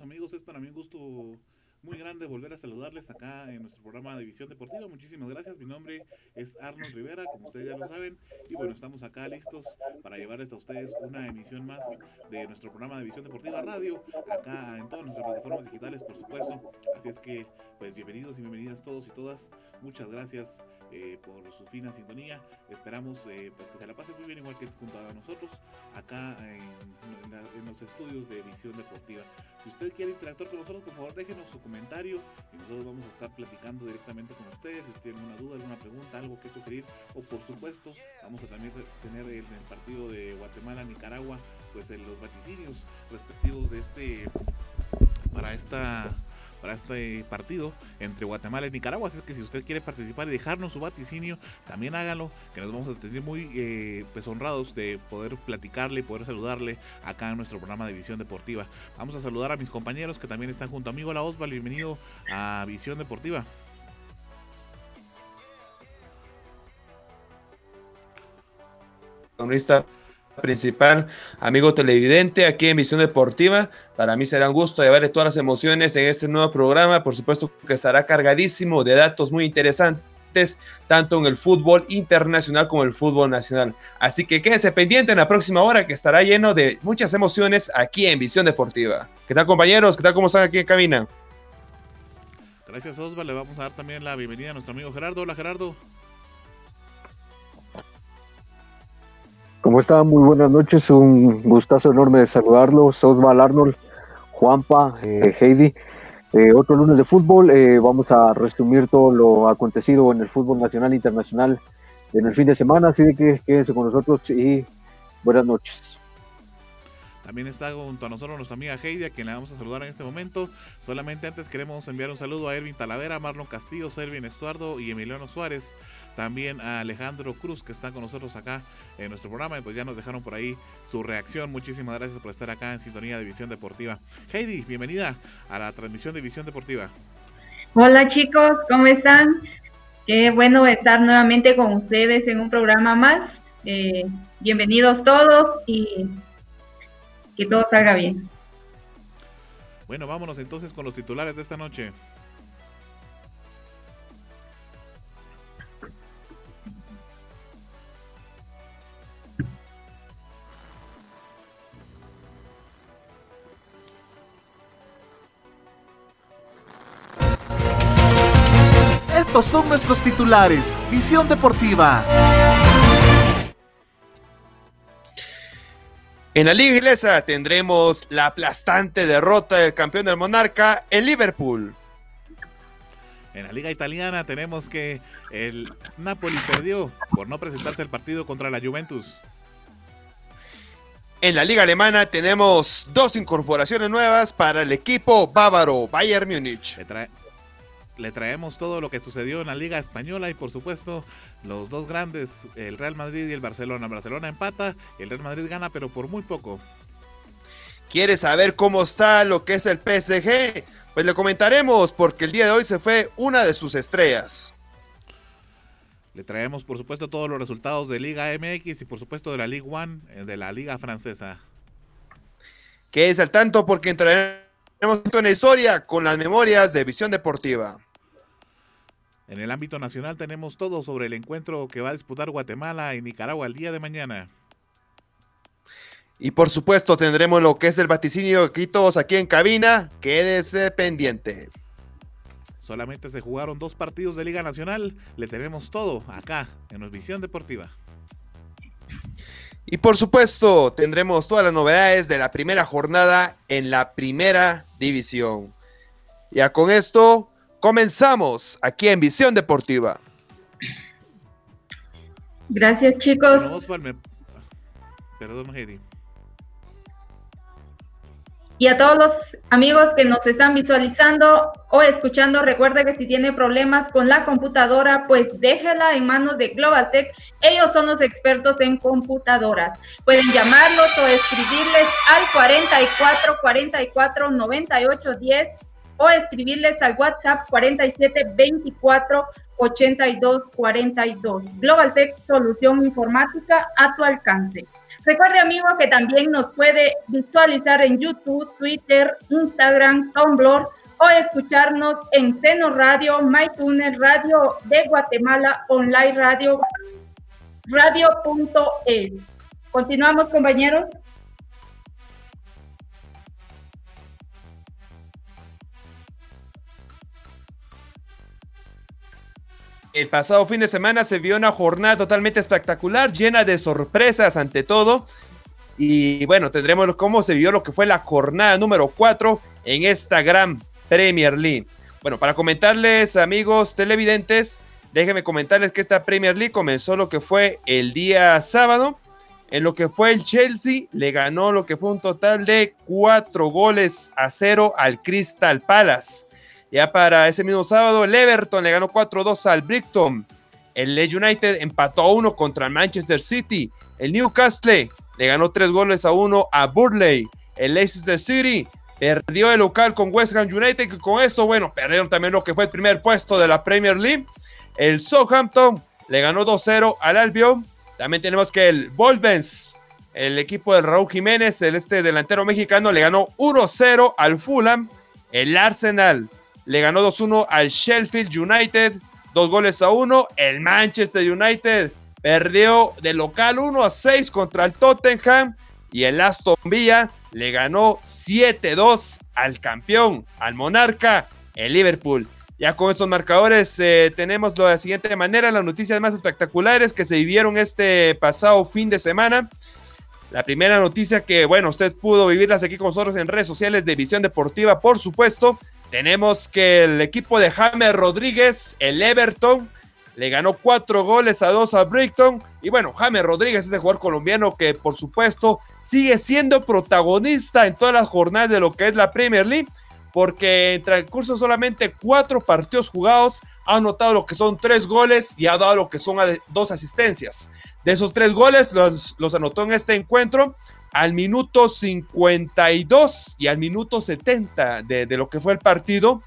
Amigos, es para mí un gusto muy grande volver a saludarles acá en nuestro programa de Visión Deportiva. Muchísimas gracias. Mi nombre es Arnold Rivera, como ustedes ya lo saben. Y bueno, estamos acá listos para llevarles a ustedes una emisión más de nuestro programa de Visión Deportiva Radio, acá en todas nuestras plataformas digitales, por supuesto. Así es que, pues bienvenidos y bienvenidas todos y todas. Muchas gracias eh, por su fina sintonía. Esperamos eh, pues que se la pase muy bien, igual que junto a nosotros, acá en, los estudios de Visión Deportiva. Si usted quiere interactuar con nosotros, por favor déjenos su comentario y nosotros vamos a estar platicando directamente con ustedes. Si tienen alguna duda, alguna pregunta, algo que sugerir, o por supuesto, vamos a también tener en el partido de Guatemala-Nicaragua, pues en los vaticinios respectivos de este para esta para este partido entre Guatemala y Nicaragua. Así es que si usted quiere participar y dejarnos su vaticinio, también hágalo, que nos vamos a sentir muy eh, pues honrados de poder platicarle y poder saludarle acá en nuestro programa de Visión Deportiva. Vamos a saludar a mis compañeros que también están junto a mí. Hola Osval, bienvenido a Visión Deportiva. Principal, amigo televidente, aquí en Visión Deportiva. Para mí será un gusto llevarle todas las emociones en este nuevo programa. Por supuesto que estará cargadísimo de datos muy interesantes, tanto en el fútbol internacional como el fútbol nacional. Así que quédese pendiente en la próxima hora que estará lleno de muchas emociones aquí en Visión Deportiva. ¿Qué tal compañeros? ¿Qué tal cómo están aquí en cabina? Gracias Osvaldo, le vamos a dar también la bienvenida a nuestro amigo Gerardo. Hola Gerardo. ¿Cómo está? Muy buenas noches, un gustazo enorme de saludarlos, Osval Arnold, Juanpa, eh, Heidi. Eh, otro lunes de fútbol, eh, vamos a resumir todo lo acontecido en el fútbol nacional e internacional en el fin de semana, así que quédense con nosotros y buenas noches. También está junto a nosotros nuestra amiga Heidi, a quien le vamos a saludar en este momento. Solamente antes queremos enviar un saludo a Ervin Talavera, Marlon Castillo, Servin Estuardo y Emiliano Suárez. También a Alejandro Cruz, que está con nosotros acá en nuestro programa. Y pues ya nos dejaron por ahí su reacción. Muchísimas gracias por estar acá en Sintonía de Visión Deportiva. Heidi, bienvenida a la transmisión de Visión Deportiva. Hola chicos, ¿cómo están? Qué bueno estar nuevamente con ustedes en un programa más. Eh, bienvenidos todos y que todo salga bien. Bueno, vámonos entonces con los titulares de esta noche. Estos son nuestros titulares. Visión Deportiva. En la liga inglesa tendremos la aplastante derrota del campeón del Monarca, el Liverpool. En la liga italiana tenemos que el Napoli perdió por no presentarse al partido contra la Juventus. En la liga alemana tenemos dos incorporaciones nuevas para el equipo bávaro Bayern Múnich. Le, traemos todo lo que sucedió en la liga española y por supuesto los dos grandes, el Real Madrid y el Barcelona. Barcelona empata, el Real Madrid gana, pero por muy poco. ¿Quieres saber cómo está lo que es el PSG? Pues le comentaremos porque el día de hoy se fue una de sus estrellas. Le traemos, por supuesto, todos los resultados de Liga MX y, por supuesto, de la Ligue 1, eh, de la Liga Francesa. Quédese al tanto porque entraremos en la historia con las memorias de Visión Deportiva. En el ámbito nacional tenemos todo sobre el encuentro que va a disputar Guatemala y Nicaragua el día de mañana. Y por supuesto tendremos lo que es el vaticinio aquí todos aquí en cabina. Quédese pendiente. Solamente se jugaron dos partidos de Liga Nacional. Le tenemos todo acá en Visión Deportiva. Y por supuesto tendremos todas las novedades de la primera jornada en la primera división. Ya con esto Comenzamos aquí en Visión Deportiva. Gracias, chicos. Perdón, Heidi. Y a todos los amigos que nos están visualizando o escuchando, recuerde que si tiene problemas con la computadora, pues déjela en manos de Global Tech. Ellos son los expertos en computadoras. Pueden llamarlos o escribirles al 44 44 98 10 o escribirles al WhatsApp 47 24 82 42. Global Tech, solución informática a tu alcance. Recuerde, amigo, que también nos puede visualizar en YouTube, Twitter, Instagram, Tumblr o escucharnos en Seno Radio, MyTuner, Radio de Guatemala, Online Radio, radio.es. Continuamos, compañeros. El pasado fin de semana se vio una jornada totalmente espectacular, llena de sorpresas ante todo. Y bueno, tendremos cómo se vio lo que fue la jornada número 4 en esta gran Premier League. Bueno, para comentarles, amigos televidentes, déjenme comentarles que esta Premier League comenzó lo que fue el día sábado. En lo que fue el Chelsea, le ganó lo que fue un total de 4 goles a 0 al Crystal Palace. Ya para ese mismo sábado, el Everton le ganó 4-2 al Brighton. El United empató a 1 contra el Manchester City. El Newcastle le ganó 3 goles a 1 a Burley. El Leicester City perdió el local con West Ham United, que con esto, bueno, perdieron también lo que fue el primer puesto de la Premier League. El Southampton le ganó 2-0 al Albion. También tenemos que el Wolves, el equipo de Raúl Jiménez, el este delantero mexicano, le ganó 1-0 al Fulham. El Arsenal le ganó 2-1 al Sheffield United, dos goles a uno. El Manchester United perdió de local 1 a 6 contra el Tottenham y el Aston Villa le ganó 7-2 al campeón, al monarca, el Liverpool. Ya con estos marcadores eh, tenemos de la siguiente manera las noticias más espectaculares que se vivieron este pasado fin de semana. La primera noticia que, bueno, usted pudo vivirlas aquí con nosotros en redes sociales de Visión Deportiva, por supuesto, tenemos que el equipo de James Rodríguez, el Everton, le ganó cuatro goles a dos a Brighton. Y bueno, James Rodríguez es el jugador colombiano que, por supuesto, sigue siendo protagonista en todas las jornadas de lo que es la Premier League, porque en transcurso solamente cuatro partidos jugados ha anotado lo que son tres goles y ha dado lo que son dos asistencias. De esos tres goles los, los anotó en este encuentro al minuto 52 y al minuto 70 de, lo que fue el partido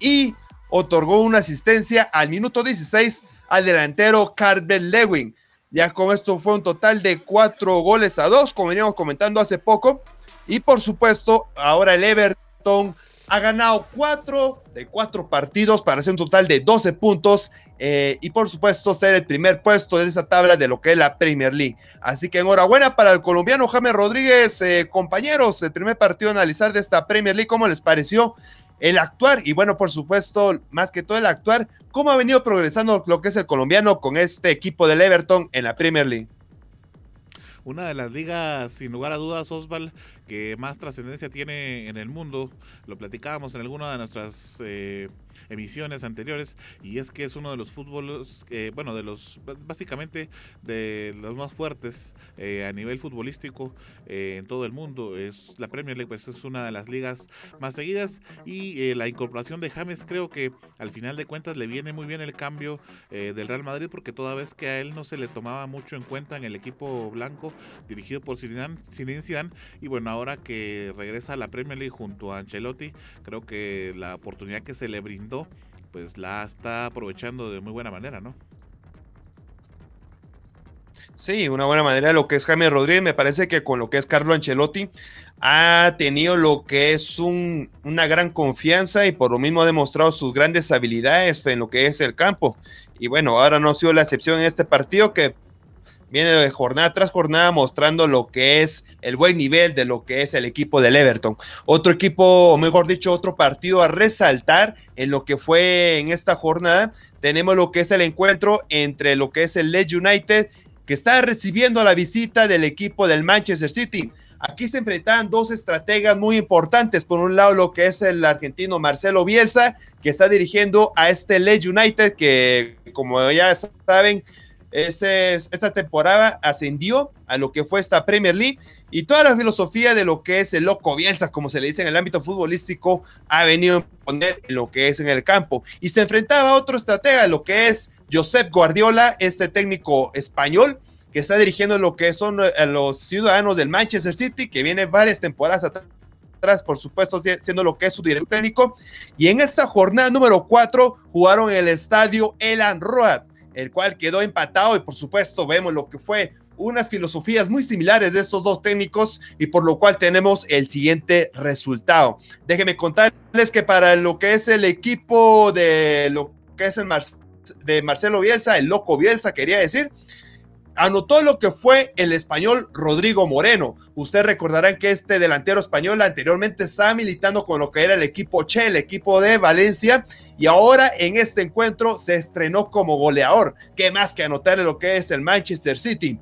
y otorgó una asistencia al minuto 16 al delantero Carvel Lewin. Ya con esto fue un total de cuatro goles a dos, como veníamos comentando hace poco. Y por supuesto, ahora el Everton ha ganado cuatro de cuatro partidos para hacer un total de 12 puntos eh, y por supuesto ser el primer puesto de esa tabla de lo que es la Premier League. Así que enhorabuena para el colombiano James Rodríguez, eh, compañeros, el primer partido a analizar de esta Premier League, ¿cómo les pareció el actuar? Y bueno, por supuesto, más que todo el actuar, ¿cómo ha venido progresando lo que es el colombiano con este equipo del Everton en la Premier League? Una de las ligas, sin lugar a dudas, Osval, que más trascendencia tiene en el mundo. Lo platicábamos en alguna de nuestras eh, emisiones anteriores y es que es uno de los fútbolos, eh, bueno, de los básicamente de los más fuertes eh, a nivel futbolístico eh, en todo el mundo. Es la Premier League, pues es una de las ligas más seguidas y la incorporación de James creo que al final de cuentas le viene muy bien el cambio del Real Madrid porque toda vez que a él no se le tomaba mucho en cuenta en el equipo blanco dirigido por Zidane y bueno ahora que regresa a la Premier League junto a Ancelotti creo que la oportunidad que se le brindó pues la está aprovechando de muy buena manera, ¿no? Sí, una buena manera lo que es Jaime Rodríguez. Me parece que con lo que es Carlo Ancelotti ha tenido lo que es un, una gran confianza y por lo mismo ha demostrado sus grandes habilidades en lo que es el campo. Y bueno, ahora no ha sido la excepción en este partido que viene de jornada tras jornada mostrando lo que es el buen nivel de lo que es el equipo del Everton. Otro equipo, o mejor dicho, otro partido a resaltar en lo que fue en esta jornada. Tenemos lo que es el encuentro entre lo que es el Leeds United, que está recibiendo la visita del equipo del Manchester City. Aquí se enfrentaban dos estrategas muy importantes. Por un lado, lo que es el argentino Marcelo Bielsa, que está dirigiendo a este Leeds United, que como ya saben, esta temporada ascendió a lo que fue esta Premier League y toda la filosofía de lo que es el loco Bielsa, como se le dice en el ámbito futbolístico, ha venido a poner lo que es en el campo. Y se enfrentaba a otro estratega, lo que es Josep Guardiola, este técnico español que está dirigiendo lo que son eh, los ciudadanos del Manchester City, que viene varias temporadas atrás por supuesto, siendo lo que es su director técnico. Y en esta jornada número 4 jugaron en el estadio Elan Road, el cual quedó empatado y por supuesto vemos lo que fue unas filosofías muy similares de estos dos técnicos y por lo cual tenemos el siguiente resultado. Déjenme contarles que para lo que es el equipo de lo que es el de Marcelo Bielsa, el loco Bielsa quería decir, anotó lo que fue el español Rodrigo Moreno. Ustedes recordarán que este delantero español anteriormente estaba militando con lo que era el equipo Che, el equipo de Valencia, y ahora en este encuentro se estrenó como goleador. ¿Qué más que anotarle lo que es el Manchester City?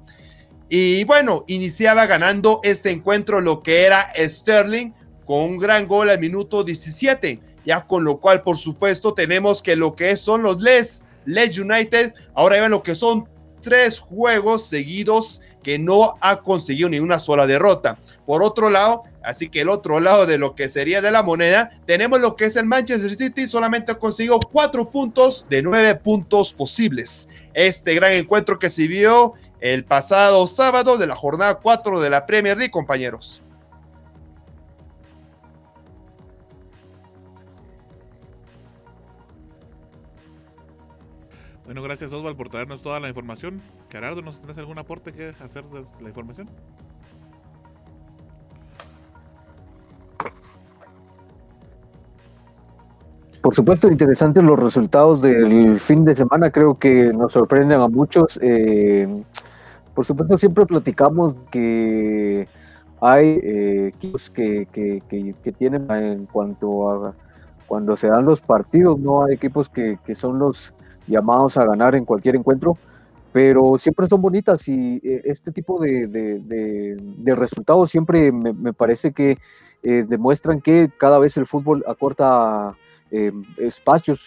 Y bueno, iniciaba ganando este encuentro lo que era Sterling con un gran gol al minuto 17. Ya con lo cual, por supuesto, tenemos que lo que son los Les, United, ahora ven lo que son tres juegos seguidos que no ha conseguido ni una sola derrota. Por otro lado, así que el otro lado de lo que sería de la moneda, tenemos lo que es el Manchester City, solamente ha conseguido cuatro puntos de nueve puntos posibles. Este gran encuentro que se vio el pasado sábado de la jornada 4 de la Premier League, compañeros. Bueno, gracias Osval por traernos toda la información. Gerardo, ¿nos tienes algún aporte que hacer de la información? Por supuesto, interesantes los resultados del fin de semana, creo que nos sorprenden a muchos. Eh, por supuesto, siempre platicamos que hay eh, equipos que, que, tienen en cuanto a cuando se dan los partidos, no hay equipos que, son los llamados a ganar en cualquier encuentro, pero siempre son bonitas y eh, este tipo de, resultados siempre me, parece que eh, demuestran que cada vez el fútbol acorta espacios,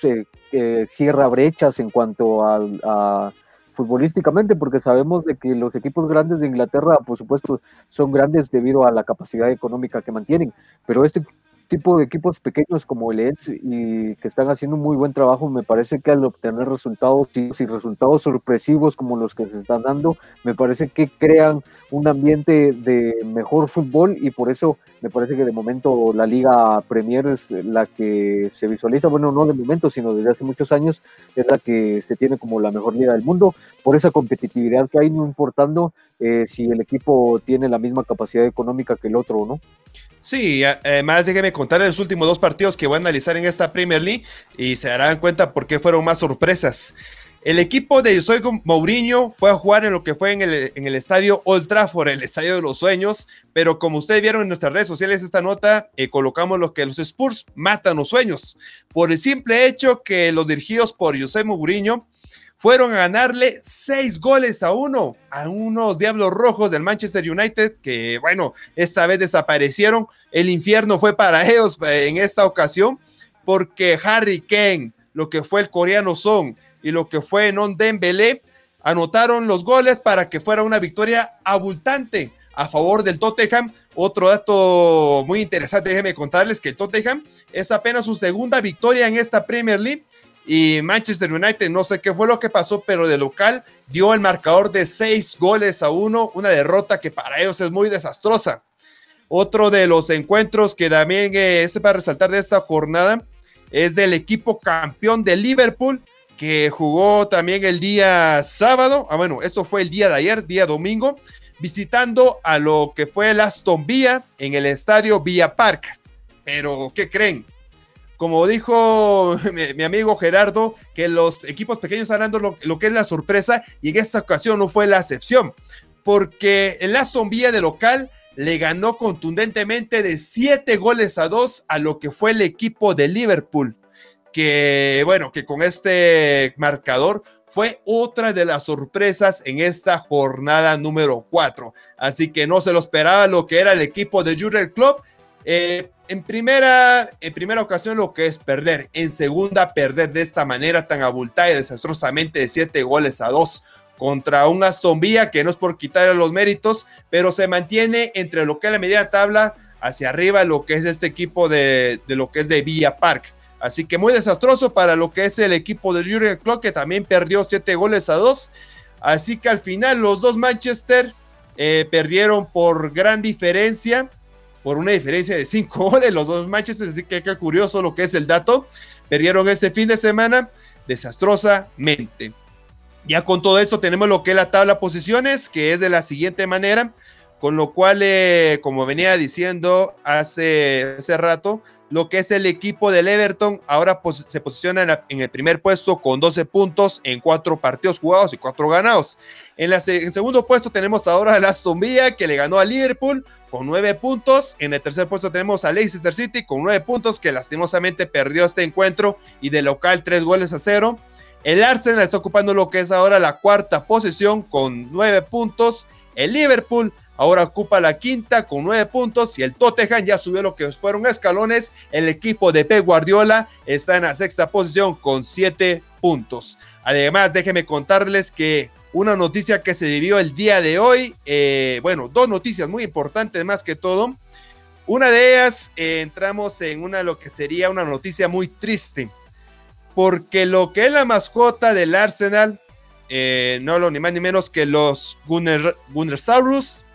cierra brechas en cuanto a futbolísticamente, porque sabemos de que los equipos grandes de Inglaterra, por supuesto, son grandes debido a la capacidad económica que mantienen, pero este tipo de equipos pequeños como el Leeds y que están haciendo un muy buen trabajo, me parece que al obtener resultados y, resultados sorpresivos como los que se están dando, me parece que crean un ambiente de mejor fútbol y por eso me parece que de momento la Liga Premier es la que se visualiza, bueno, no de momento, sino desde hace muchos años, es la que se tiene como la mejor liga del mundo, por esa competitividad que hay, no importando eh, si el equipo tiene la misma capacidad económica que el otro o no. Sí, además déjeme contar los últimos dos partidos que voy a analizar en esta Premier League y se darán cuenta por qué fueron más sorpresas. El equipo de José Mourinho fue a jugar en lo que fue en el, en el, estadio Old Trafford, el estadio de los sueños, pero como ustedes vieron en nuestras redes sociales esta nota, eh, colocamos lo que los Spurs matan los sueños, por el simple hecho que los dirigidos por José Mourinho fueron a ganarle seis goles a uno a unos Diablos Rojos del Manchester United que, bueno, esta vez desaparecieron. El infierno fue para ellos eh, en esta ocasión porque Harry Kane, lo que fue el coreano Son y lo que fue Non Dembélé, anotaron los goles para que fuera una victoria abultante a favor del Tottenham. Otro dato muy interesante, déjenme contarles que el Tottenham es apenas su segunda victoria en esta Premier League y Manchester United, no sé qué fue lo que pasó, pero de local dio el marcador de seis goles a uno, una derrota que para ellos es muy desastrosa. Otro de los encuentros que también eh, es para resaltar de esta jornada es del equipo campeón de Liverpool, que jugó también el día sábado, ah bueno, esto fue el día de ayer, día domingo, visitando a lo que fue el Aston Villa en el estadio Villa Park. Pero, ¿qué creen? Como dijo mi, amigo Gerardo, que los equipos pequeños están dando lo, que es la sorpresa y en esta ocasión no fue la excepción, porque el Aston Villa de local le ganó contundentemente de siete goles a dos a lo que fue el equipo de Liverpool, que bueno, que con este marcador fue otra de las sorpresas en esta jornada número 4. Así que no se lo esperaba lo que era el equipo de Jurgen Club. Eh, en, primera, en primera ocasión lo que es perder, en segunda perder de esta manera tan abultada y desastrosamente de 7 goles a 2 contra un Aston Villa que no es por quitarle los méritos, pero se mantiene entre lo que es la media tabla hacia arriba lo que es este equipo de, de lo que es de Villa Park. Así que muy desastroso para lo que es el equipo de Jurgen Klopp, que también perdió 7 goles a 2. Así que al final los dos Manchester eh, perdieron por gran diferencia, por una diferencia de 5 goles los dos Manchester. Así que qué curioso lo que es el dato. Perdieron este fin de semana desastrosamente. Ya con todo esto tenemos lo que es la tabla posiciones, que es de la siguiente manera, con lo cual, eh, como venía diciendo hace, hace rato, lo que es el equipo del Everton ahora se posiciona en, el primer puesto con 12 puntos en cuatro partidos jugados y cuatro ganados. En, el segundo puesto tenemos ahora a Aston Villa que le ganó a Liverpool con nueve puntos. En el tercer puesto tenemos a Leicester City con nueve puntos que lastimosamente perdió este encuentro y de local tres goles a cero. El Arsenal está ocupando lo que es ahora la cuarta posición con nueve puntos. El Liverpool ahora ocupa la quinta con nueve puntos y el Tottenham ya subió lo que fueron escalones. El equipo de Pep Guardiola está en la sexta posición con siete puntos. Además, déjenme contarles que una noticia que se vivió el día de hoy, eh, bueno, dos noticias muy importantes más que todo. Una de ellas, eh, entramos en una lo que sería una noticia muy triste, porque lo que es la mascota del Arsenal, eh, no lo ni más ni menos que los Gunner, Gunnersaurus,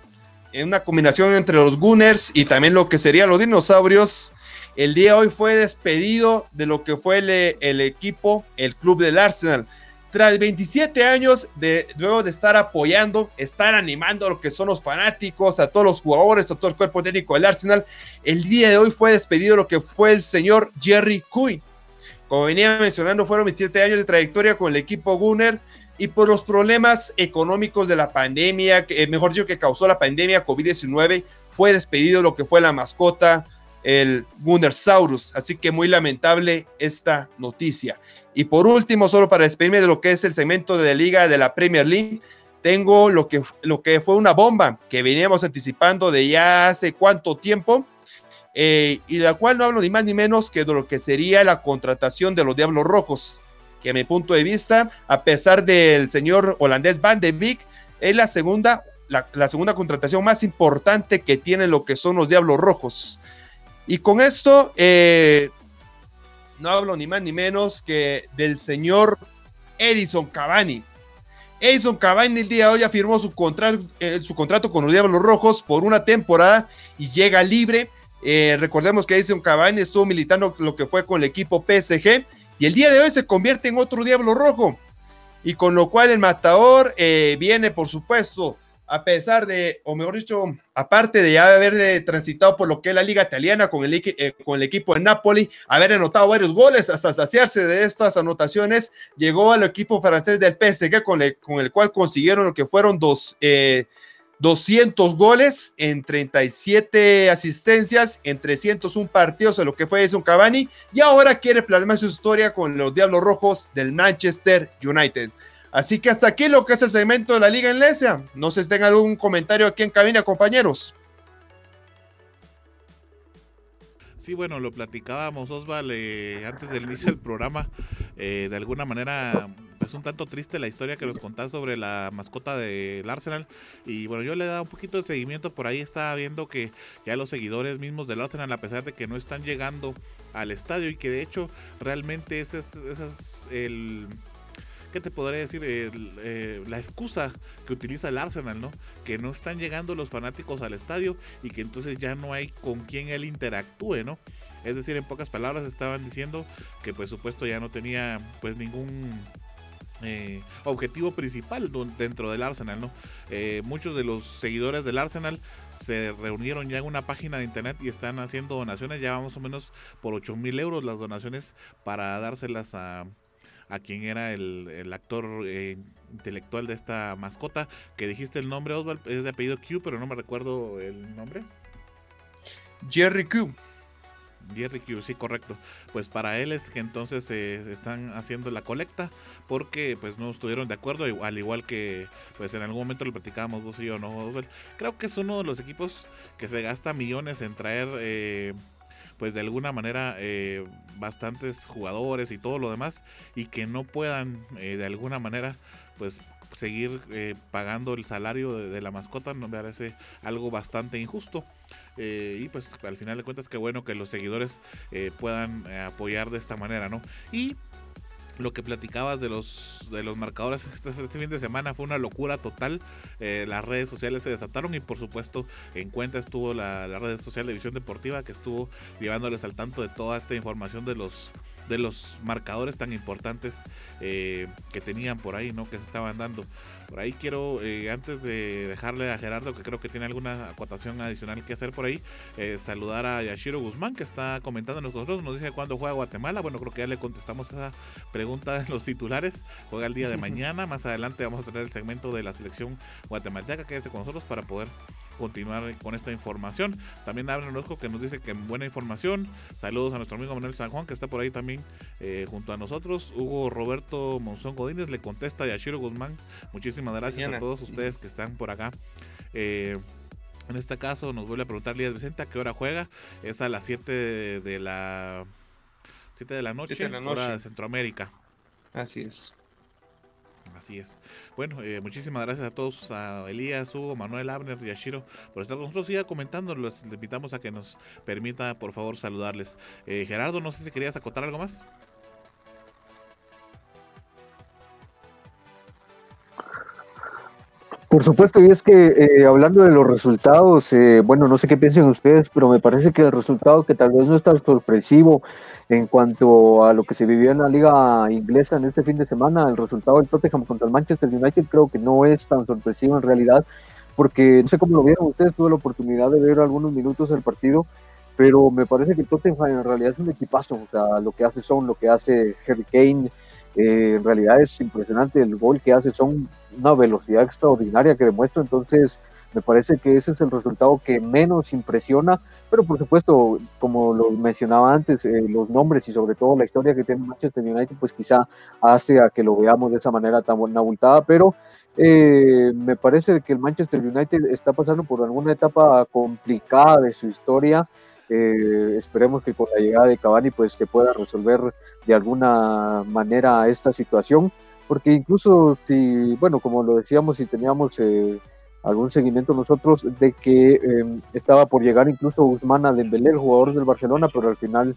en una combinación entre los Gunners y también lo que serían los dinosaurios. El día de hoy fue despedido de lo que fue el, equipo, el club del Arsenal. Tras 27 años de luego de estar apoyando, estar animando a lo que son los fanáticos, a todos los jugadores, a todo el cuerpo técnico del Arsenal, el día de hoy fue despedido lo que fue el señor Jerry Quinn. Como venía mencionando, fueron 27 años de trayectoria con el equipo Gunner y por los problemas económicos de la pandemia, eh, mejor dicho, que causó la pandemia COVID-19, fue despedido lo que fue la mascota, el Gunnersaurus. Así que muy lamentable esta noticia. Y por último, solo para despedirme de lo que es el segmento de la liga de la Premier League, tengo lo que, lo que fue una bomba que veníamos anticipando de ya hace cuánto tiempo. Eh, y la cual no hablo ni más ni menos que de lo que sería la contratación de los Diablos Rojos que a mi punto de vista, a pesar del señor holandés Van de Beek, es la segunda, la, segunda contratación más importante que tienen lo que son los Diablos Rojos. Y con esto, eh, no hablo ni más ni menos que del señor Edison Cavani. Edison Cavani el día de hoy ya firmó su contrato, eh, su contrato con los Diablos Rojos por una temporada y llega libre. Eh, recordemos que Edison Cavani estuvo militando lo que fue con el equipo PSG y el día de hoy se convierte en otro Diablo Rojo. Y con lo cual el matador eh, viene, por supuesto, a pesar de, o mejor dicho, aparte de ya haber eh, transitado por lo que es la liga italiana con el, eh, con el equipo de Napoli, haber anotado varios goles hasta saciarse de estas anotaciones, llegó al equipo francés del PSG con el, con el cual consiguieron lo que fueron dos, 200 goles en 37 asistencias en 301 partidos en lo que fue un Cavani y ahora quiere plasmar su historia con los Diablos Rojos del Manchester United. Así que hasta aquí lo que es el segmento de la Liga Inglesa. No sé si tengan algún comentario aquí en cabina, compañeros. Sí, bueno, lo platicábamos, Osval, eh, antes del inicio del programa. Eh, de alguna manera, es un tanto triste la historia que nos contás sobre la mascota del Arsenal. Y bueno, yo le he dado un poquito de seguimiento. Por ahí estaba viendo que ya los seguidores mismos del Arsenal, a pesar de que no están llegando al estadio y que de hecho realmente ese es, el... ¿Qué te podría decir? Eh, la excusa que utiliza el Arsenal, ¿no? Que no están llegando los fanáticos al estadio y que entonces ya no hay con quien él interactúe, ¿no? Es decir, en pocas palabras estaban diciendo que pues supuesto ya no tenía pues ningún eh, objetivo principal dentro del Arsenal, ¿no? Eh, muchos de los seguidores del Arsenal se reunieron ya en una página de internet y están haciendo donaciones, ya más o menos por 8 mil euros las donaciones para dárselas a, a quien era el, actor eh, intelectual de esta mascota, que dijiste el nombre, Oswald, es de apellido Q, pero no me recuerdo el nombre. Jerry Q. Jerry Q, sí, correcto. Pues para él es que entonces se están haciendo la colecta porque pues no estuvieron de acuerdo, al igual que pues en algún momento lo platicábamos vos y yo, ¿no? Creo que es uno de los equipos que se gasta millones en traer... Eh, pues de alguna manera eh, bastantes jugadores y todo lo demás y que no puedan eh, de alguna manera pues seguir eh, pagando el salario de, la mascota me parece algo bastante injusto. Eh, y pues al final de cuentas, qué bueno que los seguidores eh, puedan apoyar de esta manera, ¿no? Y lo que platicabas de los de los marcadores este, este fin de semana fue una locura total. las redes sociales se desataron y por supuesto en cuenta estuvo la, la, red social de Visión Deportiva que estuvo llevándoles al tanto de toda esta información de los de los marcadores tan importantes eh, que tenían por ahí, ¿no? Que se estaban dando. Por ahí quiero, eh, antes de dejarle a Gerardo, que creo que tiene alguna acotación adicional que hacer por ahí, eh, saludar a Yashiro Guzmán, que está comentando nosotros, nos dice cuándo juega Guatemala. Bueno, creo que ya le contestamos esa pregunta en los titulares. Juega el día de mañana. Más adelante vamos a tener el segmento de la selección guatemalteca. Quédese con nosotros para poder continuar con esta información. También Abraham Orozco que nos dice que buena información. Saludos a nuestro amigo Manuel San Juan que está por ahí también eh, junto a nosotros. Hugo Roberto Monzón Godínez le contesta a Yashiro Guzmán. Muchísimas gracias a todos ustedes que están por acá. Eh, en este caso nos vuelve a preguntar Lías Vicente a qué hora juega. Es a las 7 de la 7 de la noche, de la noche. hora de Centroamérica. Así es. Así es. Bueno, eh, muchísimas gracias a todos, a Elías, Hugo, Manuel, Abner y Ashiro por estar con nosotros. Siga comentando, les invitamos a que nos permita, por favor, saludarles. Eh, Gerardo, no sé si querías acotar algo más. Por supuesto, y es que eh, hablando de los resultados, eh, bueno, no sé qué piensen ustedes, pero me parece que el resultado que tal vez no es tan sorpresivo en cuanto a lo que se vivió en la liga inglesa en este fin de semana, el resultado del Tottenham contra el Manchester United creo que no es tan sorpresivo en realidad, porque no sé cómo lo vieron ustedes, tuve la oportunidad de ver algunos minutos del partido, pero me parece que el Tottenham en realidad es un equipazo, o sea, lo que hace Son, lo que hace Harry Kane, eh, en realidad es impresionante el gol que hace, son una velocidad extraordinaria que demuestra, entonces me parece que ese es el resultado que menos impresiona, pero por supuesto, como lo mencionaba antes, eh, los nombres y sobre todo la historia que tiene Manchester United, pues quizá hace a que lo veamos de esa manera tan abultada, pero eh, me parece que el Manchester United está pasando por alguna etapa complicada de su historia. Eh, esperemos que con la llegada de Cavani pues se pueda resolver de alguna manera esta situación porque incluso si, bueno, como lo decíamos, si teníamos eh, algún seguimiento nosotros de que em, estaba por llegar incluso Guzmán a Dembélé, el jugador del Barcelona, pero al final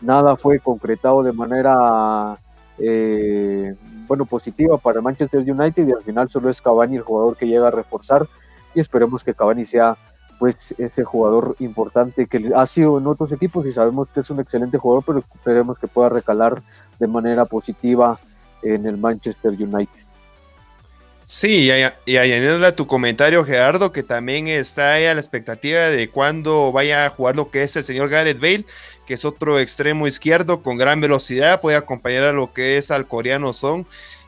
nada fue concretado de manera, eh, bueno, positiva para Manchester United y al final solo es Cavani el jugador que llega a reforzar y esperemos que Cavani sea pues ese jugador importante que ha sido en otros equipos y sabemos que es un excelente jugador, pero esperemos que pueda recalar de manera positiva en el Manchester United. Sí, y, añadiéndole a tu comentario, Gerardo, que también está ahí a la expectativa de cuándo vaya a jugar lo que es el señor Gareth Bale, que es otro extremo izquierdo con gran velocidad, puede acompañar a lo que es al coreano Son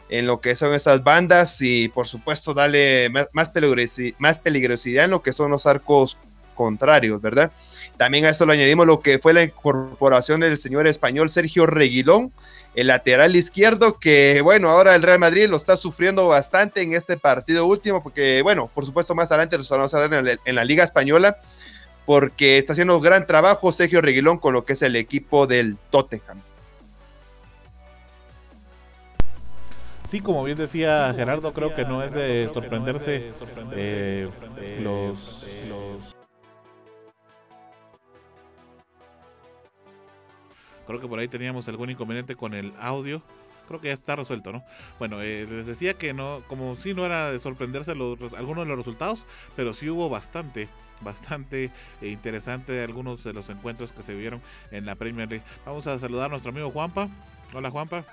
en lo que son estas bandas y por supuesto darle más, peligrosidad en lo que son los arcos contrarios, ¿verdad? También a eso lo añadimos lo que fue la incorporación del señor español Sergio Reguilón, el lateral izquierdo, que bueno, ahora el Real Madrid lo está sufriendo bastante en este partido último, porque bueno, por supuesto más adelante lo vamos a ver en, la Liga Española, porque está haciendo gran trabajo Sergio Reguilón con lo que es el equipo del Tottenham. Sí, como bien decía Gerardo, creo que no es de sorprenderse eh, los Creo que por ahí teníamos algún inconveniente con el audio. Creo que ya está resuelto, ¿no? Bueno, eh, les decía que no, como si no era de sorprenderse los, algunos de los resultados, pero sí hubo bastante, bastante interesante algunos de los encuentros que se vieron en la Premier League. Vamos a saludar a nuestro amigo Juanpa. Hola Juanpa.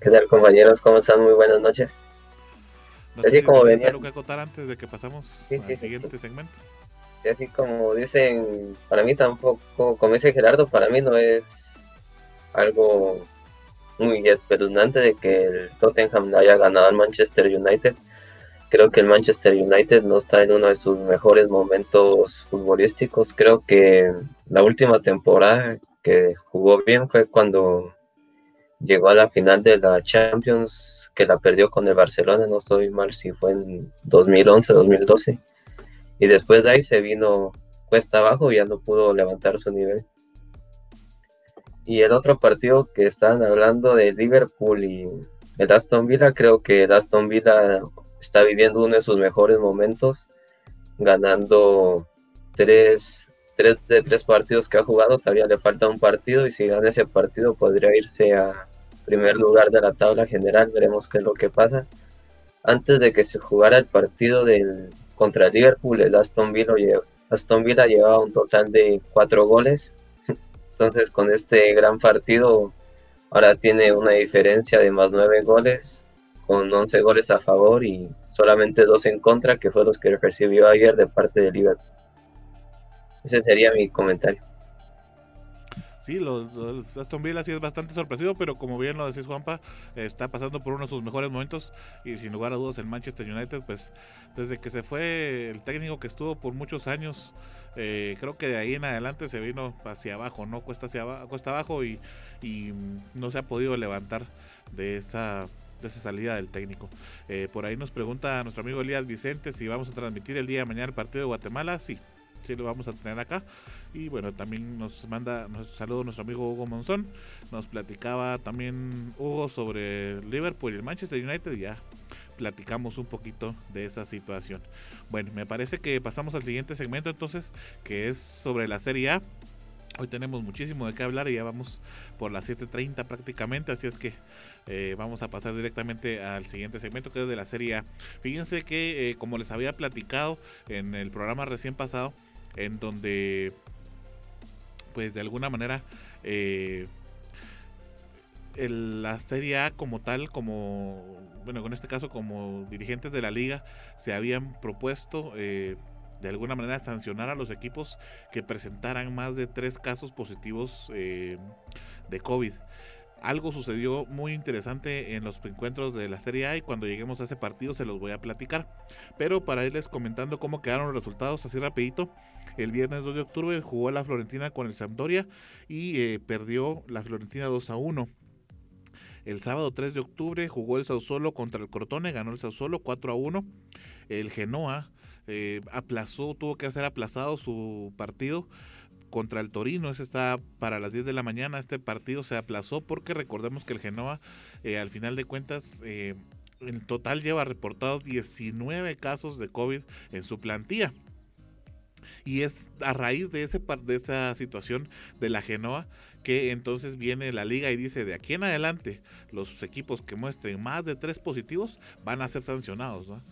¿Qué tal compañeros? ¿Cómo están? Muy buenas noches. No sé Así como venía. algo que acotar antes de que pasamos al siguiente segmento así como dicen, para mí tampoco, como dice Gerardo, para mí no es algo muy espeluznante de que el Tottenham haya ganado al Manchester United. creo que el Manchester United no está en uno de sus mejores momentos futbolísticos. Creo que la última temporada que jugó bien fue cuando llegó a la final de la Champions, que la perdió con el Barcelona, no estoy mal si fue en 2011, 2012. Y después de ahí se vino cuesta abajo y ya no pudo levantar su nivel. Y el otro partido que estaban hablando de Liverpool y el Aston Villa, creo que el Aston Villa está viviendo uno de sus mejores momentos, ganando tres, tres de tres partidos que ha jugado, todavía le falta un partido y si gana ese partido podría irse a primer lugar de la tabla general, veremos qué es lo que pasa. Antes de que se jugara el partido del, contra Liverpool, el Aston Villa, Aston Villa llevaba un total de cuatro goles entonces con este gran partido ahora tiene una diferencia de más nueve goles, con 11 goles a favor y solamente dos en contra, que fue los que recibió ayer de parte de Liverpool. Ese sería mi comentario. Sí, los, Aston Villa sí es bastante sorpresivo, pero como bien lo decís Juanpa, está pasando por uno de sus mejores momentos y sin lugar a dudas el Manchester United, pues desde que se fue el técnico que estuvo por muchos años eh, creo que de ahí en adelante se vino hacia abajo, ¿no? Cuesta hacia abajo, cuesta abajo y, no se ha podido levantar de esa de esa salida del técnico. Eh, por ahí nos pregunta nuestro amigo Elías Vicente si vamos a transmitir el día de mañana el partido de Guatemala. Sí, sí lo vamos a tener acá. Y bueno, también nos manda, nos saludo nuestro amigo Hugo Monzón. Nos platicaba también Hugo sobre Liverpool y el Manchester United. Ya platicamos un poquito de esa situación. Bueno, me parece que pasamos al siguiente segmento entonces, que es sobre la Serie A. Hoy tenemos muchísimo de qué hablar y ya vamos por las 7.30 prácticamente, así es que eh, vamos a pasar directamente al siguiente segmento que es de la Serie A. Fíjense que eh, como les había platicado en el programa recién pasado, en donde pues de alguna manera eh, la Serie A como tal, como, bueno, en este caso como dirigentes de la liga, se habían propuesto eh, de alguna manera sancionar a los equipos que presentaran más de tres casos positivos eh, de COVID. Algo sucedió muy interesante en los encuentros de la Serie A y cuando lleguemos a ese partido se los voy a platicar. Pero para irles comentando cómo quedaron los resultados así rapidito, el viernes 2 de octubre jugó la Florentina con el Sampdoria y eh, perdió la Florentina 2 a 1. El sábado 3 de octubre jugó el Sausolo contra el Crotone, ganó el Sausolo 4 a 1. El Genoa eh, aplazó, tuvo que hacer aplazado su partido contra el Torino. Ese está para las 10 de la mañana. Este partido se aplazó porque recordemos que el Genoa, eh, al final de cuentas, eh, en total lleva reportados 19 casos de COVID en su plantilla. Y es a raíz de, ese, de esa situación de la Genoa que entonces viene la liga y dice de aquí en adelante los equipos que muestren más de tres positivos van a ser sancionados. ¿no?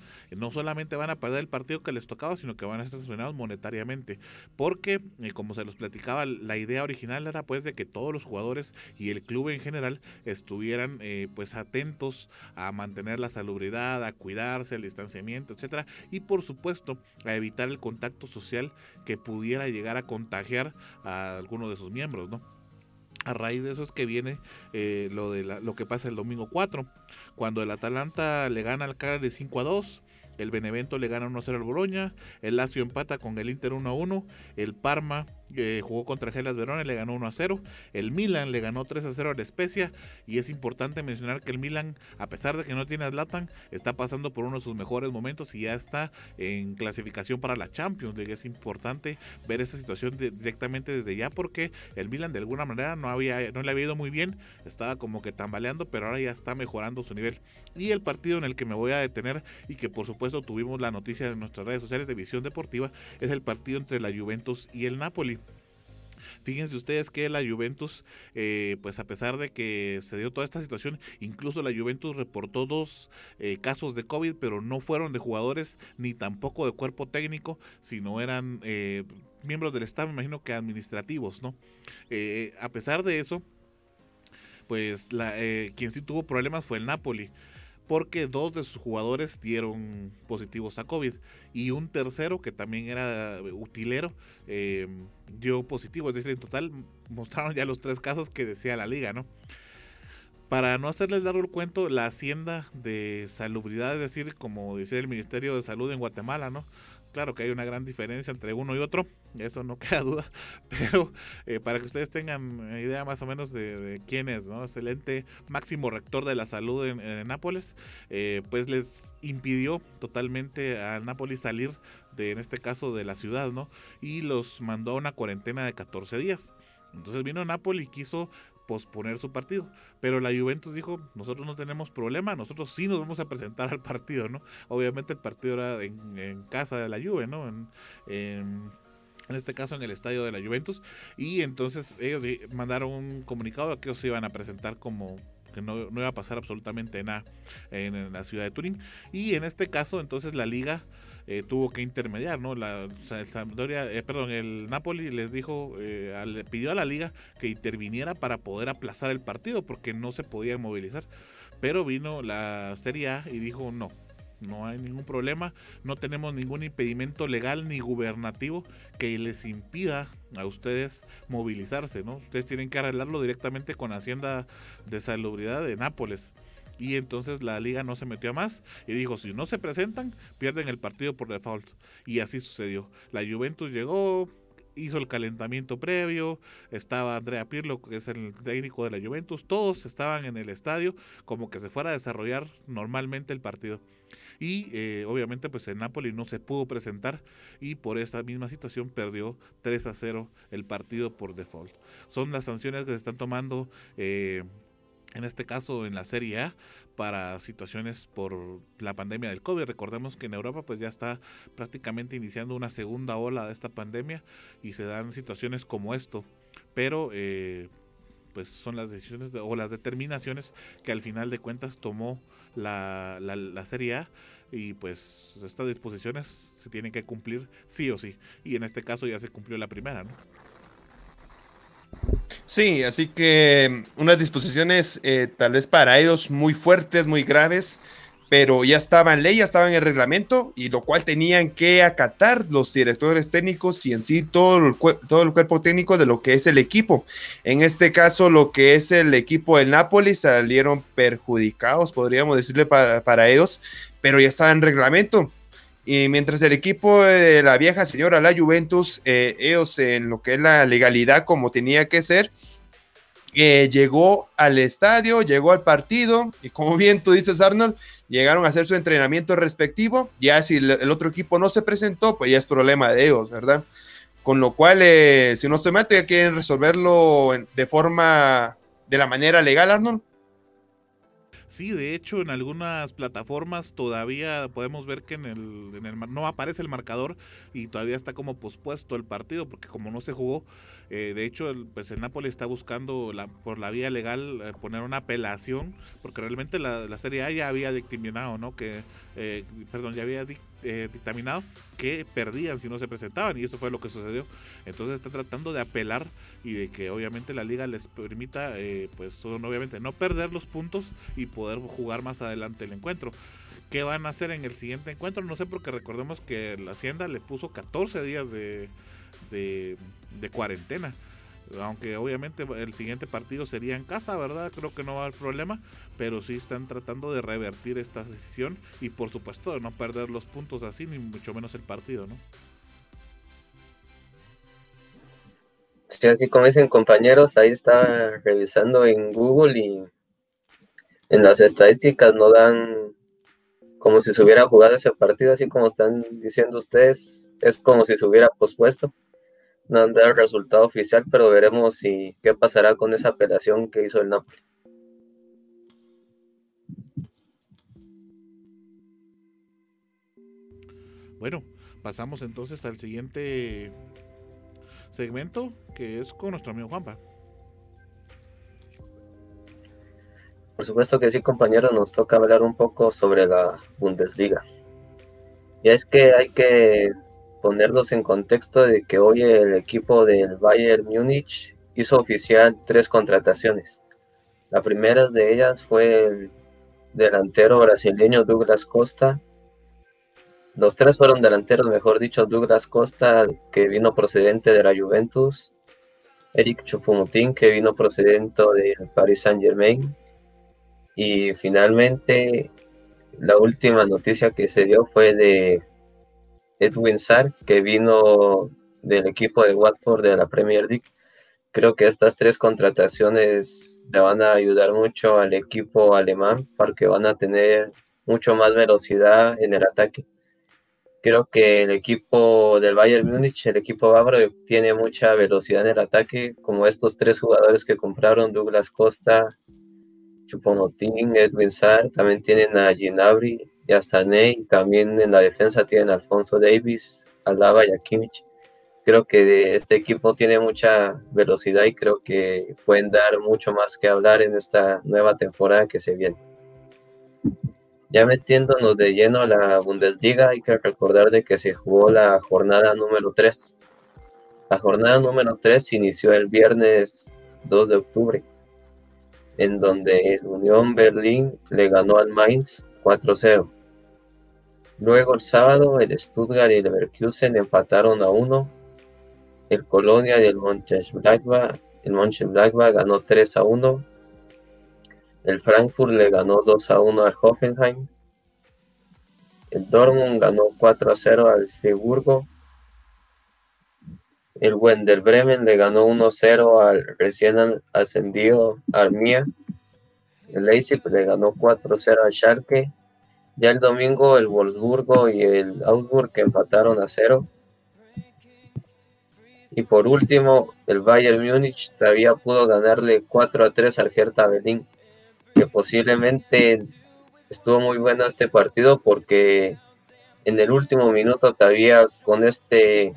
Solamente van a perder el partido que les tocaba, sino que van a ser sancionados monetariamente. Porque, eh, como se los platicaba, la idea original era pues de que todos los jugadores y el club en general estuvieran eh, pues atentos a mantener la salubridad, a cuidarse, el distanciamiento, etcétera, y por supuesto a evitar el contacto social que pudiera llegar a contagiar a alguno de sus miembros, ¿no? A raíz de eso es que viene eh, lo, de lo que pasa el domingo 4, cuando el Atalanta le gana al Cagliari 5 a 2, el Benevento le gana 1-0 al Boloña, el Lazio empata con el Inter 1-1, el Parma eh, jugó contra Gelas Verona y le ganó 1-0, el Milan le ganó 3-0 a la Especia y es importante mencionar que el Milan, a pesar de que no tiene a está pasando por uno de sus mejores momentos y ya está en clasificación para la Champions League. Es importante ver esta situación directamente desde ya porque el Milan de alguna manera no, había, no le había ido muy bien, estaba como que tambaleando, pero ahora ya está mejorando su nivel. Y el partido en el que me voy a detener y que por supuesto tuvimos la noticia en nuestras redes sociales de Visión Deportiva, es el partido entre la Juventus y el Napoli. Fíjense ustedes que la Juventus, eh, pues a pesar de que se dio toda esta situación, incluso la Juventus reportó dos eh, casos de COVID, pero no fueron de jugadores ni tampoco de cuerpo técnico, sino eran eh, miembros del staff, me imagino que administrativos, ¿no? a pesar de eso, pues la, quien sí tuvo problemas fue el Napoli porque dos de sus jugadores dieron positivos a COVID y un tercero que también era utilero em, dio positivo, es decir, en total mostraron ya los tres casos que decía la liga, ¿no? para no hacerles largo el cuento, la hacienda de salubridad, es decir, como decía el Ministerio de Salud en Guatemala, ¿no? Claro que hay una gran diferencia entre uno y otro, eso no queda duda, pero eh, para que ustedes tengan idea más o menos de, quién es, ¿no? Es el ente máximo rector de la salud en, Nápoles, eh, pues les impidió totalmente a Nápoles salir de, en este caso, de la ciudad, ¿no? Y los mandó a una cuarentena de 14 días. Entonces vino Nápoles y quiso posponer su partido. Pero la Juventus dijo, nosotros no tenemos problema, nosotros sí nos vamos a presentar al partido, ¿no? Obviamente el partido era en, casa de la Juve, ¿no? En, en, este caso en el estadio de la Juventus. Y entonces ellos mandaron un comunicado de que ellos se iban a presentar como que no, no iba a pasar absolutamente nada en, la ciudad de Turín. Y en este caso entonces la liga eh, tuvo que intermediar, ¿no? La, eh, perdón, el Napoli les dijo, eh, le pidió a la liga que interviniera para poder aplazar el partido porque no se podía movilizar. Pero vino la Serie A y dijo no, no hay ningún problema, no tenemos ningún impedimento legal ni gubernativo que les impida a ustedes movilizarse, ¿no? Ustedes tienen que arreglarlo directamente con Hacienda de Salubridad de Nápoles y entonces la liga no se metió a más y dijo, si no se presentan, pierden el partido por default. Y así sucedió. La Juventus llegó, hizo el calentamiento previo, estaba Andrea Pirlo, que es el técnico de la Juventus, todos estaban en el estadio como que se fuera a desarrollar normalmente el partido. Y eh, obviamente pues en Napoli no se pudo presentar y por esa misma situación perdió 3 a 0 el partido por default. Son las sanciones que se están tomando. Eh, en este caso en la Serie A, para situaciones por la pandemia del COVID. Recordemos que en Europa pues ya está prácticamente iniciando una segunda ola de esta pandemia y se dan situaciones como esto. Pero eh, pues son las decisiones o las determinaciones que al final de cuentas tomó la, la, la Serie A y pues estas disposiciones se tienen que cumplir sí o sí. Y en este caso ya se cumplió la primera, ¿no? Sí, así que unas disposiciones eh, tal vez para ellos muy fuertes, muy graves, pero ya estaba en ley, ya estaba en el reglamento, y lo cual tenían que acatar los directores técnicos y en sí todo el, todo el cuerpo técnico de lo que es el equipo. En este caso, lo que es el equipo del Napoli salieron perjudicados, podríamos decirle para, para ellos, pero ya estaba en reglamento. Y mientras el equipo de la vieja señora, la Juventus, eh, ellos en lo que es la legalidad como tenía que ser, eh, llegó al estadio, llegó al partido, y como bien tú dices, Arnold, llegaron a hacer su entrenamiento respectivo. Ya si el, otro equipo no se presentó, pues ya es problema de ellos, ¿verdad? Con lo cual, eh, si no estoy mal, ya quieren resolverlo de forma, de la manera legal, Arnold. Sí, de hecho, en algunas plataformas todavía podemos ver que en el, en el no aparece el marcador y todavía está como pospuesto el partido, porque como no se jugó, eh, de hecho, el, pues el Napoli está buscando la, por la vía legal eh, poner una apelación, porque realmente la, Serie A ya había dictaminado, ¿no? Que, eh, perdón, ya había dictaminado que perdían si no se presentaban, y eso fue lo que sucedió. Entonces está tratando de apelar y de que obviamente la liga les permita, pues obviamente no perder los puntos y poder jugar más adelante el encuentro. ¿Qué van a hacer en el siguiente encuentro? No sé, porque recordemos que la Hacienda le puso 14 días de, de, cuarentena. Aunque obviamente el siguiente partido sería en casa, ¿verdad? Creo que no va a haber problema, pero sí están tratando de revertir esta decisión y por supuesto de no perder los puntos así, ni mucho menos el partido, ¿no? Sí, así como dicen compañeros, ahí está revisando en Google y en las estadísticas no dan como si se hubiera jugado ese partido, así como están diciendo ustedes, es como si se hubiera pospuesto no han dado el resultado oficial, pero veremos si qué pasará con esa apelación que hizo el Napoli. Bueno, pasamos entonces al siguiente segmento, que es con nuestro amigo Juanpa. Por supuesto que sí, compañeros, nos toca hablar un poco sobre la Bundesliga. Y es que hay que ponerlos en contexto de que hoy el equipo del Bayern Múnich hizo oficial tres contrataciones. La primera de ellas fue el delantero brasileño Douglas Costa. Los tres fueron delanteros, mejor dicho, Douglas Costa, que vino procedente de la Juventus, Eric Chupomotín, que vino procedente del Paris Saint Germain, Y finalmente, la última noticia que se dio fue de Edwin Sarr, que vino del equipo de Watford de la Premier League. Creo que estas tres contrataciones le van a ayudar mucho al equipo alemán porque van a tener mucho más velocidad en el ataque. Creo que el equipo del Bayern Múnich, el equipo bávaro, tiene mucha velocidad en el ataque, como estos tres jugadores que compraron, Douglas Costa, Chupomotín, Edwin Sarr, también tienen a Ginabri y hasta Ney, también en la defensa tienen a Alfonso Davis, Alaba y a Kimmich. Creo que este equipo tiene mucha velocidad y creo que pueden dar mucho más que hablar en esta nueva temporada que se viene. Ya metiéndonos de lleno a la Bundesliga, hay que recordar de que se jugó la jornada número 3. La jornada número 3 inició el viernes 2 de octubre, en donde el Unión Berlín le ganó al Mainz 4-0. Luego el sábado el Stuttgart y el Leverkusen empataron a 1. El Colonia y el Mönchengladbach, el Mönchengladbach ganó 3 a 1 el Frankfurt le ganó 2 a 1 al Hoffenheim. El Dortmund ganó 4 a 0 al Friburgo. El Wender Bremen le ganó 1 a 0 al recién ascendido Armia. El Leipzig le ganó 4 a 0 al Schalke. Ya el domingo el Wolfsburgo y el Augsburg empataron a 0. Y por último, el Bayern Múnich todavía pudo ganarle 4 a 3 al Hertha Berlín que posiblemente estuvo muy bueno este partido porque en el último minuto todavía con este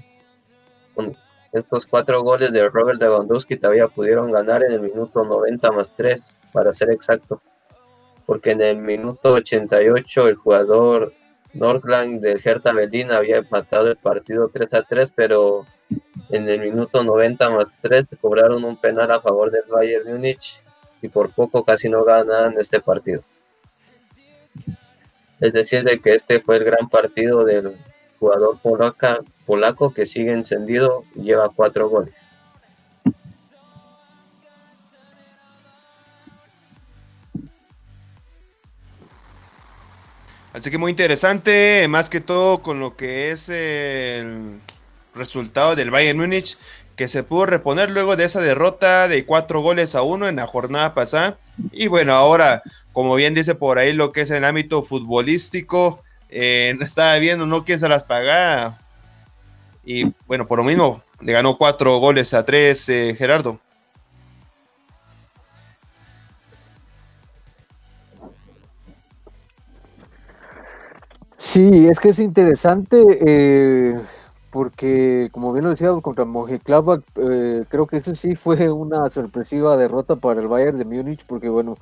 con estos cuatro goles de Robert Lewandowski todavía pudieron ganar en el minuto 90 más 3 para ser exacto. Porque en el minuto 88 el jugador Nordland de Hertha Berlin había empatado el partido 3 a 3 pero en el minuto 90 más 3 cobraron un penal a favor del Bayern Múnich y por poco casi no ganan este partido. Es decir, de que este fue el gran partido del jugador polaca, polaco que sigue encendido y lleva cuatro goles. Así que muy interesante, más que todo con lo que es el resultado del Bayern Múnich, que se pudo reponer luego de esa derrota de cuatro goles a uno en la jornada pasada. Y bueno, ahora, como bien dice por ahí, lo que es el ámbito futbolístico, eh, estaba viendo, ¿no? ¿Quién se las paga? Y bueno, por lo mismo, le ganó cuatro goles a tres eh, Gerardo. Sí, es que es interesante. Eh, porque como bien lo decía contra Mönchengladbach, eh, creo que eso sí fue una sorpresiva derrota para el Bayern de Múnich, porque bueno,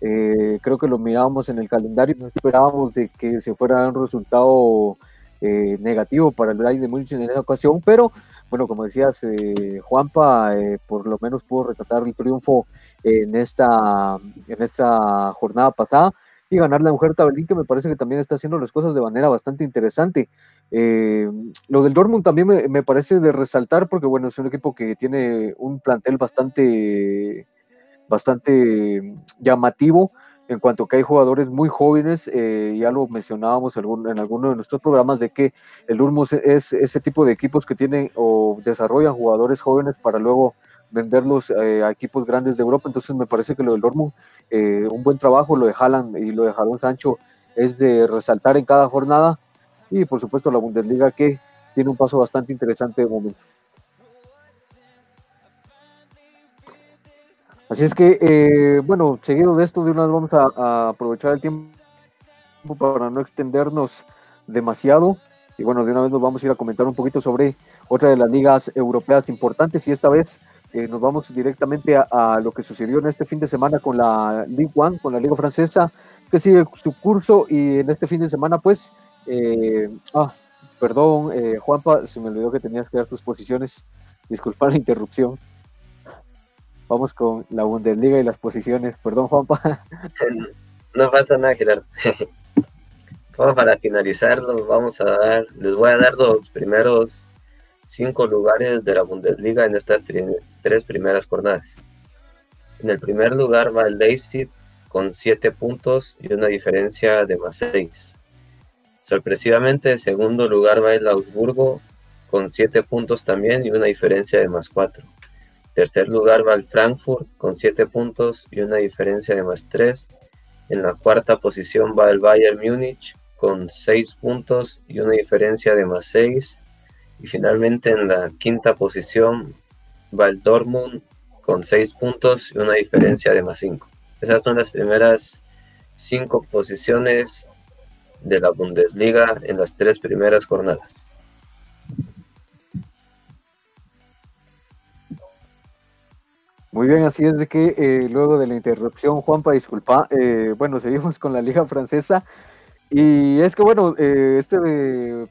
eh, creo que lo mirábamos en el calendario, no esperábamos de que se fuera un resultado eh, negativo para el Bayern de Múnich en esa ocasión, pero bueno, como decías, eh, Juanpa por lo menos pudo retratar el triunfo en esta, en esta jornada pasada y ganar la mujer Tabelín, que me parece que también está haciendo las cosas de manera bastante interesante. Eh, lo del Dortmund también me, parece de resaltar, porque bueno, es un equipo que tiene un plantel bastante, bastante llamativo en cuanto que hay jugadores muy jóvenes, eh, ya lo mencionábamos en alguno de nuestros programas, de que el Dortmund es ese tipo de equipos que tienen o desarrollan jugadores jóvenes para luego venderlos eh, a equipos grandes de Europa. Entonces me parece que lo del Dortmund, eh, un buen trabajo, lo de Haaland y lo de Jalón Sancho es de resaltar en cada jornada. Y por supuesto la Bundesliga que tiene un paso bastante interesante de momento. Así es que, eh, bueno, seguido de esto, de una vez vamos a, aprovechar el tiempo para no extendernos demasiado. Y bueno, de una vez nos vamos a ir a comentar un poquito sobre otra de las ligas europeas importantes y esta vez eh, nos vamos directamente a, lo que sucedió en este fin de semana con la Ligue One, con la Liga Francesa, que sigue su curso y en este fin de semana, pues, eh, ah, perdón, eh, Juanpa, se me olvidó que tenías que dar tus posiciones, disculpa la interrupción. Vamos con la Bundesliga y las posiciones, perdón, Juanpa. No pasa nada, Gerardo. Como para finalizarlo, vamos a dar, les voy a dar los primeros cinco lugares de la Bundesliga en estas tres primeras jornadas. En el primer lugar va el Leipzig con 7 puntos y una diferencia de más 6. Sorpresivamente, en segundo lugar va el Augsburgo con 7 puntos también y una diferencia de más 4. Tercer lugar va el Frankfurt con 7 puntos y una diferencia de más 3. En la cuarta posición va el Bayern Múnich con 6 puntos y una diferencia de más 6. Y finalmente en la quinta posición va con 6 puntos y una diferencia de más 5. Esas son las primeras 5 posiciones de la Bundesliga en las tres primeras jornadas. Muy bien, así es de que eh, luego de la interrupción, Juanpa, disculpa, eh, bueno, seguimos con la Liga Francesa. Y es que, bueno, eh, este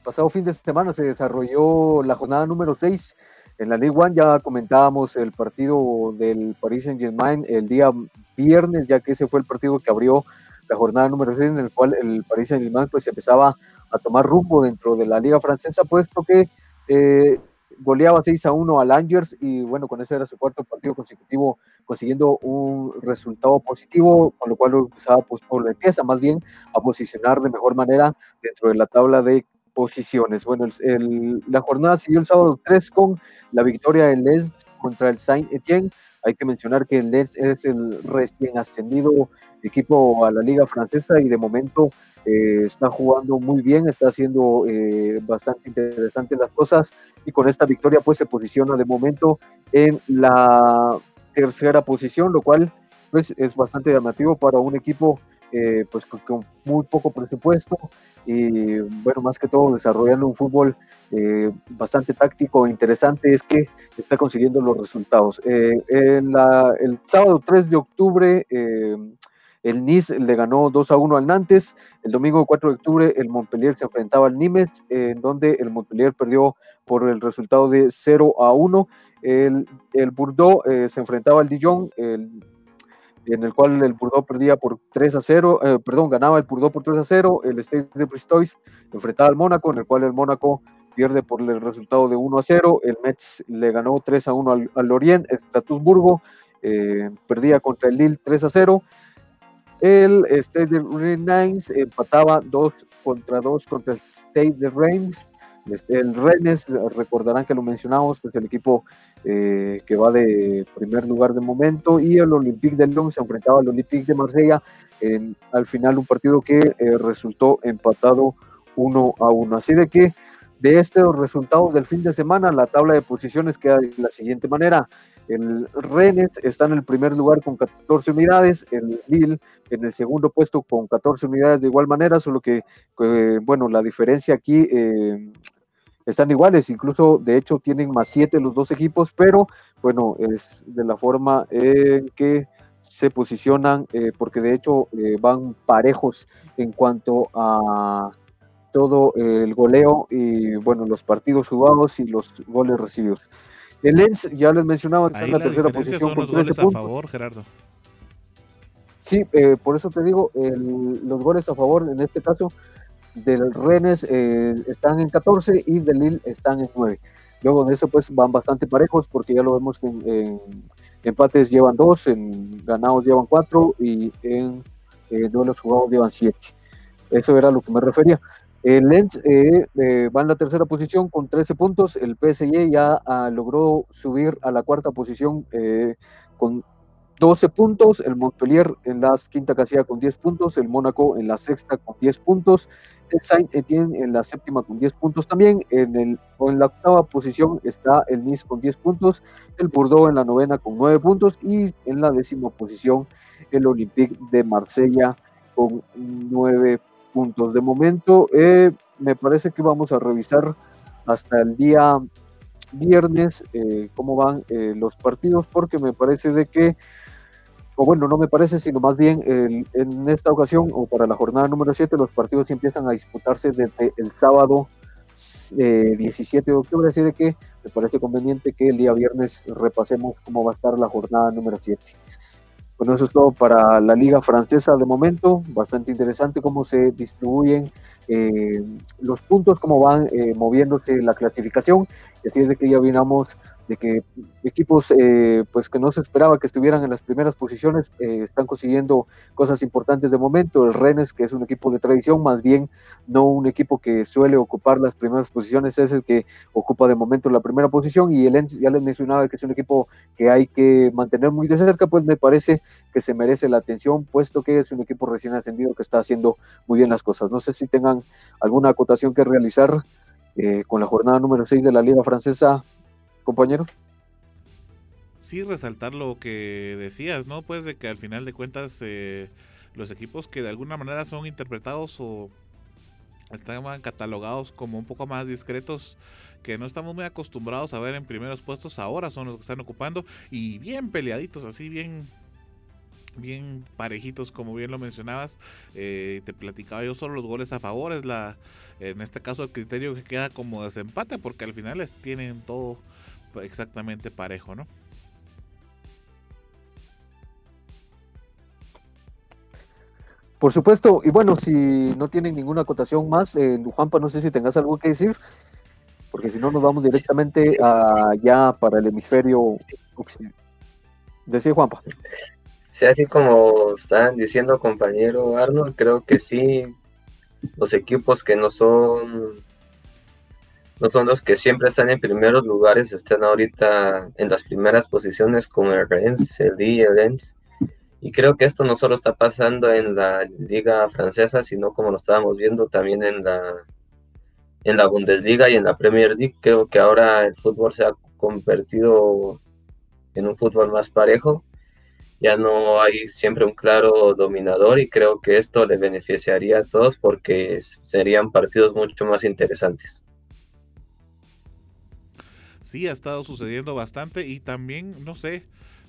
pasado fin de semana se desarrolló la jornada número 6 en la Ligue 1. Ya comentábamos el partido del Paris Saint-Germain el día viernes, ya que ese fue el partido que abrió la jornada número 6, en el cual el Paris Saint-Germain pues empezaba a tomar rumbo dentro de la Liga Francesa, puesto que goleaba 6 a 1 al Angers y bueno, con ese era su cuarto partido consecutivo consiguiendo un resultado positivo, con lo cual lo empezaba pues, lo empieza más bien a posicionar de mejor manera dentro de la tabla de posiciones. Bueno, el, la jornada siguió el sábado 3 con la victoria de Les contra el Saint Etienne. Hay que mencionar que el Les es el recién ascendido equipo a la liga francesa y de momento eh, está jugando muy bien, está haciendo eh, bastante interesantes las cosas y con esta victoria pues se posiciona de momento en la tercera posición, lo cual pues es bastante llamativo para un equipo eh, pues con, muy poco presupuesto y bueno, más que todo desarrollando un fútbol bastante táctico e interesante es que está consiguiendo los resultados. la, el sábado 3 de octubre el Nice le ganó 2 a 1 al Nantes. El domingo 4 de octubre el Montpellier se enfrentaba al Nimes, en donde el Montpellier perdió por el resultado de 0 a 1. El, el Bordeaux eh, se enfrentaba al Dijon, en el cual el Bordeaux perdía por 3 a 0, eh, perdón, ganaba el Bordeaux por 3 a 0. El Stade de Bristois enfrentaba al Mónaco, en el cual el Mónaco pierde por el resultado de 1 a 0. El Metz le ganó 3 a 1 al, al Lorient. El Strasburgo eh, perdía contra el Lille 3 a 0. El State de Rennes empataba 2 contra 2 contra el State de Reims. Este, el Rennes, recordarán que lo mencionamos, es el equipo eh, que va de primer lugar de momento. Y el Olympique de Lyon se enfrentaba al Olympique de Marsella. En, al final, un partido que eh, resultó empatado 1 a 1. Así de que de estos resultados del fin de semana, la tabla de posiciones queda de la siguiente manera. El Rennes está en el primer lugar con 14 unidades, el Lille en el segundo puesto con 14 unidades de igual manera, solo que, bueno, la diferencia aquí eh, están iguales, incluso de hecho tienen más 7 los dos equipos, pero bueno, es de la forma en que se posicionan, eh, porque de hecho eh, van parejos en cuanto a todo el goleo y bueno, los partidos jugados y los goles recibidos. El Lens, ya les mencionaba, está en la, tercera posición con 13 puntos. a favor, Gerardo. Sí, eh, por eso te digo, los goles a favor, en este caso, del Rennes eh, están en 14 y del Lille están en 9. Luego de eso, pues van bastante parejos, porque ya lo vemos que en, empates llevan 2, en ganados llevan 4 y en eh, duelos jugados llevan 7. Eso era lo que me refería. El Lens eh, eh, va en la tercera posición con 13 puntos. El PSG ya ah, logró subir a la cuarta posición eh, con 12 puntos. El Montpellier en la quinta casilla con 10 puntos. El Mónaco en la sexta con 10 puntos. El Saint Etienne en la séptima con 10 puntos también. En, el, en la octava posición está el Nice con 10 puntos. El Bordeaux en la novena con 9 puntos. Y en la décima posición el Olympique de Marsella con 9 puntos puntos. De momento, eh, me parece que vamos a revisar hasta el día viernes eh, cómo van eh, los partidos, porque me parece de que, o bueno, no me parece, sino más bien en esta ocasión, o para la jornada número 7, los partidos empiezan a disputarse desde el sábado 17 de octubre, así de que me parece conveniente que el día viernes repasemos cómo va a estar la jornada número 7. Bueno, eso es todo para la liga francesa de momento. Bastante interesante cómo se distribuyen eh, los puntos, cómo van eh, moviéndose la clasificación. Así es de que ya vinamos de que equipos eh, pues que no se esperaba que estuvieran en las primeras posiciones eh, están consiguiendo cosas importantes de momento. El Rennes, que es un equipo de tradición, más bien no un equipo que suele ocupar las primeras posiciones, es el que ocupa de momento la primera posición. Y el ya les mencionaba que es un equipo que hay que mantener muy de cerca, pues me parece que se merece la atención, puesto que es un equipo recién ascendido que está haciendo muy bien las cosas. No sé si tengan alguna acotación que realizar. Eh, con la jornada número 6 de la Liga Francesa, compañero. Sí, resaltar lo que decías, ¿no? Pues de que al final de cuentas eh, los equipos que de alguna manera son interpretados o estaban catalogados como un poco más discretos que no estamos muy acostumbrados a ver en primeros puestos ahora son los que están ocupando y bien peleaditos así bien bien parejitos como bien lo mencionabas eh, te platicaba yo solo los goles a favor es la en este caso el criterio que queda como desempate porque al final les tienen todo exactamente parejo, ¿no? Por supuesto, y bueno, si no tienen ninguna acotación más, eh, Juanpa, no sé si tengas algo que decir, porque si no nos vamos directamente allá para el hemisferio Decía Juanpa. Sí, así como están diciendo compañero Arnold, creo que sí, los equipos que no son no son los que siempre están en primeros lugares, están ahorita en las primeras posiciones como el Rennes, el Lille, el Lens. Y creo que esto no solo está pasando en la liga francesa, sino como lo estábamos viendo también en la, en la Bundesliga y en la Premier League. Creo que ahora el fútbol se ha convertido en un fútbol más parejo. Ya no hay siempre un claro dominador y creo que esto le beneficiaría a todos porque serían partidos mucho más interesantes sí ha estado sucediendo bastante y también, no sé,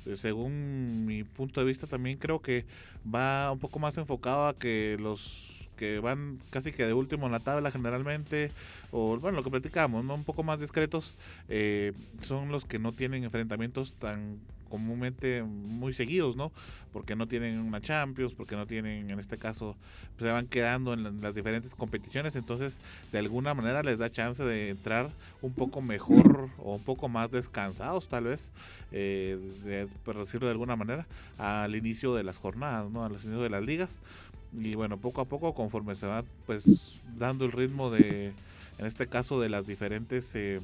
eh, según mi punto de vista también creo que va un poco más enfocado a que los que van casi que de último en la tabla generalmente o bueno lo que platicamos no un poco más discretos eh, son los que no tienen enfrentamientos tan comúnmente muy seguidos, ¿no? Porque no tienen una Champions, porque no tienen, en este caso, pues, se van quedando en las diferentes competiciones, entonces de alguna manera les da chance de entrar un poco mejor o un poco más descansados, tal vez, eh, por decirlo de alguna manera, al inicio de las jornadas, ¿no? Al inicio de las ligas. Y bueno, poco a poco, conforme se va pues dando el ritmo de, en este caso, de las diferentes... Eh,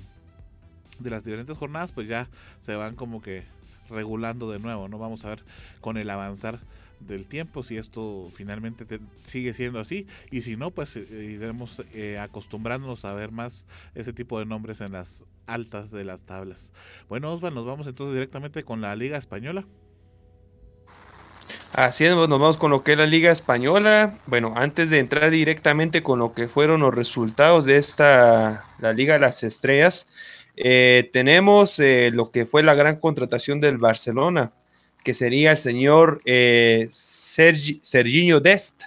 de las diferentes jornadas, pues ya se van como que regulando de nuevo, ¿no? Vamos a ver con el avanzar del tiempo si esto finalmente sigue siendo así y si no pues eh, iremos eh, acostumbrándonos a ver más ese tipo de nombres en las altas de las tablas. Bueno Osvaldo, nos vamos entonces directamente con la Liga Española. Así es, nos vamos con lo que es la Liga Española. Bueno, antes de entrar directamente con lo que fueron los resultados de esta, la Liga de las Estrellas, eh, tenemos eh, lo que fue la gran contratación del Barcelona, que sería el señor eh, Serginho Dest,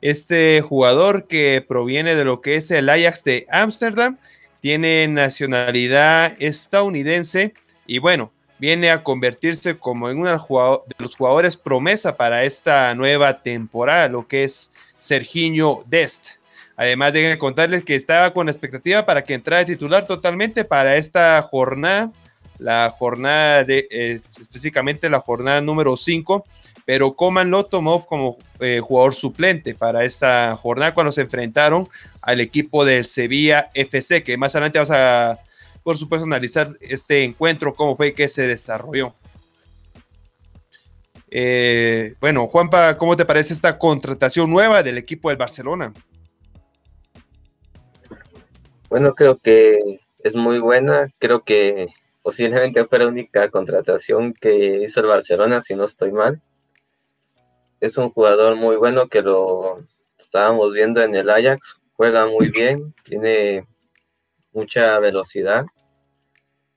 este jugador que proviene de lo que es el Ajax de Ámsterdam, tiene nacionalidad estadounidense y bueno, viene a convertirse como en uno de los jugadores promesa para esta nueva temporada, lo que es Serginho Dest. Además, de contarles que estaba con expectativa para que entrara titular totalmente para esta jornada, la jornada de, específicamente la jornada número 5, pero Coman lo tomó como eh, jugador suplente para esta jornada cuando se enfrentaron al equipo del Sevilla FC, que más adelante vamos a, por supuesto, analizar este encuentro, cómo fue que se desarrolló. Eh, bueno, Juanpa, ¿cómo te parece esta contratación nueva del equipo del Barcelona? Bueno, creo que es muy buena. Creo que posiblemente fue la única contratación que hizo el Barcelona, si no estoy mal. Es un jugador muy bueno que lo estábamos viendo en el Ajax. Juega muy bien, tiene mucha velocidad.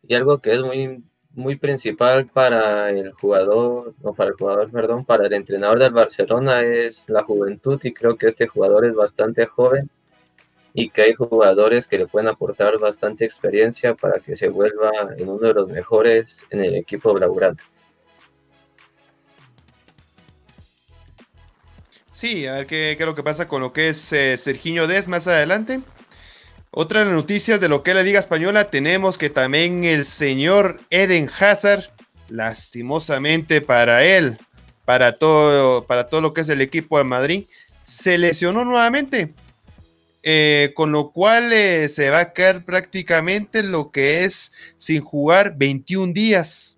Y algo que es muy, muy principal para el jugador, no para el jugador, perdón, para el entrenador del Barcelona es la juventud y creo que este jugador es bastante joven y que hay jugadores que le pueden aportar bastante experiencia para que se vuelva en uno de los mejores en el equipo blaugrana. Sí, a ver qué, qué, es lo que pasa con lo que es eh, Serginho Des más adelante. Otra noticia de lo que es la Liga Española, tenemos que también el señor Eden Hazard, lastimosamente para él, para todo, para todo lo que es el equipo de Madrid, se lesionó nuevamente. Eh, con lo cual eh, se va a quedar prácticamente lo que es sin jugar 21 días.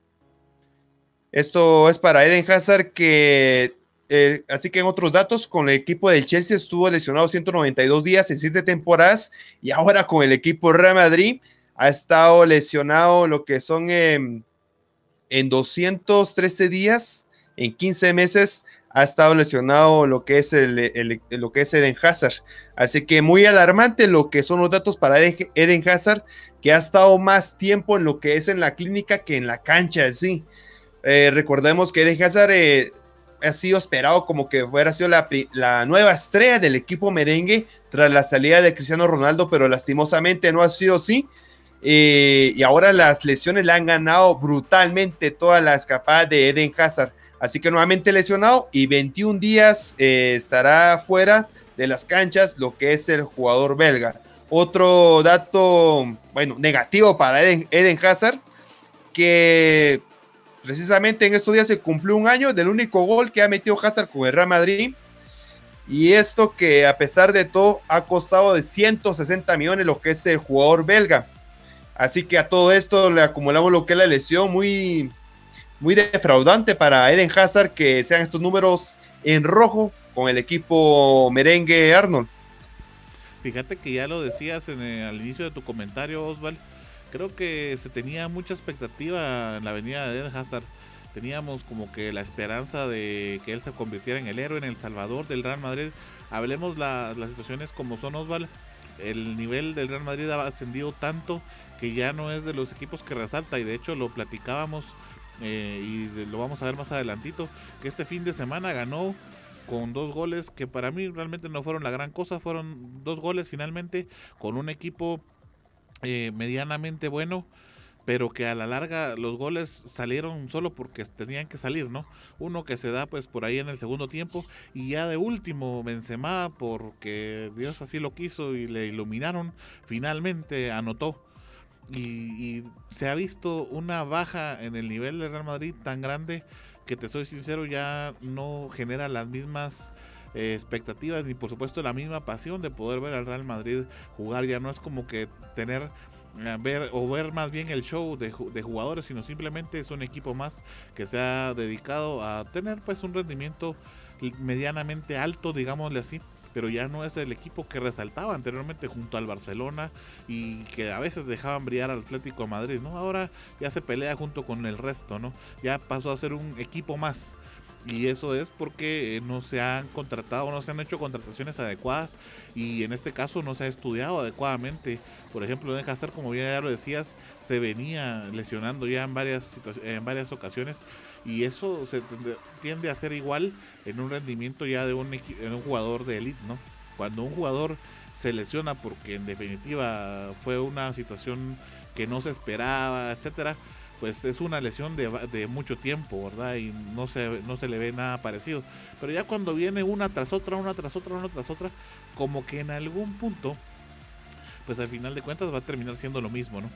Esto es para Eden Hazard que, eh, así que en otros datos, con el equipo del Chelsea estuvo lesionado 192 días en 7 temporadas y ahora con el equipo Real Madrid ha estado lesionado lo que son en 213 días, en 15 meses ha estado lesionado lo que es el, lo que es Eden Hazard. Así que muy alarmante lo que son los datos para Eden Hazard, que ha estado más tiempo en lo que es en la clínica que en la cancha, sí. Eh, recordemos que Eden Hazard eh, ha sido esperado como que fuera sido la, la, nueva estrella del equipo merengue tras la salida de Cristiano Ronaldo, pero lastimosamente no ha sido así. Eh, y ahora las lesiones le han ganado brutalmente toda la escapada de Eden Hazard. Así que nuevamente lesionado y 21 días eh, estará fuera de las canchas lo que es el jugador belga. Otro dato, bueno, negativo para Eden, Hazard, que precisamente en estos días se cumplió un año del único gol que ha metido Hazard con el Real Madrid. Y esto que a pesar de todo ha costado de 160 millones lo que es el jugador belga. Así que a todo esto le acumulamos lo que es la lesión muy muy defraudante para Eden Hazard que sean estos números en rojo con el equipo merengue Arnold. Fíjate que ya lo decías en al inicio de tu comentario, Osval. Creo que se tenía mucha expectativa en la venida de Eden Hazard. Teníamos como que la esperanza de que él se convirtiera en el héroe, en el salvador del Real Madrid. Hablemos las situaciones como son, Osval. El nivel del Real Madrid ha ascendido tanto que ya no es de los equipos que resalta. Y de hecho lo platicábamos eh, y lo vamos a ver más adelantito, que este fin de semana ganó con dos goles que para mí realmente no fueron la gran cosa, fueron dos goles finalmente con un equipo eh, medianamente bueno, pero que a la larga los goles salieron solo porque tenían que salir, ¿no? Uno que se da pues por ahí en el segundo tiempo y ya de último Benzema porque Dios así lo quiso y le iluminaron, finalmente anotó y, se ha visto una baja en el nivel de Real Madrid tan grande que te soy sincero ya no genera las mismas eh, expectativas ni por supuesto la misma pasión de poder ver al Real Madrid jugar. Ya no es como que tener eh, ver o ver más bien el show de, de, jugadores sino simplemente es un equipo más que se ha dedicado a tener pues un rendimiento medianamente alto digámosle así pero ya no es el equipo que resaltaba anteriormente junto al Barcelona y que a veces dejaban brillar al Atlético de Madrid, ¿no? Ahora ya se pelea junto con el resto, ¿no? Ya pasó a ser un equipo más. Y eso es porque no se han contratado, no se han hecho contrataciones adecuadas y en este caso no se ha estudiado adecuadamente. Por ejemplo, deja ser como ya lo decías, se venía lesionando ya en varias, en varias ocasiones y eso se tiende a ser igual en un rendimiento ya de un, un jugador de élite, ¿no? Cuando un jugador se lesiona porque en definitiva fue una situación que no se esperaba, etcétera, pues es una lesión de, de, mucho tiempo, ¿verdad? Y no se, no se le ve nada parecido. Pero ya cuando viene una tras otra, una tras otra, una tras otra, como que en algún punto, pues al final de cuentas va a terminar siendo lo mismo, ¿no?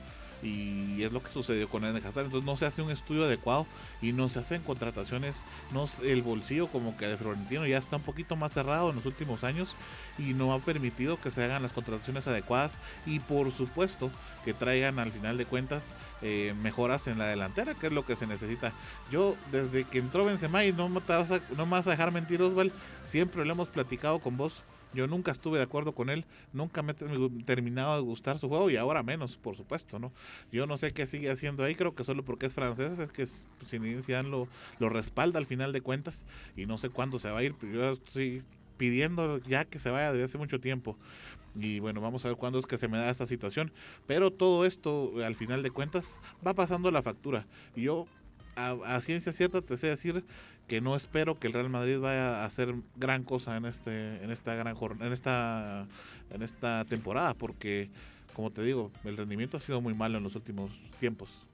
Y es lo que sucedió con Eden Hazard. Entonces no se hace un estudio adecuado y no se hacen contrataciones. No, el bolsillo como que de Florentino ya está un poquito más cerrado en los últimos años y no ha permitido que se hagan las contrataciones adecuadas y por supuesto que traigan al final de cuentas eh, mejoras en la delantera, que es lo que se necesita. Yo desde que entró Benzema y no vas a, no me a dejar mentir Osval, siempre lo hemos platicado con vos yo nunca estuve de acuerdo con él, nunca me he terminado de gustar su juego y ahora menos, por supuesto, ¿no? Yo no sé qué sigue haciendo ahí, creo que solo porque es francés, es que Zinedine lo, lo respalda al final de cuentas y no sé cuándo se va a ir, pero yo estoy pidiendo ya que se vaya desde hace mucho tiempo. Y bueno, vamos a ver cuándo es que se me da esa situación. Pero todo esto, al final de cuentas, va pasando la factura. Y yo, a, a ciencia cierta, te sé decir que no espero que el Real Madrid vaya a hacer gran cosa en este en esta gran en esta en esta temporada porque como te digo el rendimiento ha sido muy malo en los últimos tiempos.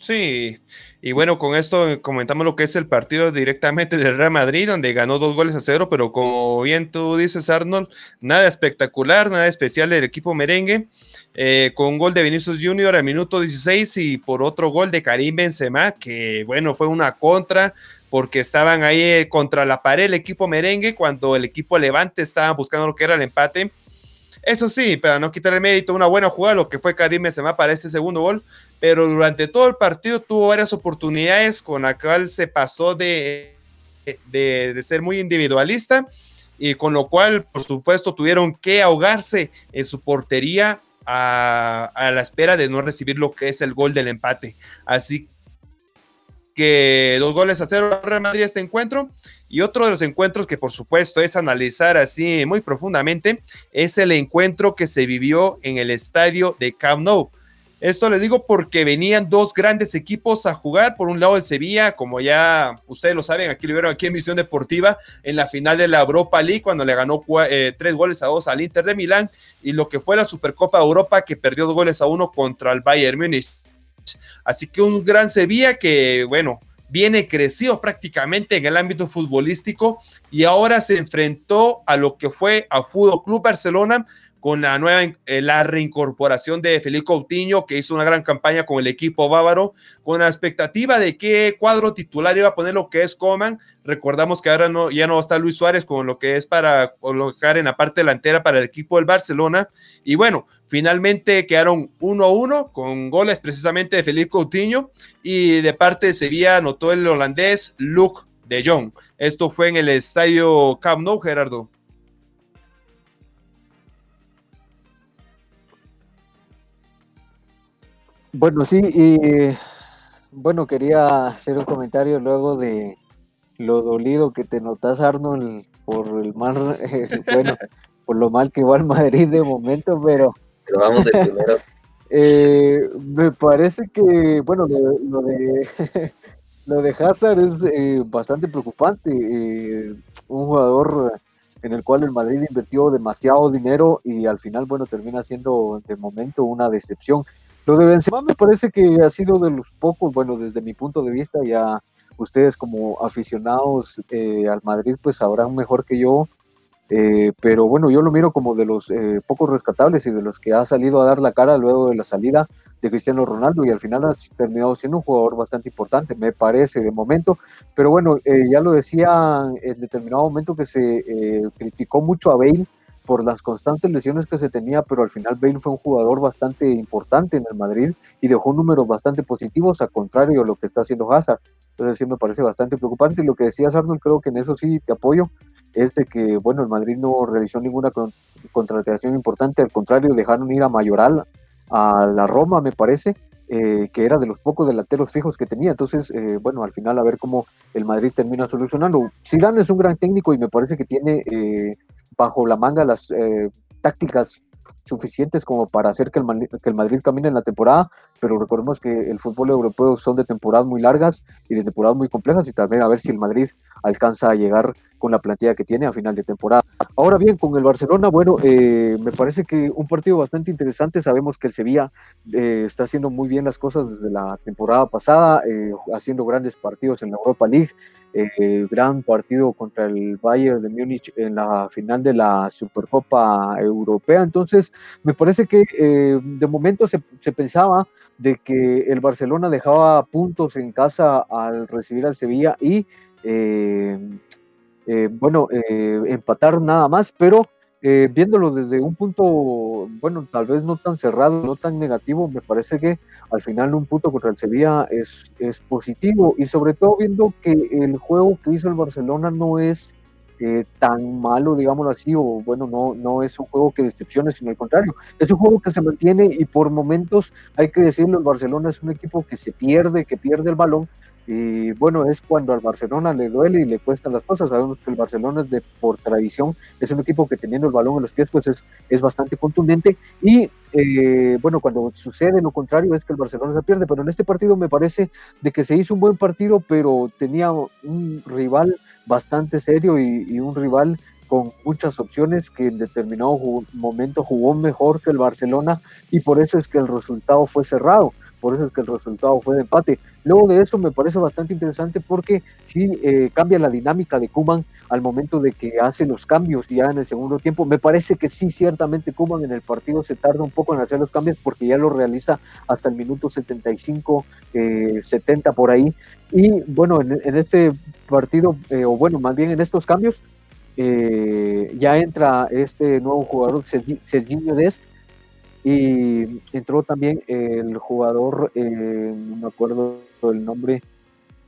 Sí, y bueno, con esto comentamos lo que es el partido directamente del Real Madrid, donde ganó dos goles a cero, pero como bien tú dices, Arnold, nada espectacular, nada especial del equipo merengue, eh, con un gol de Vinicius Junior al minuto 16 y por otro gol de Karim Benzema, que bueno, fue una contra, porque estaban ahí eh, contra la pared el equipo merengue, cuando el equipo Levante estaba buscando lo que era el empate. Eso sí, para no quitar el mérito, una buena jugada, lo que fue Karim Benzema para ese segundo gol, pero durante todo el partido tuvo varias oportunidades con la cual se pasó de, de, ser muy individualista y con lo cual, por supuesto, tuvieron que ahogarse en su portería a, a, la espera de no recibir lo que es el gol del empate. Así que dos goles a cero Real Madrid este encuentro. Y otro de los encuentros que por supuesto es analizar así muy profundamente es el encuentro que se vivió en el estadio de Camp Nou. Esto les digo porque venían dos grandes equipos a jugar. Por un lado el Sevilla, como ya ustedes lo saben, aquí lo vieron aquí en Misión Deportiva, en la final de la Europa League, cuando le ganó eh, tres goles a dos al Inter de Milán, y lo que fue la Supercopa de Europa, que perdió dos goles a uno contra el Bayern Múnich. Así que un gran Sevilla que, bueno, viene crecido prácticamente en el ámbito futbolístico y ahora se enfrentó a lo que fue a Fútbol Club Barcelona con la nueva eh, la reincorporación de Felipe Coutinho, que hizo una gran campaña con el equipo bávaro, con la expectativa de qué cuadro titular iba a poner lo que es Coman. Recordamos que ahora no, ya no está Luis Suárez con lo que es para colocar en la parte delantera para el equipo del Barcelona. Y bueno, finalmente quedaron 1 a 1 con goles precisamente de Felipe Coutinho y de parte de Sevilla anotó el holandés Luke de Jong. Esto fue en el estadio Camp Nou, Gerardo. Bueno, sí, y bueno, quería hacer un comentario luego de lo dolido que te notas, Arnold, por el mal, bueno, por lo mal que va el Madrid de momento, pero... Pero vamos de primero. eh, me parece que, bueno, lo, de lo de Hazard es eh, bastante preocupante. Eh, un jugador en el cual el Madrid invirtió demasiado dinero y al final, bueno, termina siendo de momento una decepción. Lo de Benzema me parece que ha sido de los pocos, bueno, desde mi punto de vista, ya ustedes como aficionados eh, al Madrid, pues sabrán mejor que yo, eh, pero bueno, yo lo miro como de los eh, pocos rescatables y de los que ha salido a dar la cara luego de la salida de Cristiano Ronaldo y al final ha terminado siendo un jugador bastante importante, me parece, de momento. Pero bueno, ya lo decía en determinado momento que se criticó mucho a Bale por las constantes lesiones que se tenía, pero al final Bale fue un jugador bastante importante en el Madrid y dejó números bastante positivos, a contrario de lo que está haciendo Hazard. Entonces sí me parece bastante preocupante. Y lo que decías Arnold, creo que en eso sí te apoyo, es de que, bueno, el Madrid no realizó ninguna contratación importante, al contrario, dejaron ir a Mayoral a la Roma, me parece, eh, que era de los pocos delanteros fijos que tenía. Entonces, eh, bueno, al final a ver cómo el Madrid termina solucionando. Zidane es un gran técnico y me parece que tiene eh, bajo la manga las eh, tácticas suficientes como para hacer que el, que el Madrid camine en la temporada, pero recordemos que el fútbol europeo son de temporadas muy largas y de temporadas muy complejas y también a ver si el Madrid alcanza a llegar con la plantilla que tiene a final de temporada. Ahora bien, con el Barcelona, bueno, eh, me parece que un partido bastante interesante. Sabemos que el Sevilla eh, está haciendo muy bien las cosas desde la temporada pasada, eh, haciendo grandes partidos en la Europa League, gran partido contra el Bayern de Múnich en la final de la Supercopa Europea. Entonces, me parece que de momento se, se pensaba de que el Barcelona dejaba puntos en casa al recibir al Sevilla y eh, eh, bueno, eh, empatar nada más, pero viéndolo desde un punto, bueno, tal vez no tan cerrado, no tan negativo, me parece que al final un punto contra el Sevilla es, es positivo. Y sobre todo viendo que el juego que hizo el Barcelona no es tan malo, digámoslo así, o bueno, no, no es un juego que decepcione, sino al contrario, es un juego que se mantiene y por momentos, hay que decirlo, el Barcelona es un equipo que se pierde, que pierde el balón, y bueno, es cuando al Barcelona le duele y le cuestan las cosas. Sabemos que el Barcelona es de por tradición, es un equipo que teniendo el balón en los pies, pues es, es bastante contundente. Y eh, bueno, cuando sucede lo contrario es que el Barcelona se pierde. Pero en este partido me parece de que se hizo un buen partido, pero tenía un rival bastante serio y, un rival con muchas opciones que en determinado momento jugó mejor que el Barcelona y por eso es que el resultado fue cerrado por eso es que el resultado fue de empate. Luego de eso me parece bastante interesante porque sí eh, cambia la dinámica de Kuman al momento de que hace los cambios ya en el segundo tiempo. Me parece que sí, ciertamente Kuman en el partido se tarda un poco en hacer los cambios porque ya lo realiza hasta el minuto 75, 70 eh, por ahí. Y bueno, en, este partido, eh, o bueno, más bien en estos cambios, ya entra este nuevo jugador, Serginho Dest, y entró también el jugador, eh, no me acuerdo el nombre,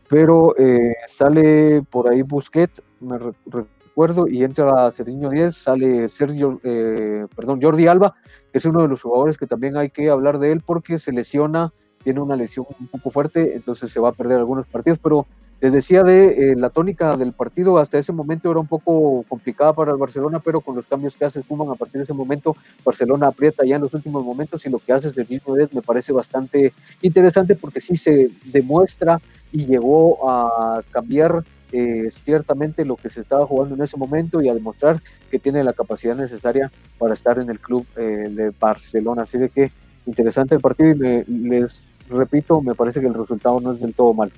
pero eh, sale por ahí Busquets, me recuerdo, y entra Serginho 10, sale Sergio, eh, perdón, Jordi Alba, es uno de los jugadores que también hay que hablar de él porque se lesiona, tiene una lesión un poco fuerte, entonces se va a perder algunos partidos, pero les decía de eh, la tónica del partido, hasta ese momento era un poco complicada para el Barcelona, pero con los cambios que hace Kuman a partir de ese momento, Barcelona aprieta ya en los últimos momentos y lo que hace el mismo me parece bastante interesante porque sí se demuestra y llegó a cambiar eh, ciertamente lo que se estaba jugando en ese momento y a demostrar que tiene la capacidad necesaria para estar en el club eh, de Barcelona. Así de que interesante el partido y les repito, me parece que el resultado no es del todo mal.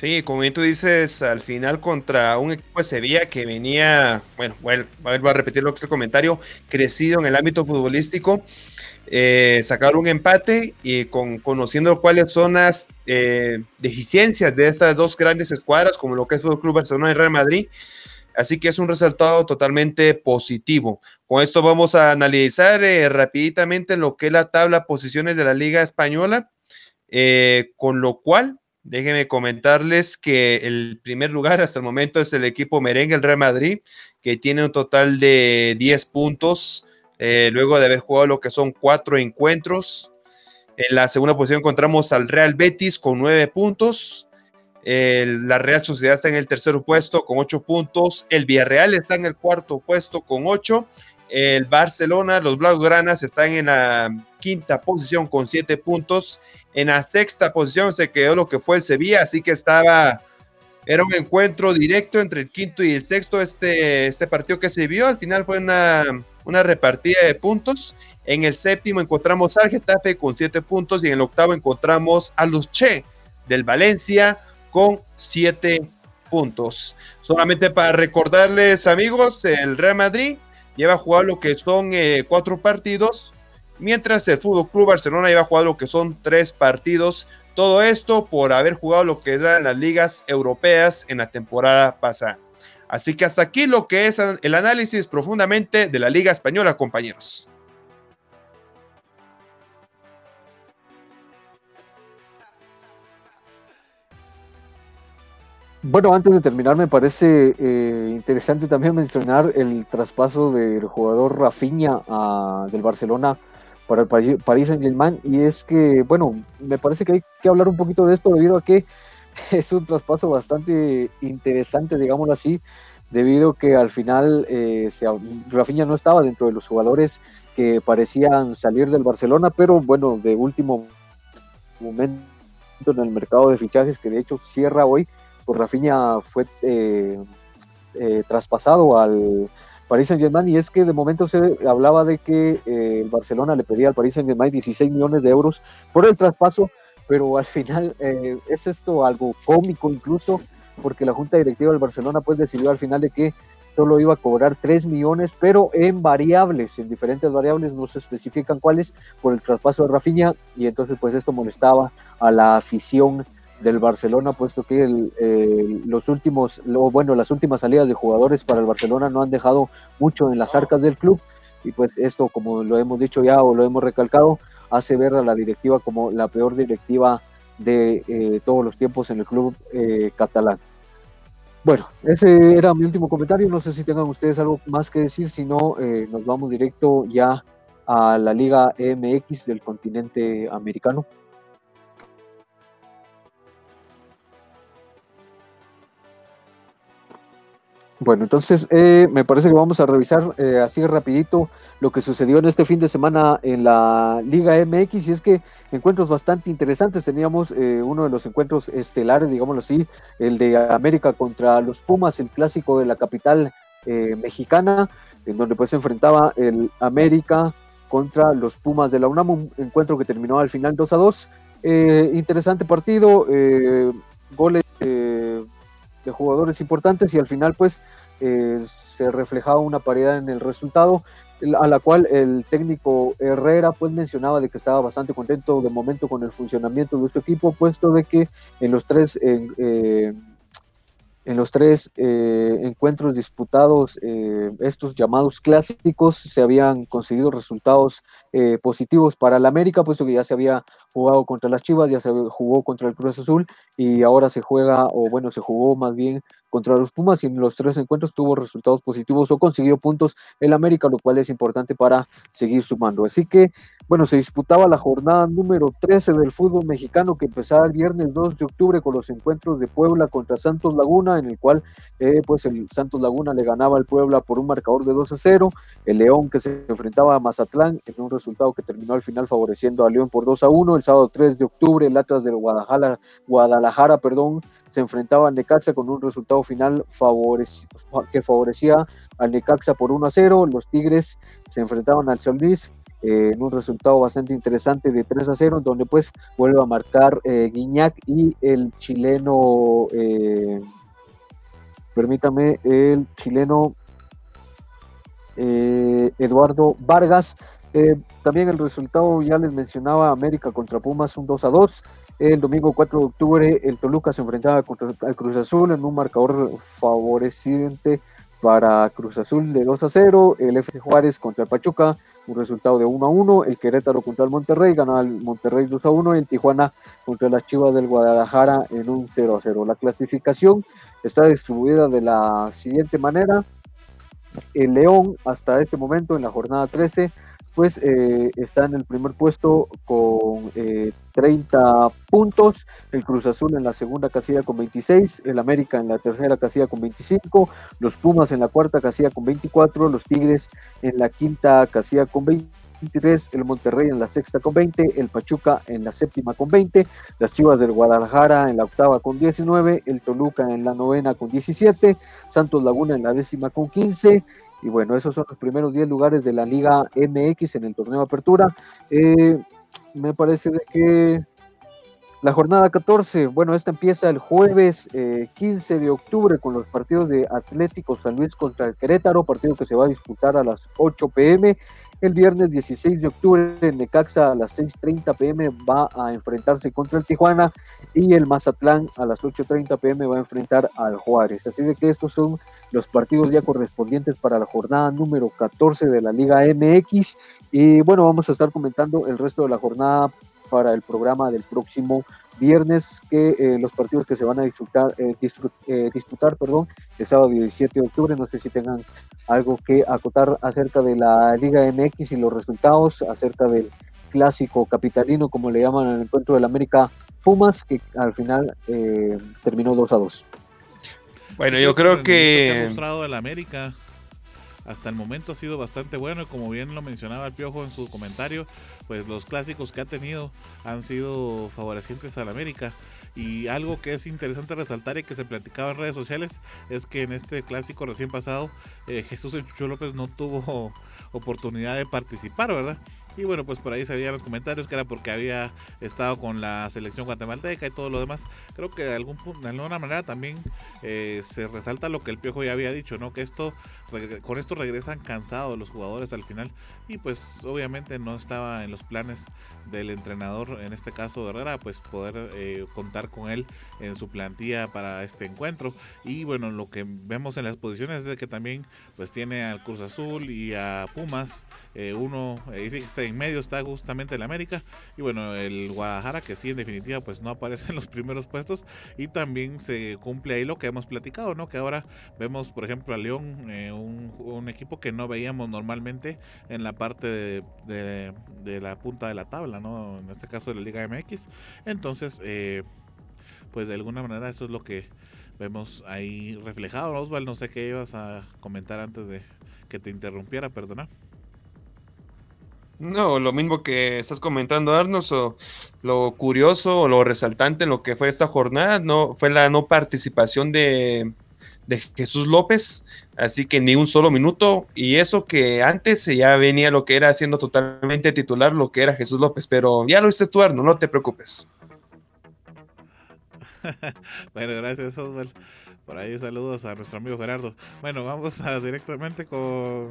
Sí, como bien tú dices, al final contra un equipo de Sevilla que venía, bueno, bueno, vuelvo a repetir lo que es el comentario, crecido en el ámbito futbolístico, eh, sacar un empate y con, conociendo cuáles son las eh, deficiencias de estas dos grandes escuadras, como lo que es el Club Barcelona y Real Madrid. Así que es un resultado totalmente positivo. Con esto vamos a analizar eh, lo que es la tabla posiciones de la Liga Española, con lo cual Déjenme comentarles que el primer lugar hasta el momento es el equipo merengue, el Real Madrid, que tiene un total de 10 puntos, eh, luego de haber jugado lo que son cuatro encuentros. En la segunda posición encontramos al Real Betis con 9 puntos. La Real Sociedad está en el tercer puesto con 8 puntos. El Villarreal está en el cuarto puesto con 8. El Barcelona, los Blaugranas están en la quinta posición con 7 puntos en la sexta posición se quedó lo que fue el Sevilla, así que estaba, era un encuentro directo entre el quinto y el sexto, este, este partido que se vio, al final fue una, una repartida de puntos. En el séptimo encontramos al Getafe con siete puntos y en el octavo encontramos a los Che del Valencia con siete puntos. Solamente para recordarles, amigos, el Real Madrid lleva a jugar lo que son eh, cuatro partidos mientras el Fútbol Club Barcelona iba a jugar lo que son tres partidos. Todo esto por haber jugado lo que eran las ligas europeas en la temporada pasada. Así que hasta aquí lo que es el análisis profundamente de la Liga Española, compañeros. Bueno, antes de terminar, me parece eh, interesante también mencionar el traspaso del jugador Rafinha del Barcelona para el Paris Saint Germain y es que, bueno, me parece que hay que hablar un poquito de esto debido a que es un traspaso bastante interesante, digámoslo así, debido a que al final eh, Rafinha no estaba dentro de los jugadores que parecían salir del Barcelona, pero bueno, de último momento en el mercado de fichajes, que de hecho cierra hoy, pues Rafinha fue eh, eh, traspasado al Paris Saint Germain y es que de momento se hablaba de que eh, el Barcelona le pedía al Paris Saint Germain 16 millones de euros por el traspaso, pero al final eh, es esto algo cómico incluso porque la junta directiva del Barcelona pues decidió al final de que solo iba a cobrar 3 millones, pero en variables, en diferentes variables, no se especifican cuáles, por el traspaso de Rafinha, y entonces pues esto molestaba a la afición del Barcelona, puesto que el, los últimos, bueno, las últimas salidas de jugadores para el Barcelona no han dejado mucho en las arcas del club y pues esto, como lo hemos dicho ya o lo hemos recalcado, hace ver a la directiva como la peor directiva de eh, todos los tiempos en el club eh, catalán. Bueno, ese era mi último comentario. No sé si tengan ustedes algo más que decir, si no, eh, nos vamos directo ya a la Liga MX del continente americano. Bueno, entonces eh, me parece que vamos a revisar eh, así rapidito lo que sucedió en este fin de semana en la Liga MX y es que encuentros bastante interesantes. Teníamos eh, uno de los encuentros estelares, digámoslo así, el de América contra los Pumas, el clásico de la capital mexicana, en donde pues se enfrentaba el América contra los Pumas de la UNAM, un encuentro que terminó al final 2 a 2. Eh, interesante partido, eh, goles de jugadores importantes y al final pues se reflejaba una paridad en el resultado a la cual el técnico Herrera pues mencionaba de que estaba bastante contento de momento con el funcionamiento de su equipo, puesto de que en los tres eh, en los tres eh, encuentros disputados, eh, estos llamados clásicos, se habían conseguido resultados eh, positivos para el América, puesto que ya se había jugado contra las Chivas, ya se jugó contra el Cruz Azul y ahora se juega, o bueno, se jugó más bien contra los Pumas y en los tres encuentros tuvo resultados positivos o consiguió puntos el América, lo cual es importante para seguir sumando. Así que, bueno, se disputaba la jornada número 13 del fútbol mexicano que empezaba el viernes 2 de octubre con los encuentros de Puebla contra Santos Laguna, en el cual eh, pues el Santos Laguna le ganaba al Puebla por un marcador de 2 a 0, el León que se enfrentaba a Mazatlán en un resultado que terminó al final favoreciendo a León por 2 a 1, el sábado 3 de octubre el Atlas del Guadalajara, Guadalajara perdón, se enfrentaba al Necaxa con un resultado final que favorecía al Necaxa por 1 a 0. Los Tigres se enfrentaban al San Luis eh, en un resultado bastante interesante de 3 a 0, donde pues vuelve a marcar eh, Guiñac y el chileno, eh, permítame, el chileno Eduardo Vargas. también el resultado ya les mencionaba América contra Pumas un 2 a 2. El domingo 4 de octubre, el Toluca se enfrentaba el Cruz Azul en un marcador favoreciente para Cruz Azul de 2 a 0. El FC Juárez contra el Pachuca, un resultado de 1 a 1. El Querétaro contra el Monterrey, ganó el Monterrey 2 a 1. Y el Tijuana contra las Chivas del Guadalajara en un 0 a 0. La clasificación está distribuida de la siguiente manera. El León, hasta este momento, en la jornada 13, pues eh, está en el primer puesto con 30 eh, puntos, el Cruz Azul en la segunda casilla con 26, el América en la tercera casilla con 25, los Pumas en la cuarta casilla con 24, los Tigres en la quinta casilla con 23, el Monterrey en la sexta con 20, el Pachuca en la séptima con 20, las Chivas del Guadalajara en la octava con 19, el Toluca en la novena con 17, Santos Laguna en la décima con 15, y bueno, esos son los primeros 10 lugares de la Liga MX en el torneo apertura. Eh, me parece de que la jornada 14, bueno, esta empieza el jueves 15 eh, de octubre con los partidos de Atlético San Luis contra el Querétaro, partido que se va a disputar a las 8 pm. El viernes 16 de octubre en Necaxa a las 6.30 pm va a enfrentarse contra el Tijuana y el Mazatlán a las 8.30 pm va a enfrentar al Juárez. Así de que estos son los partidos ya correspondientes para la jornada número 14 de la Liga MX. Y bueno, vamos a estar comentando el resto de la jornada para el programa del próximo viernes, que eh, los partidos que se van a disfrutar, eh, eh, disputar perdón, el sábado 17 de octubre, no sé si tengan algo que acotar acerca de la Liga MX y los resultados, acerca del clásico capitalino, como le llaman al encuentro del América Pumas, que al final terminó 2 a 2. Bueno, yo creo que... ha mostrado el América hasta el momento ha sido bastante bueno y como bien lo mencionaba el Piojo en su comentario, pues los clásicos que ha tenido han sido favorecientes al América. Y algo que es interesante resaltar y que se platicaba en redes sociales es que en este clásico recién pasado eh, Jesús el Chucho López no tuvo oportunidad de participar, ¿verdad? Y bueno, pues por ahí se veían los comentarios que era porque había estado con la selección guatemalteca y todo lo demás. Creo que de, algún, de alguna manera también eh, se resalta lo que el Piojo ya había dicho, ¿no? Que esto con esto regresan cansados los jugadores al final y pues obviamente no estaba en los planes del entrenador, en este caso Herrera, pues poder eh, contar con él en su plantilla para este encuentro. Y bueno, lo que vemos en las posiciones es de que también pues tiene al Cruz Azul y a Pumas, eh, uno que está en medio, está justamente el América, y bueno, el Guadalajara que sí en definitiva pues no aparece en los primeros puestos y también se cumple ahí lo que hemos platicado, ¿no? Que ahora vemos por ejemplo a León, eh, un, equipo que no veíamos normalmente en la parte de, la punta de la tabla, en este caso de la Liga MX. Entonces, eh, pues de alguna manera eso es lo que vemos ahí reflejado. Osval, no sé qué ibas a comentar antes de que te interrumpiera, perdona. No, lo mismo que estás comentando, Arnold, lo curioso o lo resaltante en lo que fue esta jornada, no fue la no participación de, de Jesús López, así que ni un solo minuto, y eso que antes ya venía lo que era siendo totalmente titular, lo que era Jesús López, pero ya lo hiciste tú, no te preocupes. bueno, gracias, Oswald. Por ahí saludos a nuestro amigo Gerardo. Bueno, vamos a directamente con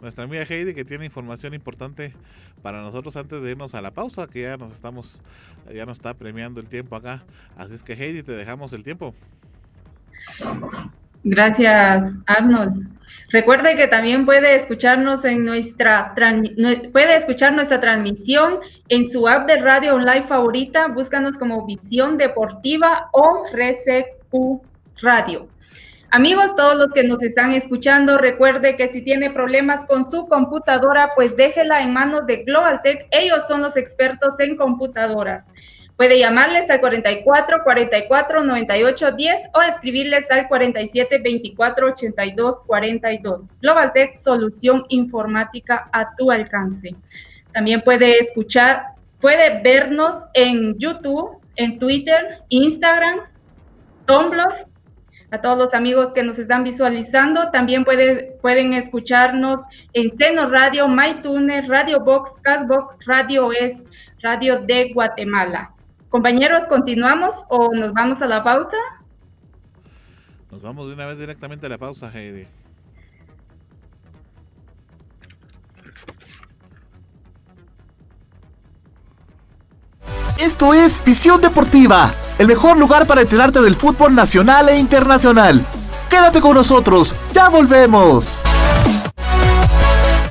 nuestra amiga Heidi que tiene información importante para nosotros antes de irnos a la pausa, que ya nos estamos, ya nos está premiando el tiempo acá. Así es que Heidi, te dejamos el tiempo. Gracias, Arnold. Recuerde que también puede escucharnos en nuestra puede escuchar nuestra transmisión en su app de radio online favorita. Búscanos como Visión Deportiva o RCQ Radio. Amigos, todos los que nos están escuchando, recuerde que si tiene problemas con su computadora, pues déjela en manos de Global Tech. Ellos son los expertos en computadoras. Puede llamarles al 44 44 98 10 o escribirles al 47 24 82 42. Global Tech, solución informática a tu alcance. También puede escuchar, puede vernos en YouTube, en Twitter, Instagram, Tumblr a todos los amigos que nos están visualizando. También pueden escucharnos en Seno Radio, MyTuner, Radio Box, Castbox, Radio Es, Radio de Guatemala. Compañeros, ¿continuamos o nos vamos a la pausa? Nos vamos de una vez directamente a la pausa, Heidi. Esto es Visión Deportiva, el mejor lugar para enterarte del fútbol nacional e internacional. Quédate con nosotros, ya volvemos.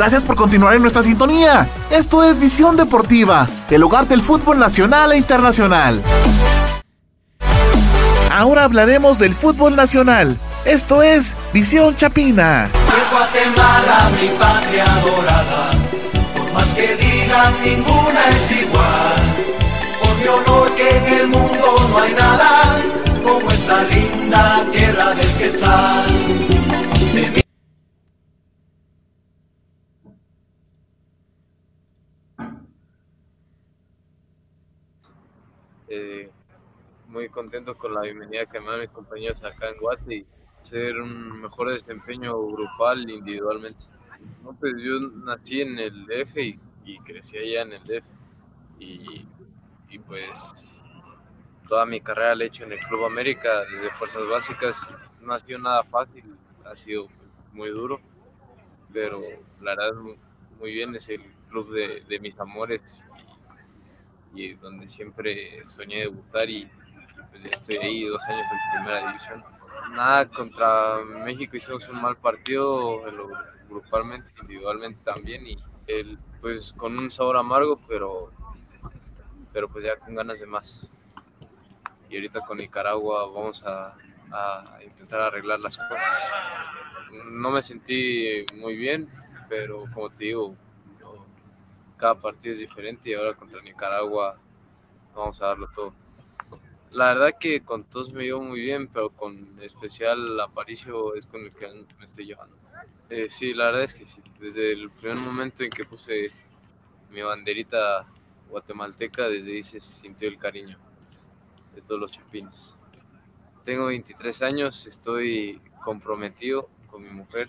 Gracias por continuar en nuestra sintonía. Esto es Visión Deportiva, el hogar del fútbol nacional e internacional. Ahora hablaremos del fútbol nacional. Esto es Visión Chapina. Guatemala, mi patria dorada, por más que ninguna es igual. Por mi honor que en el mundo no hay nada como esta linda tierra del Quetzal. Muy contento con la bienvenida que me dan mis compañeros acá en Guate y ser un mejor desempeño grupal individualmente. No, pues yo nací en el DF y y crecí allá en el DF. y, y pues toda mi carrera la he hecho en el Club América desde Fuerzas Básicas. No ha sido nada fácil, ha sido muy duro, pero la verdad muy bien, es el club de, de mis amores y, donde siempre soñé debutar y estoy ahí dos años en primera división. Nada, contra México hicimos un mal partido, grupalmente, individualmente también, y el, pues con un sabor amargo, pero, pero pues ya con ganas de más. Y ahorita con Nicaragua vamos a, a intentar arreglar las cosas. No me sentí muy bien, pero como te digo, cada partido es diferente y ahora contra Nicaragua vamos a darlo todo. La verdad que con todos me llevo muy bien, pero con especial Aparicio es con el que me estoy llevando. Eh, sí, la verdad es que sí. Desde el primer momento en que puse mi banderita guatemalteca, desde ahí sintió el cariño de todos los chapines. Tengo 23 años, estoy comprometido con mi mujer,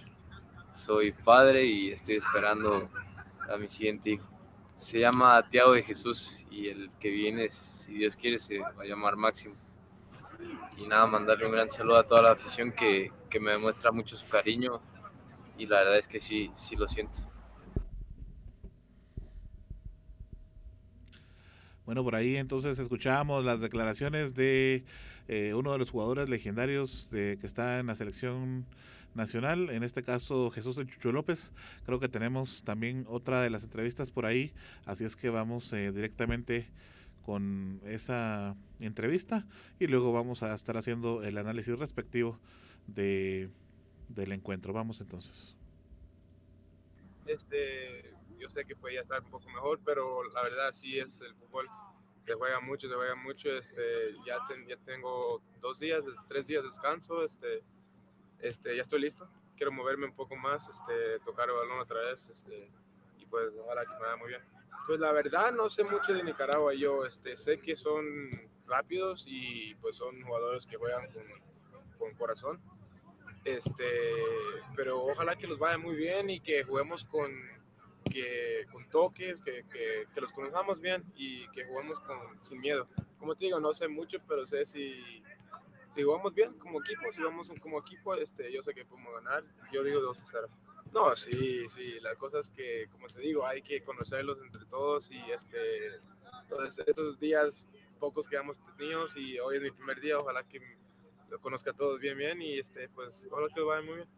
soy padre y estoy esperando a mi siguiente hijo. Se llama Tiago de Jesús y el que viene, si Dios quiere, se va a llamar Máximo. Y nada, mandarle un gran saludo a toda la afición que, que me demuestra mucho su cariño y la verdad es que sí, sí lo siento. Bueno, por ahí entonces escuchábamos las declaraciones de eh, uno de los jugadores legendarios de, que está en la selección nacional, en este caso Jesús El Chucho López. Creo que tenemos también otra de las entrevistas por ahí, así es que vamos eh, directamente con esa entrevista y luego vamos a estar haciendo el análisis respectivo de, del encuentro. Vamos entonces. Este, yo sé que podía estar un poco mejor, pero la verdad sí es el fútbol. Se juega mucho, se juega mucho. Este, ya, ya tengo dos días, tres días de descanso. Este, este, ya estoy listo. Quiero moverme un poco más, este, tocar el balón otra vez, este, y pues ojalá que me vaya muy bien. Pues la verdad no sé mucho de Nicaragua. Yo este, sé que son rápidos y pues son jugadores que juegan con, con corazón. Este, pero ojalá que los vaya muy bien y que juguemos con, que, con toques, que, que, que, los conozcamos bien y que juguemos con, sin miedo. Como te digo, no sé mucho, pero sé si, si jugamos bien como equipo, si vamos como equipo, este, yo sé que podemos ganar. Yo digo 2 a 0. No, sí, sí, la cosa es que, como te digo, hay que conocerlos entre todos y este, todos estos días pocos que hemos tenido y hoy es mi primer día, ojalá que lo conozca a todos bien, bien y este, pues ojalá que vaya muy bien.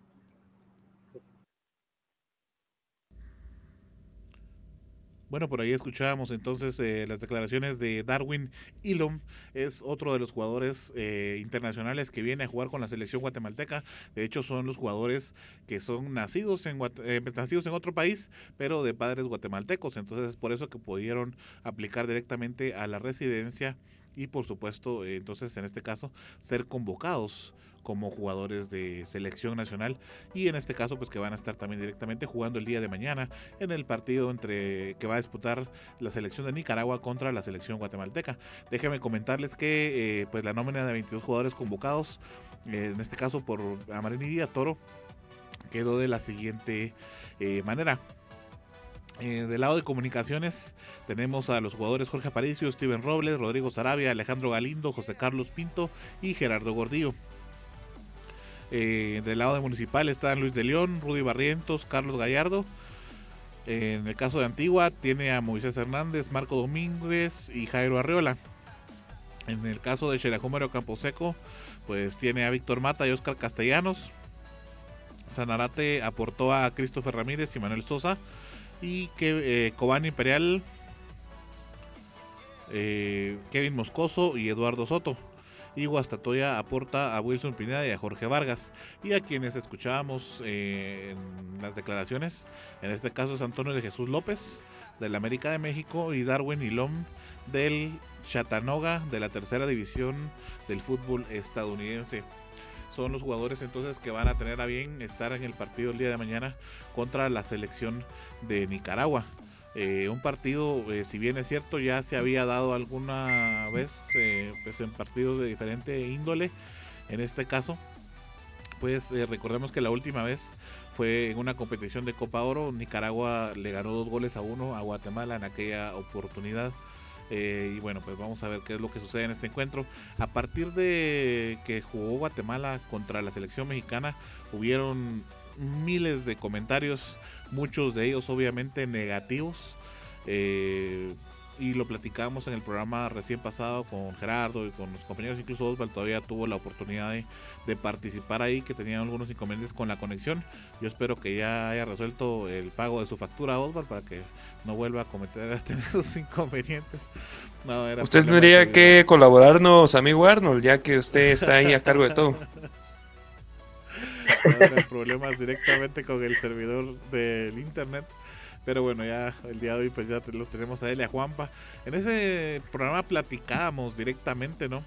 Bueno, por ahí escuchábamos entonces eh, las declaraciones de Darwin Ilom, es otro de los jugadores eh, internacionales que viene a jugar con la selección guatemalteca. De hecho, son los jugadores que son nacidos en, eh, nacidos en otro país, pero de padres guatemaltecos. Entonces, es por eso que pudieron aplicar directamente a la residencia y, por supuesto, entonces en este caso, ser convocados como jugadores de selección nacional y en este caso pues que van a estar también directamente jugando el día de mañana en el partido entre que va a disputar la selección de Nicaragua contra la selección guatemalteca. Déjenme comentarles que eh, pues la nómina de 22 jugadores convocados, eh, en este caso por Amarini Díaz Toro, quedó de la siguiente eh, manera. Del lado de comunicaciones tenemos a los jugadores Jorge Aparicio, Steven Robles, Rodrigo Sarabia, Alejandro Galindo, José Carlos Pinto y Gerardo Gordillo. Eh, del lado de Municipal están Luis de León, Rudy Barrientos, Carlos Gallardo. En el caso de Antigua tiene a Moisés Hernández, Marco Domínguez y Jairo Arreola. En el caso de Xerajúmero Camposeco, pues tiene a Víctor Mata y Oscar Castellanos. Sanarate aportó a Christopher Ramírez y Manuel Sosa. Y que eh, Cobán Imperial, eh, Kevin Moscoso y Eduardo Soto y Guastatoya aporta a Wilson Pineda y a Jorge Vargas y a quienes escuchábamos eh, en las declaraciones, en este caso es Antonio de Jesús López del América de México y Darwin Ilom del Chattanooga de la tercera división del fútbol estadounidense son los jugadores entonces que van a tener a bien estar en el partido el día de mañana contra la selección de Nicaragua. Eh, un partido, eh, si bien es cierto, ya se había dado alguna vez eh, pues en partidos de diferente índole. En este caso, pues recordemos que la última vez fue en una competición de Copa Oro. Nicaragua le ganó dos goles a uno a Guatemala en aquella oportunidad. Y bueno, pues vamos a ver qué es lo que sucede en este encuentro. A partir de que jugó Guatemala contra la selección mexicana, hubieron miles de comentarios, muchos de ellos obviamente negativos. Eh, y lo platicamos en el programa recién pasado con Gerardo y con los compañeros, incluso Osvaldo todavía tuvo la oportunidad de, participar ahí, que tenían algunos inconvenientes con la conexión. Yo espero que ya haya resuelto el pago de su factura Osvaldo para que no vuelva a cometer esos inconvenientes. usted tendría que colaborarnos, amigo Arnold, ya que usted está ahí a cargo de todo. No, problemas directamente con el servidor del internet pero bueno, ya el día de hoy pues ya lo tenemos a él y a Juanpa. En ese programa platicábamos directamente, ¿no?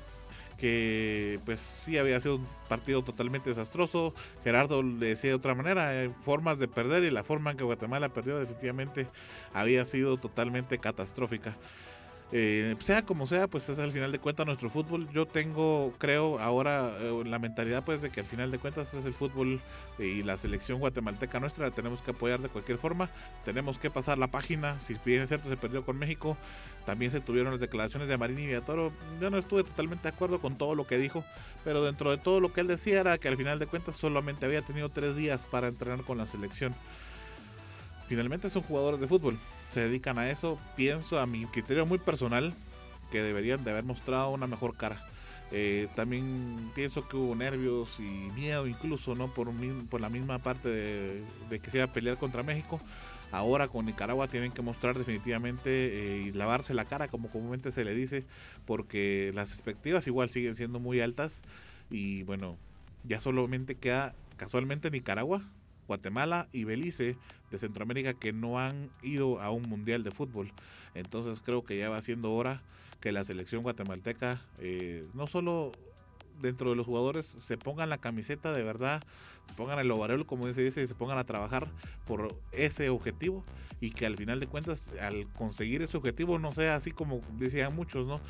Que pues sí había sido un partido totalmente desastroso. Gerardo le decía de otra manera, hay formas de perder y la forma en que Guatemala perdió definitivamente había sido totalmente catastrófica. Eh, sea como sea, pues es al final de cuentas nuestro fútbol. Yo tengo, creo, ahora eh, la mentalidad pues de que al final de cuentas es el fútbol y la selección guatemalteca nuestra, la tenemos que apoyar de cualquier forma, tenemos que pasar la página, si bien es cierto se perdió con México, también se tuvieron las declaraciones de Marini y Villatoro, yo no estuve totalmente de acuerdo con todo lo que dijo, pero dentro de todo lo que él decía era que al final de cuentas solamente había tenido tres días para entrenar con la selección. Finalmente son jugadores de fútbol, se dedican a eso. Pienso a mi criterio muy personal que deberían de haber mostrado una mejor cara. Eh, también pienso que hubo nervios y miedo incluso, ¿no? Por, por la misma parte de, que se iba a pelear contra México. Ahora con Nicaragua tienen que mostrar definitivamente eh, y lavarse la cara, como comúnmente se le dice, porque las expectativas igual siguen siendo muy altas. Y bueno, ya solamente queda casualmente Nicaragua, Guatemala y Belice de Centroamérica que no han ido a un mundial de fútbol. Entonces creo que ya va siendo hora que la selección guatemalteca eh, no solo dentro de los jugadores se pongan la camiseta de verdad, se pongan el overall como se dice, y se pongan a trabajar por ese objetivo y que al final de cuentas al conseguir ese objetivo no sea así como decían muchos, ¿no?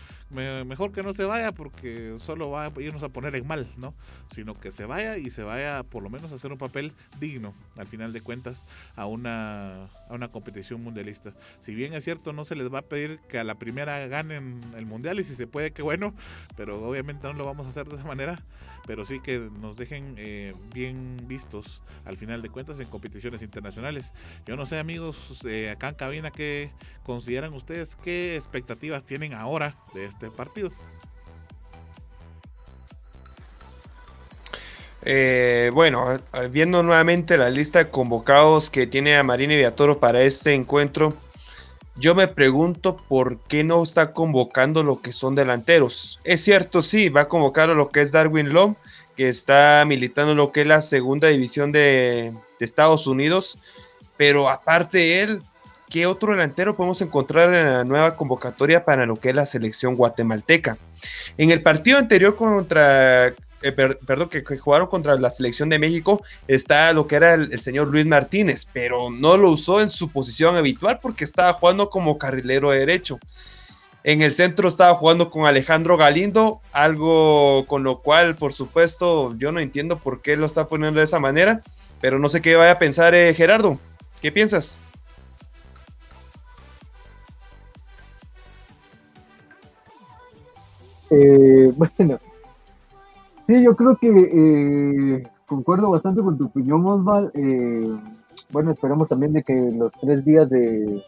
mejor que no se vaya porque solo va a irnos a poner en mal, ¿no? Sino que se vaya y se vaya por lo menos a hacer un papel digno al final de cuentas a una, a una competición mundialista. Si bien es cierto, no se les va a pedir que a la primera ganen el mundial y si se puede, que bueno, pero obviamente no lo vamos a hacer de esa manera pero sí que nos dejen eh, bien vistos al final de cuentas en competiciones internacionales. Yo no sé amigos, eh, acá en cabina, ¿qué consideran ustedes? ¿Qué expectativas tienen ahora de este partido? Eh, bueno, viendo nuevamente la lista de convocados que tiene a Marina Viatoro para este encuentro, yo me pregunto por qué no está convocando lo que son delanteros. Es cierto, sí, va a convocar a lo que es Darwin Lom, que está militando lo que es la segunda división de, Estados Unidos, pero aparte de él, ¿qué otro delantero podemos encontrar en la nueva convocatoria para lo que es la selección guatemalteca? En el partido anterior contra eh, perdón, que, jugaron contra la selección de México, está lo que era el, señor Luis Martínez, pero no lo usó en su posición habitual porque estaba jugando como carrilero derecho. En el centro estaba jugando con Alejandro Galindo, algo con lo cual, por supuesto, yo no entiendo por qué lo está poniendo de esa manera, pero no sé qué vaya a pensar eh, Gerardo. ¿Qué piensas? Eh, bueno, Sí, yo creo que eh, concuerdo bastante con tu opinión, Osval. Eh, bueno, esperamos también de que los tres días de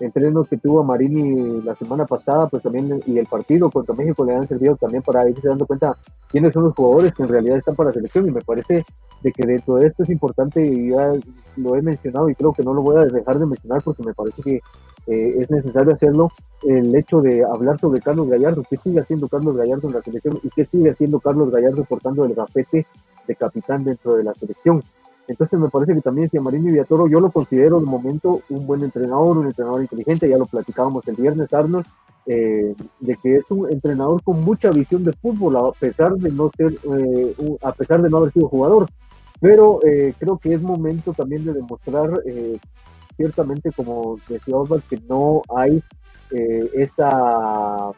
entrenos que tuvo Marini la semana pasada, pues también, y el partido contra México le han servido también para irse dando cuenta quiénes son los jugadores que en realidad están para la selección. Y me parece de que dentro de esto es importante, y ya lo he mencionado y creo que no lo voy a dejar de mencionar porque me parece que eh, es necesario hacerlo, el hecho de hablar sobre Carlos Gallardo, qué sigue haciendo Carlos Gallardo en la selección y qué sigue haciendo Carlos Gallardo portando el gafete de capitán dentro de la selección. Entonces me parece que también Marino Villatoro yo lo considero de momento un buen entrenador, un entrenador inteligente, ya lo platicábamos el viernes Arnold, eh, de que es un entrenador con mucha visión de fútbol a pesar de no ser, eh, a pesar de no haber sido jugador. Pero creo que es momento también de demostrar ciertamente, como decía Oswald, que no hay eh, esa,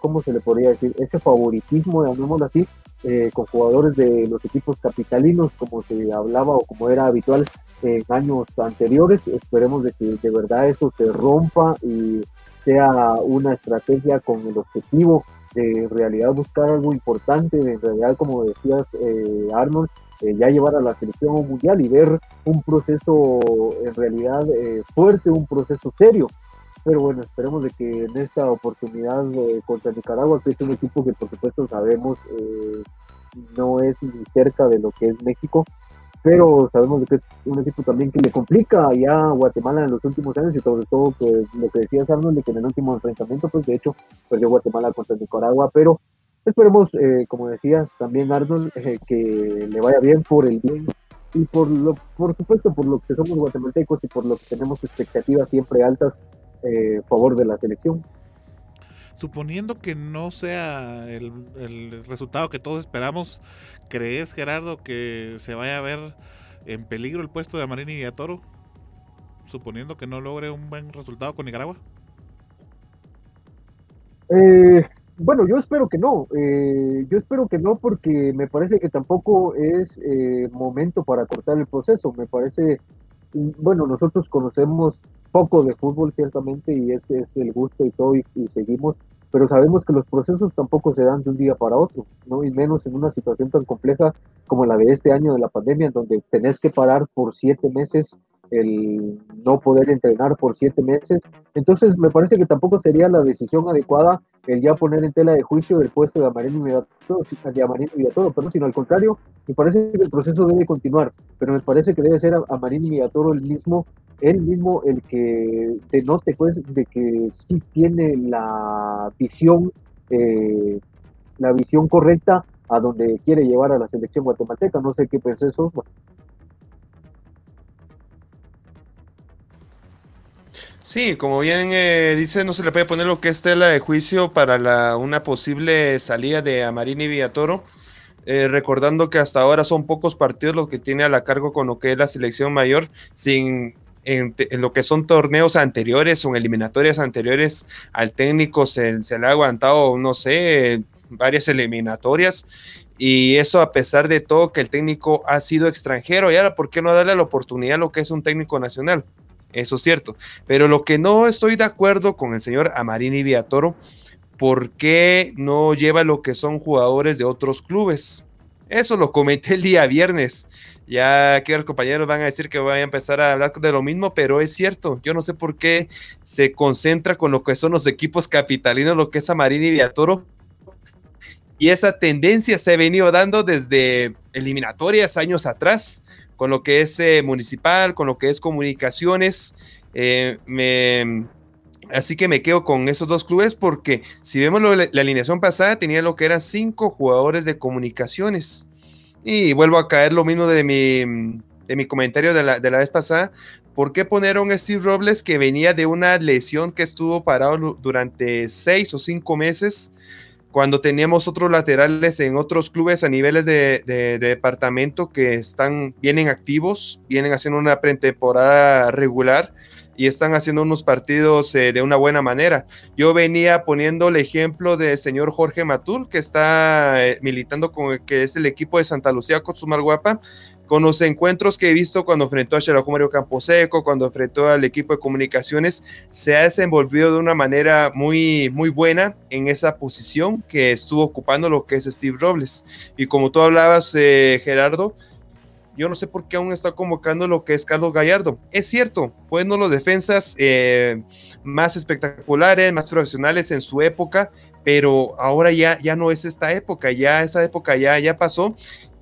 ¿cómo se le podría decir? Ese favoritismo, llamémoslo así, eh, con jugadores de los equipos capitalinos, como se hablaba o como era habitual en años anteriores. Esperemos de que de verdad eso se rompa y sea una estrategia con el objetivo de en realidad buscar algo importante, en realidad, como decías, eh, Arnold, eh, ya llevar a la selección mundial y ver un proceso en realidad eh, fuerte, un proceso serio. Pero bueno, esperemos de que en esta oportunidad contra Nicaragua, que es un equipo que por supuesto sabemos no es ni cerca de lo que es México, pero sabemos que es un equipo también que le complica ya a Guatemala en los últimos años y sobre todo que lo que decía Arnold de que en el último enfrentamiento pues de hecho perdió Guatemala contra Nicaragua pero esperemos eh, como decías también Arnold eh, que le vaya bien por el bien y por lo por supuesto por lo que somos guatemaltecos y por lo que tenemos expectativas siempre altas eh, a favor de la selección suponiendo que no sea el, el, resultado que todos esperamos, ¿crees, Gerardo, que se vaya a ver en peligro el puesto de Amarini y Toro? Suponiendo que no logre un buen resultado con Nicaragua. Eh, bueno, yo espero que no. Eh, yo espero que no porque me parece que tampoco es eh, momento para cortar el proceso. Me parece, bueno, nosotros conocemos poco de fútbol ciertamente y ese es el gusto y todo y, seguimos, pero sabemos que los procesos tampoco se dan de un día para otro, ¿no? Y menos en una situación tan compleja como la de este año de la pandemia, donde tenés que parar por siete meses el no poder entrenar por siete meses. Entonces, me parece que tampoco sería la decisión adecuada el ya poner en tela de juicio el puesto de Amarín y de Amarín y Toro, pero sino al contrario, me parece que el proceso debe continuar, pero me parece que debe ser Amarín y Toro el mismo él mismo el que denote pues de que sí tiene la visión eh, la visión correcta a donde quiere llevar a la selección guatemalteca no sé qué pensé eso Sí, como bien eh, dice, no se le puede poner lo que es tela de juicio para la, una posible salida de Amarini Villatoro, eh, recordando que hasta ahora son pocos partidos los que tiene a la cargo con lo que es la selección mayor, sin en, lo que son torneos anteriores o eliminatorias anteriores al técnico se, se, le ha aguantado, no sé, varias eliminatorias. Y eso a pesar de todo que el técnico ha sido extranjero. Y ahora, ¿por qué no darle la oportunidad a lo que es un técnico nacional? Eso es cierto. Pero lo que no estoy de acuerdo con el señor Amarini Villatoro, ¿por qué no lleva lo que son jugadores de otros clubes? Eso lo comenté el día viernes. Ya aquí los compañeros van a decir que voy a empezar a hablar de lo mismo, pero es cierto. Yo no sé por qué se concentra con lo que son los equipos capitalinos, lo que es Amarini y Villatoro. Y esa tendencia se ha venido dando desde eliminatorias años atrás, con lo que es eh, municipal, con lo que es comunicaciones. Eh, así que me quedo con esos dos clubes porque si vemos la, la alineación pasada, tenía lo que eran cinco jugadores de comunicaciones y vuelvo a caer lo mismo de mi, de mi comentario de la, de la vez pasada. ¿Por qué poner a Steve Robles que venía de una lesión que estuvo parado durante seis o cinco meses? Cuando teníamos otros laterales en otros clubes a niveles de, de, de departamento que están, vienen activos, vienen haciendo una pretemporada regular y están haciendo unos partidos eh, de una buena manera. Yo venía poniendo el ejemplo del señor Jorge Matul, que está eh, militando con que es el equipo de Santa Lucía con su Guapa, con los encuentros que he visto cuando enfrentó a Xelajú Mario Camposeco, cuando enfrentó al equipo de comunicaciones, se ha desenvolvido de una manera muy, muy buena en esa posición que estuvo ocupando lo que es Steve Robles. Y como tú hablabas, eh, Gerardo, yo no sé por qué aún está convocando lo que es Carlos Gallardo. Es cierto, fue uno de los defensas eh, más espectaculares, más profesionales en su época, pero ahora ya, ya no es esta época, ya esa época ya, ya pasó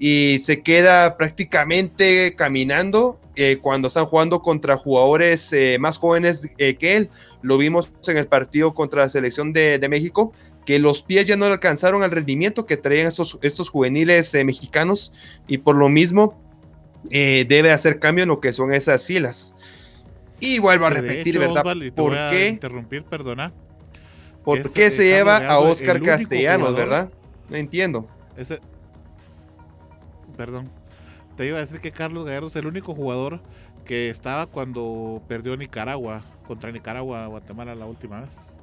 y se queda prácticamente caminando eh, cuando están jugando contra jugadores eh, más jóvenes que él. Lo vimos en el partido contra la selección de, de México, que los pies ya no alcanzaron al rendimiento que traían estos, estos juveniles mexicanos y por lo mismo eh, debe hacer cambio en lo que son esas filas. Y vuelvo a repetir, ¿verdad? ¿Por qué? interrumpir, perdona. ¿Por qué se lleva a Oscar Castellanos, verdad? No entiendo. Ese, perdón. Te iba a decir que Carlos Gallardo es el único jugador que estaba cuando perdió Nicaragua, contra Nicaragua, Guatemala la última vez.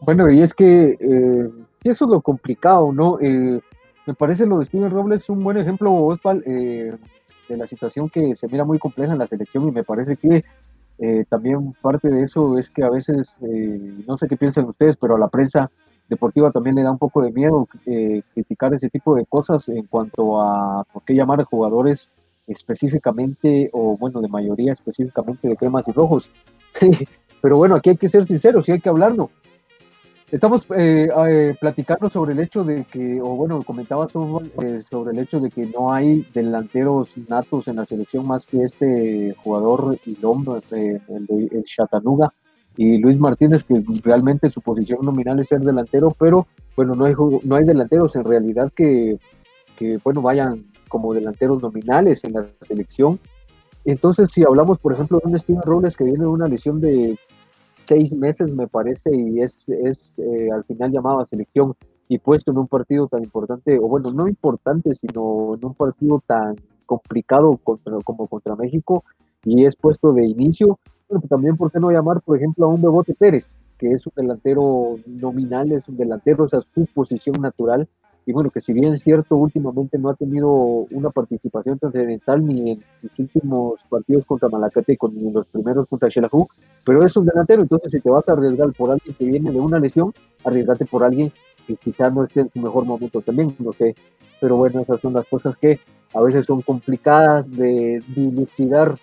Bueno, y es que eh, eso es lo complicado, ¿no? Eh, me parece lo de Steven Robles un buen ejemplo, Osval, eh, de la situación que se mira muy compleja en la selección y me parece que eh, también parte de eso es que a veces, eh, no sé qué piensan ustedes, pero a la prensa deportiva también le da un poco de miedo eh, criticar ese tipo de cosas en cuanto a por qué llamar a jugadores específicamente, o bueno, de mayoría específicamente de cremas y rojos. pero bueno, aquí hay que ser sinceros y hay que hablarlo. Estamos eh, eh, platicando sobre el hecho de que, o bueno, comentaba eh, sobre el hecho de que no hay delanteros natos en la selección más que este jugador y eh, el, de, el Chattanooga, y Luis Martínez, que realmente su posición nominal es ser delantero, pero bueno, no hay, no hay delanteros en realidad que, que, bueno, vayan como delanteros nominales en la selección. Entonces, si hablamos, por ejemplo, de un Steven Robles que viene de una lesión de seis meses, me parece, y es, es eh, al final llamado a selección y puesto en un partido tan importante, o bueno, no importante, sino en un partido tan complicado como contra México, y es puesto de inicio. Pues también, ¿por qué no llamar, por ejemplo, a un Bebote Pérez, que es un delantero nominal, es un delantero, o sea, su posición natural, y bueno, que si bien es cierto, últimamente no ha tenido una participación trascendental ni en los últimos partidos contra Malacateco ni en los primeros contra Xelajú, pero es un delantero, entonces si te vas a arriesgar por alguien que viene de una lesión, arriesgate por alguien que quizás no esté en su mejor momento también, no sé, pero bueno, esas son las cosas que a veces son complicadas de dilucidar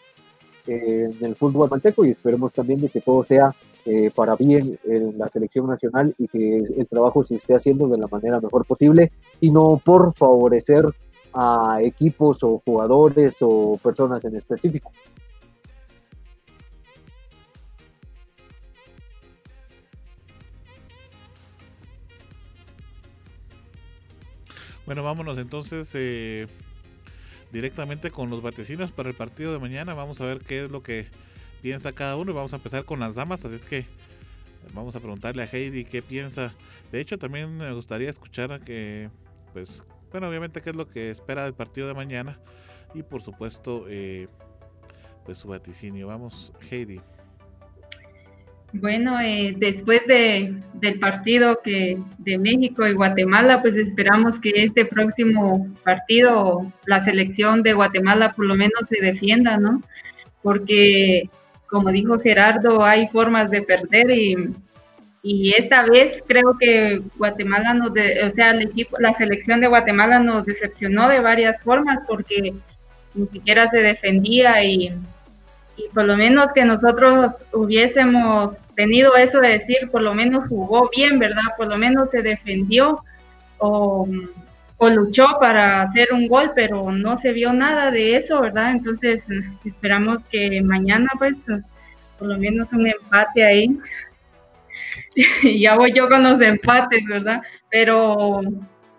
eh, en el fútbol manteco y esperemos también de que todo sea eh, para bien en la selección nacional y que el trabajo se esté haciendo de la manera mejor posible y no por favorecer a equipos o jugadores o personas en específico. Bueno, vámonos entonces eh, directamente con los vaticinios para el partido de mañana. Vamos a ver qué es lo que piensa cada uno y vamos a empezar con las damas. Así es que vamos a preguntarle a Heidi qué piensa. De hecho, también me gustaría escuchar que, pues, bueno, obviamente qué es lo que espera del partido de mañana y por supuesto, eh, pues su vaticinio. Vamos, Heidi. Bueno, eh, después de, del partido que de México y Guatemala, pues esperamos que este próximo partido la selección de Guatemala por lo menos se defienda, ¿no? Porque, como dijo Gerardo, hay formas de perder y, y esta vez creo que Guatemala nos, o sea, el equipo, la selección de Guatemala nos decepcionó de varias formas porque ni siquiera se defendía y y por lo menos que nosotros hubiésemos tenido eso de decir, por lo menos jugó bien, ¿verdad? Por lo menos se defendió o, luchó para hacer un gol, pero no se vio nada de eso, ¿verdad? Entonces esperamos que mañana, pues, por lo menos un empate ahí. y ya voy yo con los empates, ¿verdad? Pero,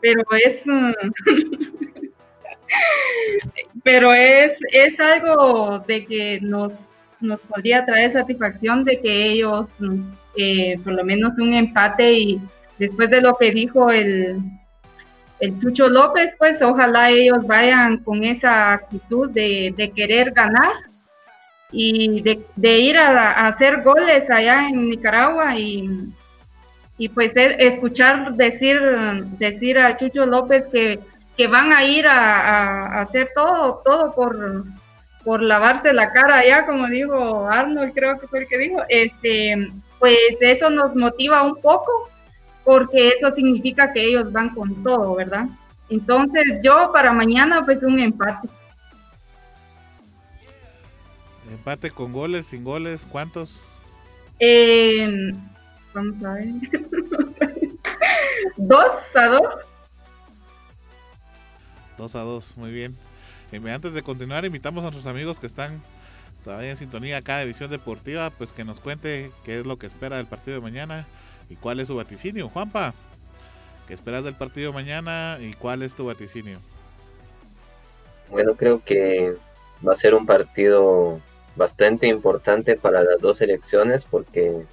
pero es... Pero es, es algo de que nos, nos podría traer satisfacción de que ellos, eh, por lo menos un empate y después de lo que dijo el, el Chucho López, pues ojalá ellos vayan con esa actitud de, querer ganar y de, ir a, hacer goles allá en Nicaragua y, y pues escuchar decir, decir a Chucho López que que van a ir a, hacer todo, todo por, por lavarse la cara allá, como dijo Arnold, creo que fue el que dijo, este, pues eso nos motiva un poco, porque eso significa que ellos van con todo, ¿verdad? Entonces yo para mañana pues un empate. Empate con goles, sin goles, ¿cuántos? Eh, vamos a ver. dos a dos. 2 a 2, muy bien. Eh, antes de continuar, invitamos a nuestros amigos que están todavía en sintonía acá de Visión Deportiva, pues que nos cuente qué es lo que espera del partido de mañana y cuál es su vaticinio. Juanpa, ¿qué esperas del partido mañana y cuál es tu vaticinio? Bueno, creo que va a ser un partido bastante importante para las dos elecciones porque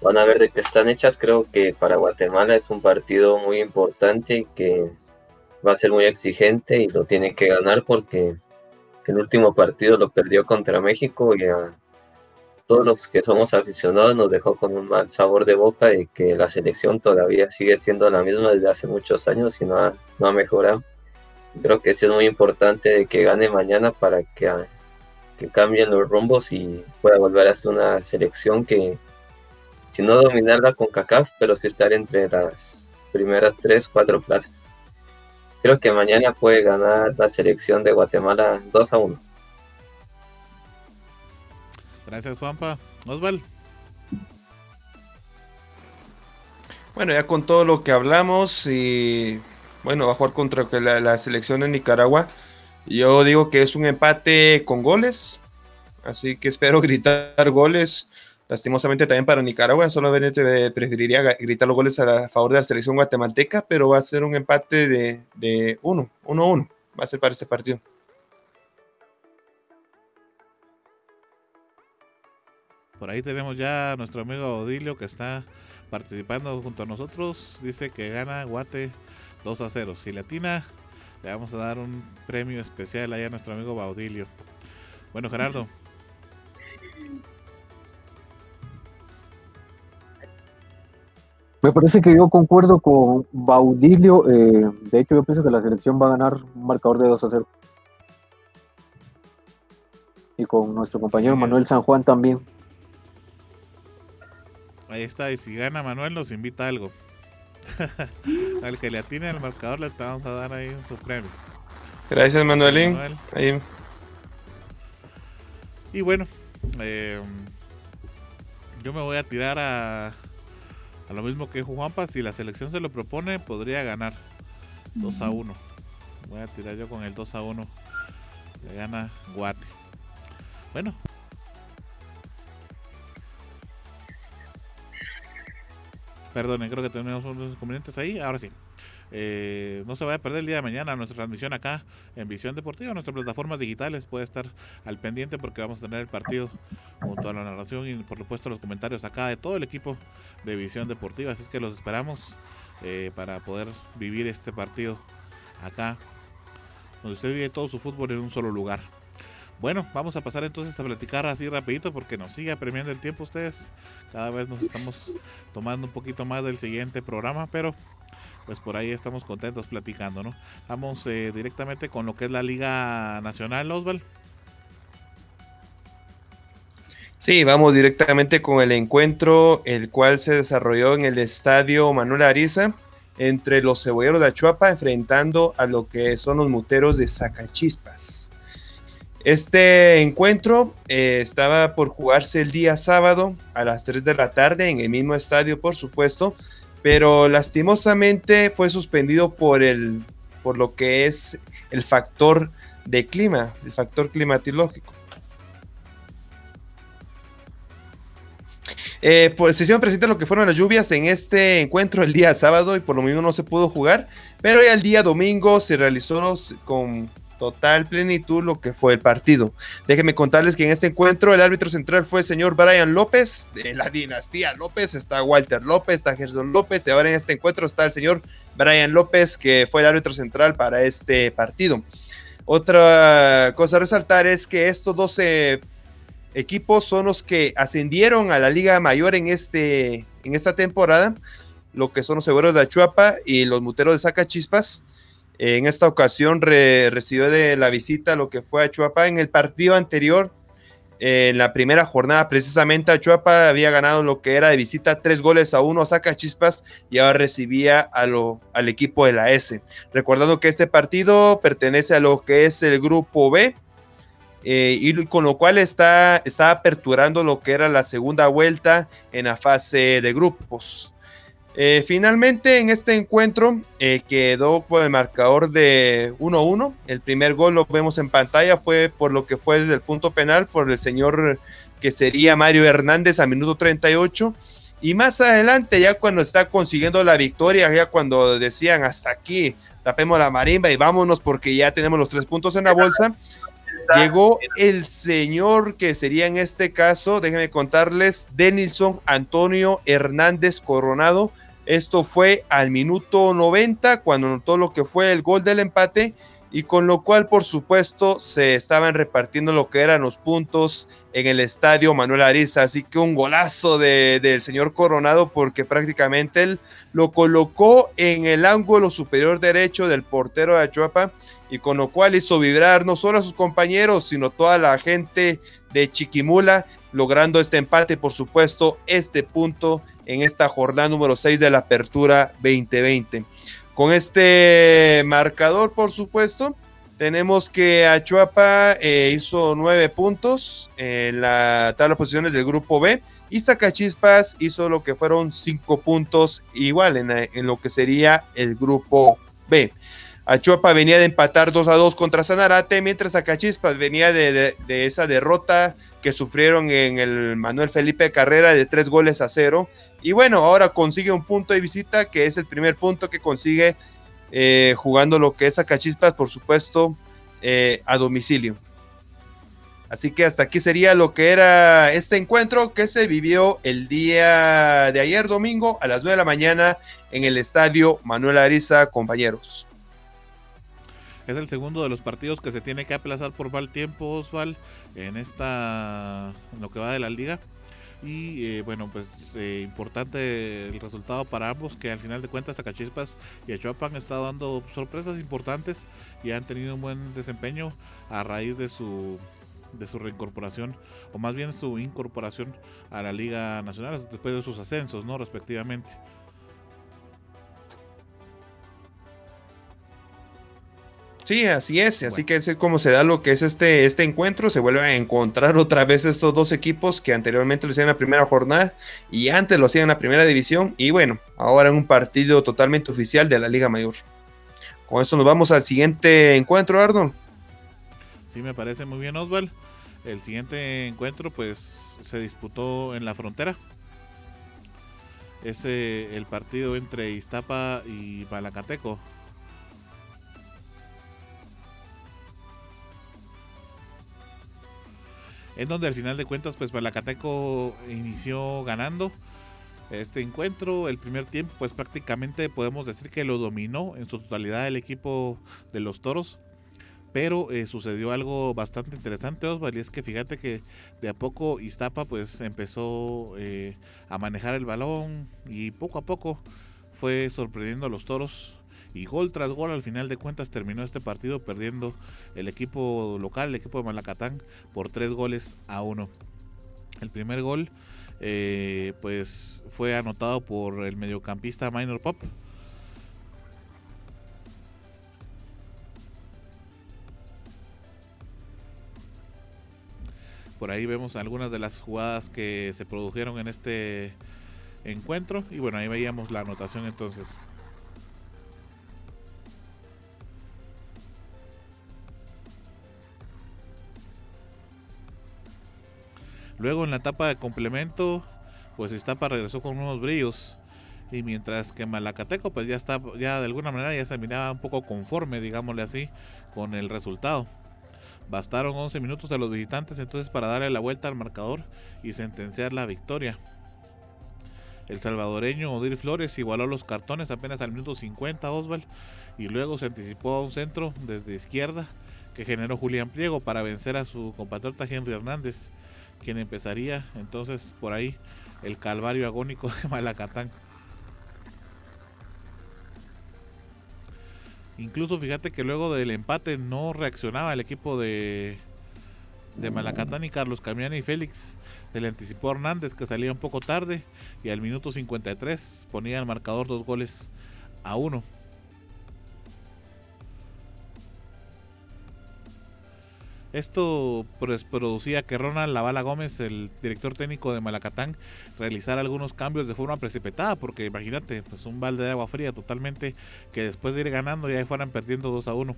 van a ver de qué están hechas. Creo que para Guatemala es un partido muy importante que va a ser muy exigente y lo tiene que ganar porque el último partido lo perdió contra México y a todos los que somos aficionados nos dejó con un mal sabor de boca de que la selección todavía sigue siendo la misma desde hace muchos años y no ha, no ha mejorado. Creo que sí es muy importante que gane mañana para que, que cambien los rumbos y pueda volver a ser una selección que, si no dominarla con CACAF, pero sí estar entre las primeras tres, cuatro plazas. Creo que mañana puede ganar la selección de Guatemala 2 a 1. Gracias, Juanpa. Osval. Bueno, ya con todo lo que hablamos y bueno, va a jugar contra la, selección de Nicaragua. Yo digo que es un empate con goles, así que espero gritar goles. Lastimosamente también para Nicaragua, solamente preferiría gritar los goles a, favor de la selección guatemalteca, pero va a ser un empate de, uno, uno uno, va a ser para este partido. Por ahí tenemos ya a nuestro amigo Odilio que está participando junto a nosotros. Dice que gana Guate 2 a 0. Si latina, le vamos a dar un premio especial ahí a nuestro amigo Baudilio. Bueno, Gerardo. Me parece que yo concuerdo con Baudilio. Eh, de hecho, yo pienso que la selección va a ganar un marcador de 2 a 0. Y con nuestro compañero Manuel San Juan también. Ahí está, y si gana Manuel nos invita a algo. Al que le atine el marcador le vamos a dar ahí su premio. Gracias Manuelín. Y bueno, eh, yo me voy a tirar a, a lo mismo que Juanpa. Si la selección se lo propone, podría ganar 2 a 1. Voy a tirar yo con el 2 a 1. Le gana Guate. Bueno, Perdonen, creo que tenemos unos inconvenientes ahí. Ahora sí. Eh, no se vaya a perder el día de mañana nuestra transmisión acá en Visión Deportiva, nuestras plataformas digitales. Puede estar al pendiente porque vamos a tener el partido junto a la narración y por supuesto los comentarios acá de todo el equipo de Visión Deportiva. Así es que los esperamos eh, para poder vivir este partido acá, donde usted vive todo su fútbol en un solo lugar. Bueno, vamos a pasar entonces a platicar así rapidito porque nos sigue apremiando el tiempo ustedes. Cada vez nos estamos tomando un poquito más del siguiente programa, pero pues por ahí estamos contentos platicando, ¿no? Vamos eh, directamente con lo que es la Liga Nacional, Osval. Sí, vamos directamente con el encuentro, el cual se desarrolló en el estadio Manuel Ariza entre los cebolleros de Achuapa enfrentando a lo que son los muteros de Zacachispas. Este encuentro eh, estaba por jugarse el día sábado a las 3 de la tarde en el mismo estadio, por supuesto, pero lastimosamente fue suspendido por, el, por lo que es el factor de clima, el factor climatológico. Eh, pues se hicieron presentes lo que fueron las lluvias en este encuentro el día sábado y por lo mismo no se pudo jugar, pero ya el día domingo se realizó con total plenitud lo que fue el partido. Déjenme contarles que en este encuentro el árbitro central fue el señor Brian López, de la dinastía López, está Walter López, está Gerson López, y ahora en este encuentro está el señor Brian López, que fue el árbitro central para este partido. Otra cosa a resaltar es que estos 12 equipos son los que ascendieron a la Liga Mayor en, este, en esta temporada, lo que son los seguros de Achuapa y los muteros de Zacachispas en esta ocasión recibió de la visita lo que fue a Chuapa en el partido anterior. en la primera jornada, precisamente, Chuapa había ganado lo que era de visita tres goles a uno, saca chispas y ahora recibía a al equipo de la S. Recordando que este partido pertenece a lo que es el grupo B, eh, y con lo cual está, está aperturando lo que era la segunda vuelta en la fase de grupos. Eh, finalmente en este encuentro eh, quedó por el marcador de 1-1. El primer gol lo vemos en pantalla, fue por lo que fue desde el punto penal por el señor que sería Mario Hernández a minuto 38. Y más adelante, ya cuando está consiguiendo la victoria, ya cuando decían hasta aquí, tapemos la marimba y vámonos porque ya tenemos los tres puntos en la bolsa, llegó el señor que sería en este caso, déjenme contarles, Denilson Antonio Hernández Coronado, esto fue al minuto 90 cuando notó lo que fue el gol del empate y con lo cual, por supuesto, se estaban repartiendo lo que eran los puntos en el estadio Manuel Ariza. Así que un golazo del señor Coronado, porque prácticamente él lo colocó en el ángulo superior derecho del portero de Achuapa, y con lo cual hizo vibrar no solo a sus compañeros, sino toda la gente de Chiquimula, logrando este empate, por supuesto, este punto en esta jornada número 6 de la Apertura 2020. Con este marcador, por supuesto, tenemos que Achuapa eh, hizo nueve puntos en la tabla de posiciones del grupo B y Zacachispas hizo lo que fueron cinco puntos igual en, lo que sería el grupo B. Achuapa venía de empatar 2 a 2 contra Sanarate, mientras Zacachispas venía de, de, esa derrota que sufrieron en el Manuel Felipe Carrera de tres goles a cero. Y bueno, ahora consigue un punto de visita, que es el primer punto que consigue eh, jugando lo que es a Cachispas, por supuesto, eh, a domicilio. Así que hasta aquí sería lo que era este encuentro que se vivió el día de ayer domingo a las 9 de la mañana en el estadio Manuel Ariza, compañeros. Es el segundo de los partidos que se tiene que aplazar por mal tiempo, Osval, en esta, en lo que va de la liga. Y eh, bueno, pues eh, importante el resultado para ambos, que al final de cuentas Zacachispas y Achuapa han estado dando sorpresas importantes y han tenido un buen desempeño a raíz de su de su reincorporación o más bien su incorporación a la Liga Nacional después de sus ascensos, ¿no? respectivamente. Sí, así es, así que es como se da lo que es este, este encuentro, se vuelven a encontrar otra vez estos dos equipos que anteriormente lo hacían en la primera jornada y antes lo hacían en la primera división y bueno, ahora en un partido totalmente oficial de la Liga Mayor. Con eso nos vamos al siguiente encuentro, Arnold. Sí, me parece muy bien, Osval. El siguiente encuentro pues se disputó en la frontera. Es el partido entre Iztapa y Balacateco. En donde al final de cuentas pues Malacateco inició ganando este encuentro, el primer tiempo pues prácticamente podemos decir que lo dominó en su totalidad el equipo de los Toros, pero eh, sucedió algo bastante interesante Osvaldo y es que fíjate que de a poco Iztapa pues empezó eh, a manejar el balón y poco a poco fue sorprendiendo a los Toros y gol tras gol al final de cuentas terminó este partido perdiendo el equipo local, el equipo de Malacatán, por tres goles a uno. El primer gol eh, pues fue anotado por el mediocampista Minor Pop. Por ahí vemos algunas de las jugadas que se produjeron en este encuentro. Y bueno, ahí veíamos la anotación entonces. Luego en la etapa de complemento, pues Iztapa regresó con unos brillos. Y mientras que Malacateco, pues ya está, ya de alguna manera ya se miraba un poco conforme, digámosle así, con el resultado. Bastaron 11 minutos de los visitantes entonces para darle la vuelta al marcador y sentenciar la victoria. El salvadoreño Odir Flores igualó los cartones apenas al minuto 50 Oswald y luego se anticipó a un centro desde izquierda que generó Julián Pliego para vencer a su compatriota Henry Hernández quien empezaría entonces por ahí el calvario agónico de Malacatán. Incluso fíjate que luego del empate no reaccionaba el equipo de, de Malacatán y Carlos Camiani y Félix. Se le anticipó Hernández que salía un poco tarde y al minuto 53 ponía el marcador dos goles a uno. Esto pues, producía que Ronald Lavala Gómez, el director técnico de Malacatán, realizara algunos cambios de forma precipitada, porque imagínate, pues un balde de agua fría totalmente, que después de ir ganando ya fueran perdiendo 2 a 1.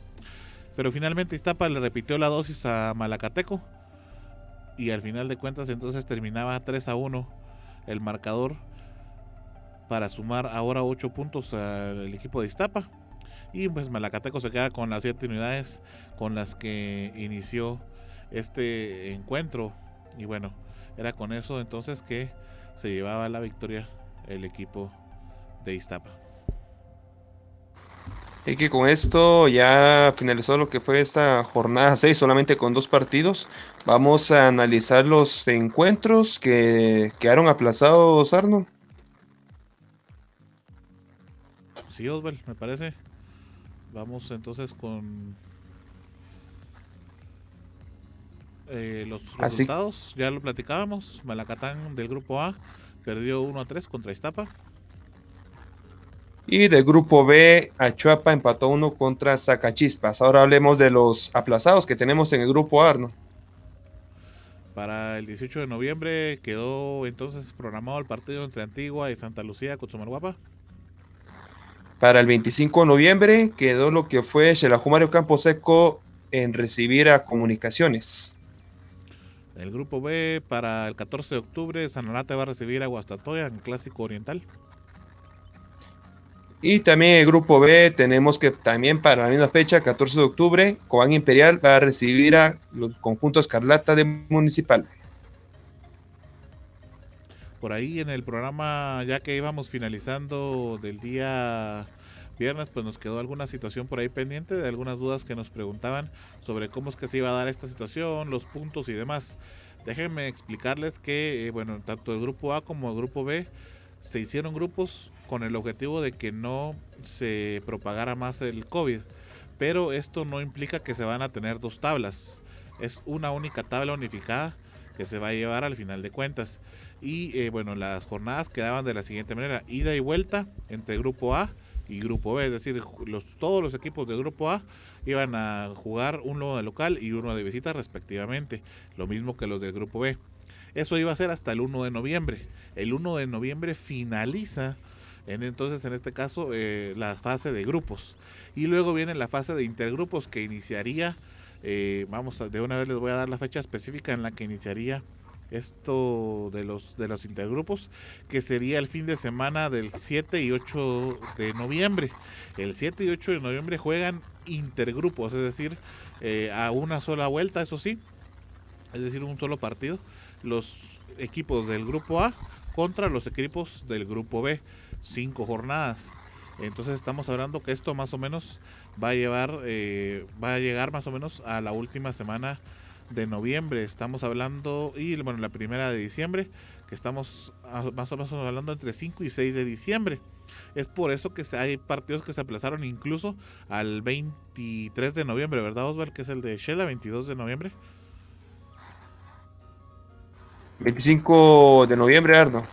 Pero finalmente Iztapa le repitió la dosis a Malacateco y al final de cuentas entonces terminaba 3 a 1 el marcador para sumar ahora 8 puntos al equipo de Iztapa. Y pues Malacateco se queda con las 7 unidades con las que inició este encuentro. Y bueno, era con eso entonces que se llevaba la victoria el equipo de Iztapa. Y que con esto ya finalizó lo que fue esta jornada 6, solamente con dos partidos. Vamos a analizar los encuentros que quedaron aplazados, Arno. Sí, Osval, me parece. Vamos entonces con eh, los resultados. Ya lo platicábamos. Malacatán del grupo A perdió 1 a 3 contra Iztapa. Y del grupo B, Achuapa empató 1 contra Zacachispas. Ahora hablemos de los aplazados que tenemos en el grupo A, ¿no? Para el 18 de noviembre quedó entonces programado el partido entre Antigua y Santa Lucía con Guapa. Para el 25 de noviembre quedó lo que fue Xelajumario Camposeco en recibir a Comunicaciones. El grupo B, para el 14 de octubre, Sanarate va a recibir a Guastatoya en Clásico Oriental. Y también el grupo B tenemos que también para la misma fecha, 14 de octubre, Cobán Imperial va a recibir a los conjuntos Escarlata de Municipal. Por ahí en el programa, ya que íbamos finalizando del día viernes, pues nos quedó alguna situación por ahí pendiente, de algunas dudas que nos preguntaban sobre cómo es que se iba a dar esta situación, los puntos y demás. Déjenme explicarles que, eh, bueno, tanto el grupo A como el grupo B se hicieron grupos con el objetivo de que no se propagara más el COVID. Pero esto no implica que se van a tener dos tablas. Es una única tabla unificada que se va a llevar al final de cuentas. Y eh, bueno, las jornadas quedaban de la siguiente manera. Ida y vuelta entre grupo A y grupo B. Es decir, todos los equipos del grupo A iban a jugar uno de local y uno de visita respectivamente. Lo mismo que los del grupo B. Eso iba a ser hasta el 1 de noviembre. El 1 de noviembre finaliza en, entonces, en este caso, eh, la fase de grupos. Y luego viene la fase de intergrupos que iniciaría, eh, vamos, a, de una vez les voy a dar la fecha específica en la que iniciaría esto de los, de los intergrupos, que sería el fin de semana del 7 y 8 de noviembre. El 7 y 8 de noviembre juegan intergrupos, es decir, eh, a una sola vuelta, eso sí, es decir, un solo partido. Los equipos del grupo A contra los equipos del grupo B cinco jornadas. Entonces estamos hablando que esto más o menos va a llevar, eh, va a llegar más o menos a la última semana de noviembre. Estamos hablando, y bueno, la primera de diciembre, que estamos más o menos hablando entre 5 y 6 de diciembre. Es por eso que hay partidos que se aplazaron incluso al 23 de noviembre, ¿verdad, Osvaldo? Que es el de Shela, 22 de noviembre. 25 de noviembre, Arno.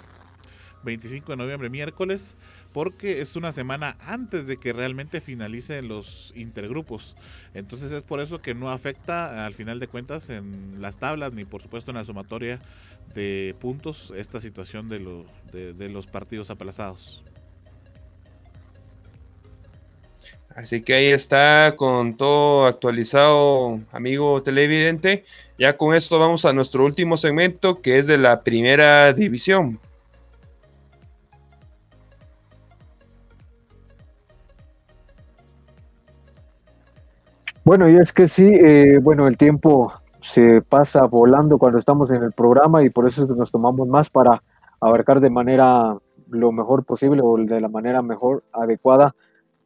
25 de noviembre, miércoles, porque es una semana antes de que realmente finalicen los intergrupos. Entonces es por eso que no afecta al final de cuentas en las tablas ni por supuesto en la sumatoria de puntos esta situación de los, de, los partidos aplazados. Así que ahí está con todo actualizado, amigo televidente. Ya con esto vamos a nuestro último segmento que es de la primera división. Bueno, y es que sí, eh, bueno, el tiempo se pasa volando cuando estamos en el programa y por eso es que nos tomamos más para abarcar de manera lo mejor posible o de la manera mejor adecuada,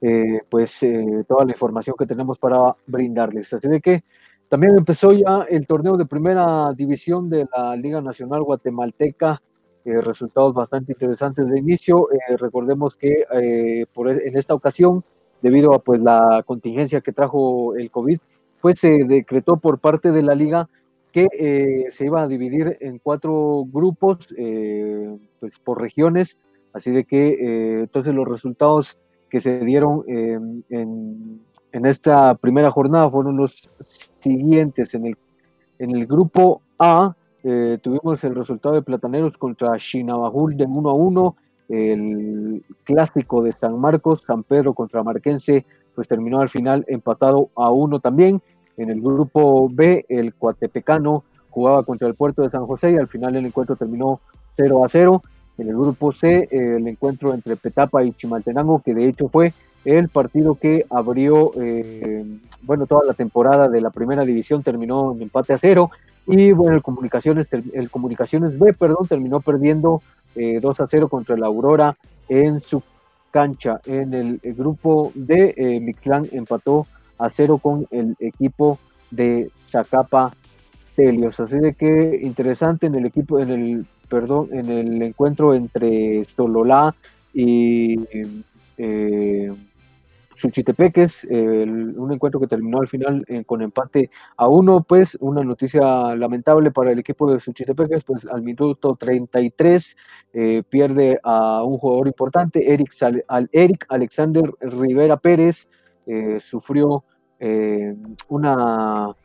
eh, pues eh, toda la información que tenemos para brindarles. Así de que también empezó ya el torneo de primera división de la Liga Nacional Guatemalteca. resultados bastante interesantes de inicio. recordemos que por, e, en esta ocasión debido a pues la contingencia que trajo el COVID, pues se decretó por parte de la liga que eh, se iba a dividir en cuatro grupos, eh, pues por regiones, así de que eh, entonces los resultados que se dieron en, en, esta primera jornada fueron los siguientes. En el, en el grupo A tuvimos el resultado de Plataneros contra Chinabajul de 1 a 1, el clásico de San Marcos, San Pedro contra Marquense, pues terminó al final empatado a uno también. En el grupo B, el Coatepecano jugaba contra el Puerto de San José y al final el encuentro terminó 0 a 0. En el grupo C, el encuentro entre Petapa y Chimaltenango, que de hecho fue el partido que abrió, eh, bueno, toda la temporada de la primera división, terminó en empate a cero. Y bueno, el Comunicaciones, el Comunicaciones B, perdón, terminó perdiendo 2 eh, a 0 contra la Aurora en su cancha. En el, grupo de eh, empató a cero con el equipo de Zacapa Telios. Así de que interesante en el equipo, en el, perdón, en el encuentro entre Sololá y eh, Suchitepeques, un encuentro que terminó al final eh, con empate a uno, pues una noticia lamentable para el equipo de Suchitepeques, pues al minuto 33 eh, pierde a un jugador importante, Eric, al Eric Alexander Rivera Pérez, eh, sufrió una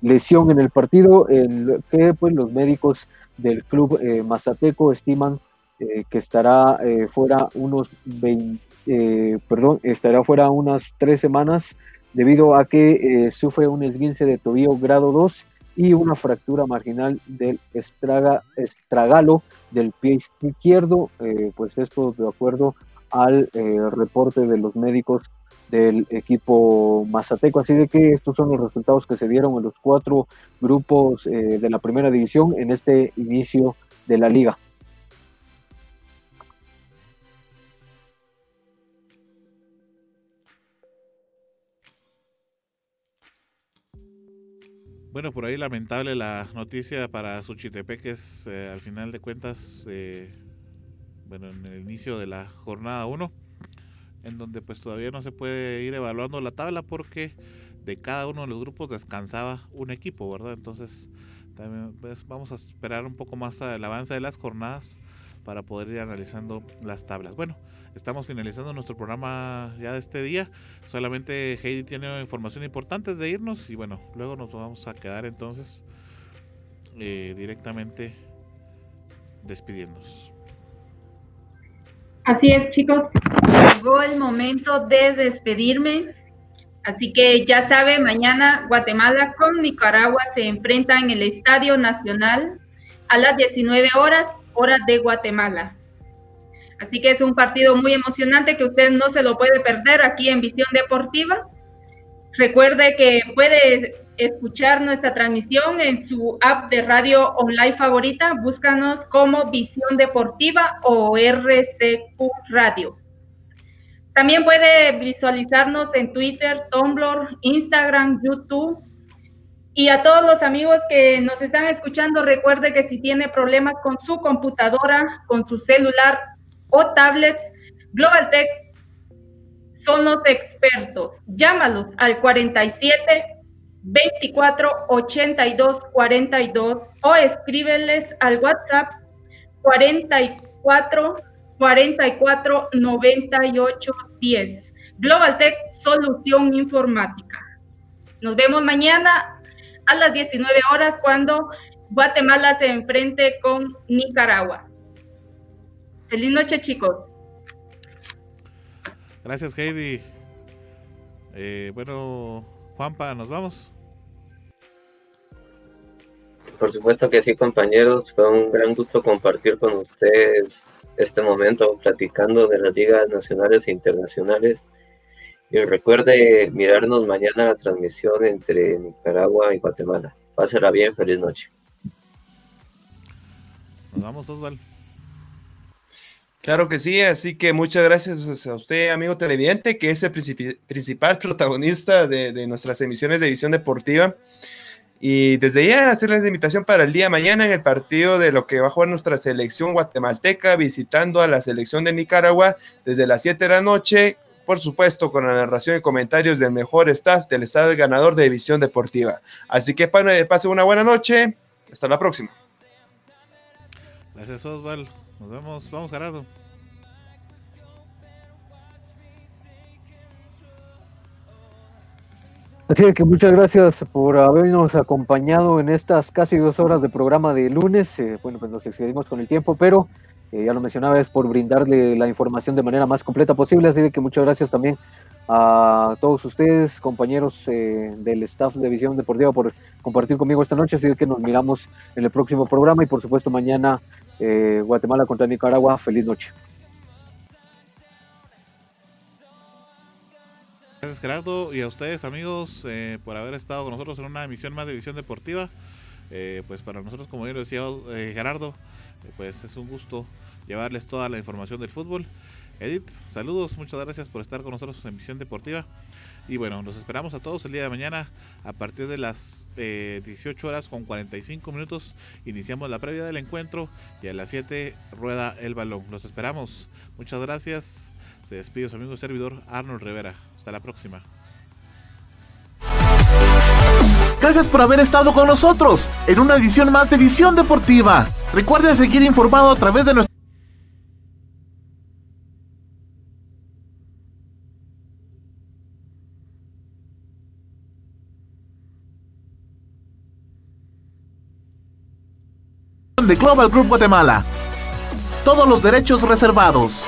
lesión en el partido, en que pues los médicos del club Mazateco estiman que estará fuera unos 20 eh, perdón, estará fuera unas tres semanas debido a que eh, sufre un esguince de tobillo grado 2 y una fractura marginal del estraga, estragalo del pie izquierdo, eh, pues esto de acuerdo al reporte de los médicos del equipo mazateco. Así de que estos son los resultados que se dieron en los cuatro grupos de la primera división en este inicio de la liga. Bueno, por ahí lamentable la noticia para Suchitepeques eh, al final de cuentas, eh, bueno, en el inicio de la jornada 1, en donde pues todavía no se puede ir evaluando la tabla porque de cada uno de los grupos descansaba un equipo, ¿verdad? Entonces, también pues, vamos a esperar un poco más el avance de las jornadas para poder ir analizando las tablas. Bueno, estamos finalizando nuestro programa ya de este día. Solamente Heidi tiene información importante de irnos y bueno, luego nos vamos a quedar entonces eh, directamente despidiéndonos. Así es, chicos. Llegó el momento de despedirme. Así que ya sabe, mañana Guatemala con Nicaragua se enfrenta en el Estadio Nacional a las 19 horas, hora de Guatemala. Así que es un partido muy emocionante que usted no se lo puede perder aquí en Visión Deportiva. Recuerde que puede escuchar nuestra transmisión en su app de radio online favorita. Búscanos como Visión Deportiva o RCQ Radio. También puede visualizarnos en Twitter, Tumblr, Instagram, YouTube. Y a todos los amigos que nos están escuchando, recuerde que si tiene problemas con su computadora, con su celular o tablets, Global Tech son los expertos. Llámalos al 47 24 82 42 o escríbeles al WhatsApp 44 44 98 10. Global Tech Solución Informática. Nos vemos mañana a las 19 horas cuando Guatemala se enfrente con Nicaragua. Feliz noche, chicos. Gracias, Heidi. Eh, bueno, Juanpa, ¿nos vamos? Por supuesto que sí, compañeros. Fue un gran gusto compartir con ustedes este momento platicando de las ligas nacionales e internacionales. Y recuerde mirarnos mañana la transmisión entre Nicaragua y Guatemala. Pásela bien, feliz noche. Nos vamos, Osvaldo. Claro que sí, así que muchas gracias a usted, amigo televidente, que es el principal protagonista de, nuestras emisiones de visión deportiva. Y desde ya hacerles la invitación para el día mañana en el partido de lo que va a jugar nuestra selección guatemalteca, visitando a la selección de Nicaragua desde las 7 de la noche, por supuesto con la narración y comentarios del mejor staff del estado ganador de división deportiva. Así que pase una buena noche, hasta la próxima. Gracias Osvaldo. Nos vemos. Vamos, Gerardo. Así que muchas gracias por habernos acompañado en estas casi dos horas de programa de lunes. Eh, bueno, pues nos excedimos con el tiempo, pero eh, ya lo mencionaba, es por brindarle la información de manera más completa posible. Así que muchas gracias también a todos ustedes, compañeros eh, del staff de Visión Deportiva, por compartir conmigo esta noche. Así que nos miramos en el próximo programa y por supuesto mañana eh, Guatemala contra Nicaragua. Feliz noche. Gracias Gerardo y a ustedes amigos por haber estado con nosotros en una emisión más de Visión Deportiva. Pues para nosotros, como yo decía Gerardo, pues es un gusto llevarles toda la información del fútbol. Edith, saludos, muchas gracias por estar con nosotros en Visión Deportiva. Y bueno, nos esperamos a todos el día de mañana a partir de las 18 horas con 45 minutos. Iniciamos la previa del encuentro y a las 7 rueda el balón. Los esperamos. Muchas gracias. Se despide su amigo servidor Arnold Rivera. Hasta la próxima. Gracias por haber estado con nosotros en una edición más de Visión Deportiva. Recuerde seguir informado a través de nuestro de Global Group Guatemala. Todos los derechos reservados.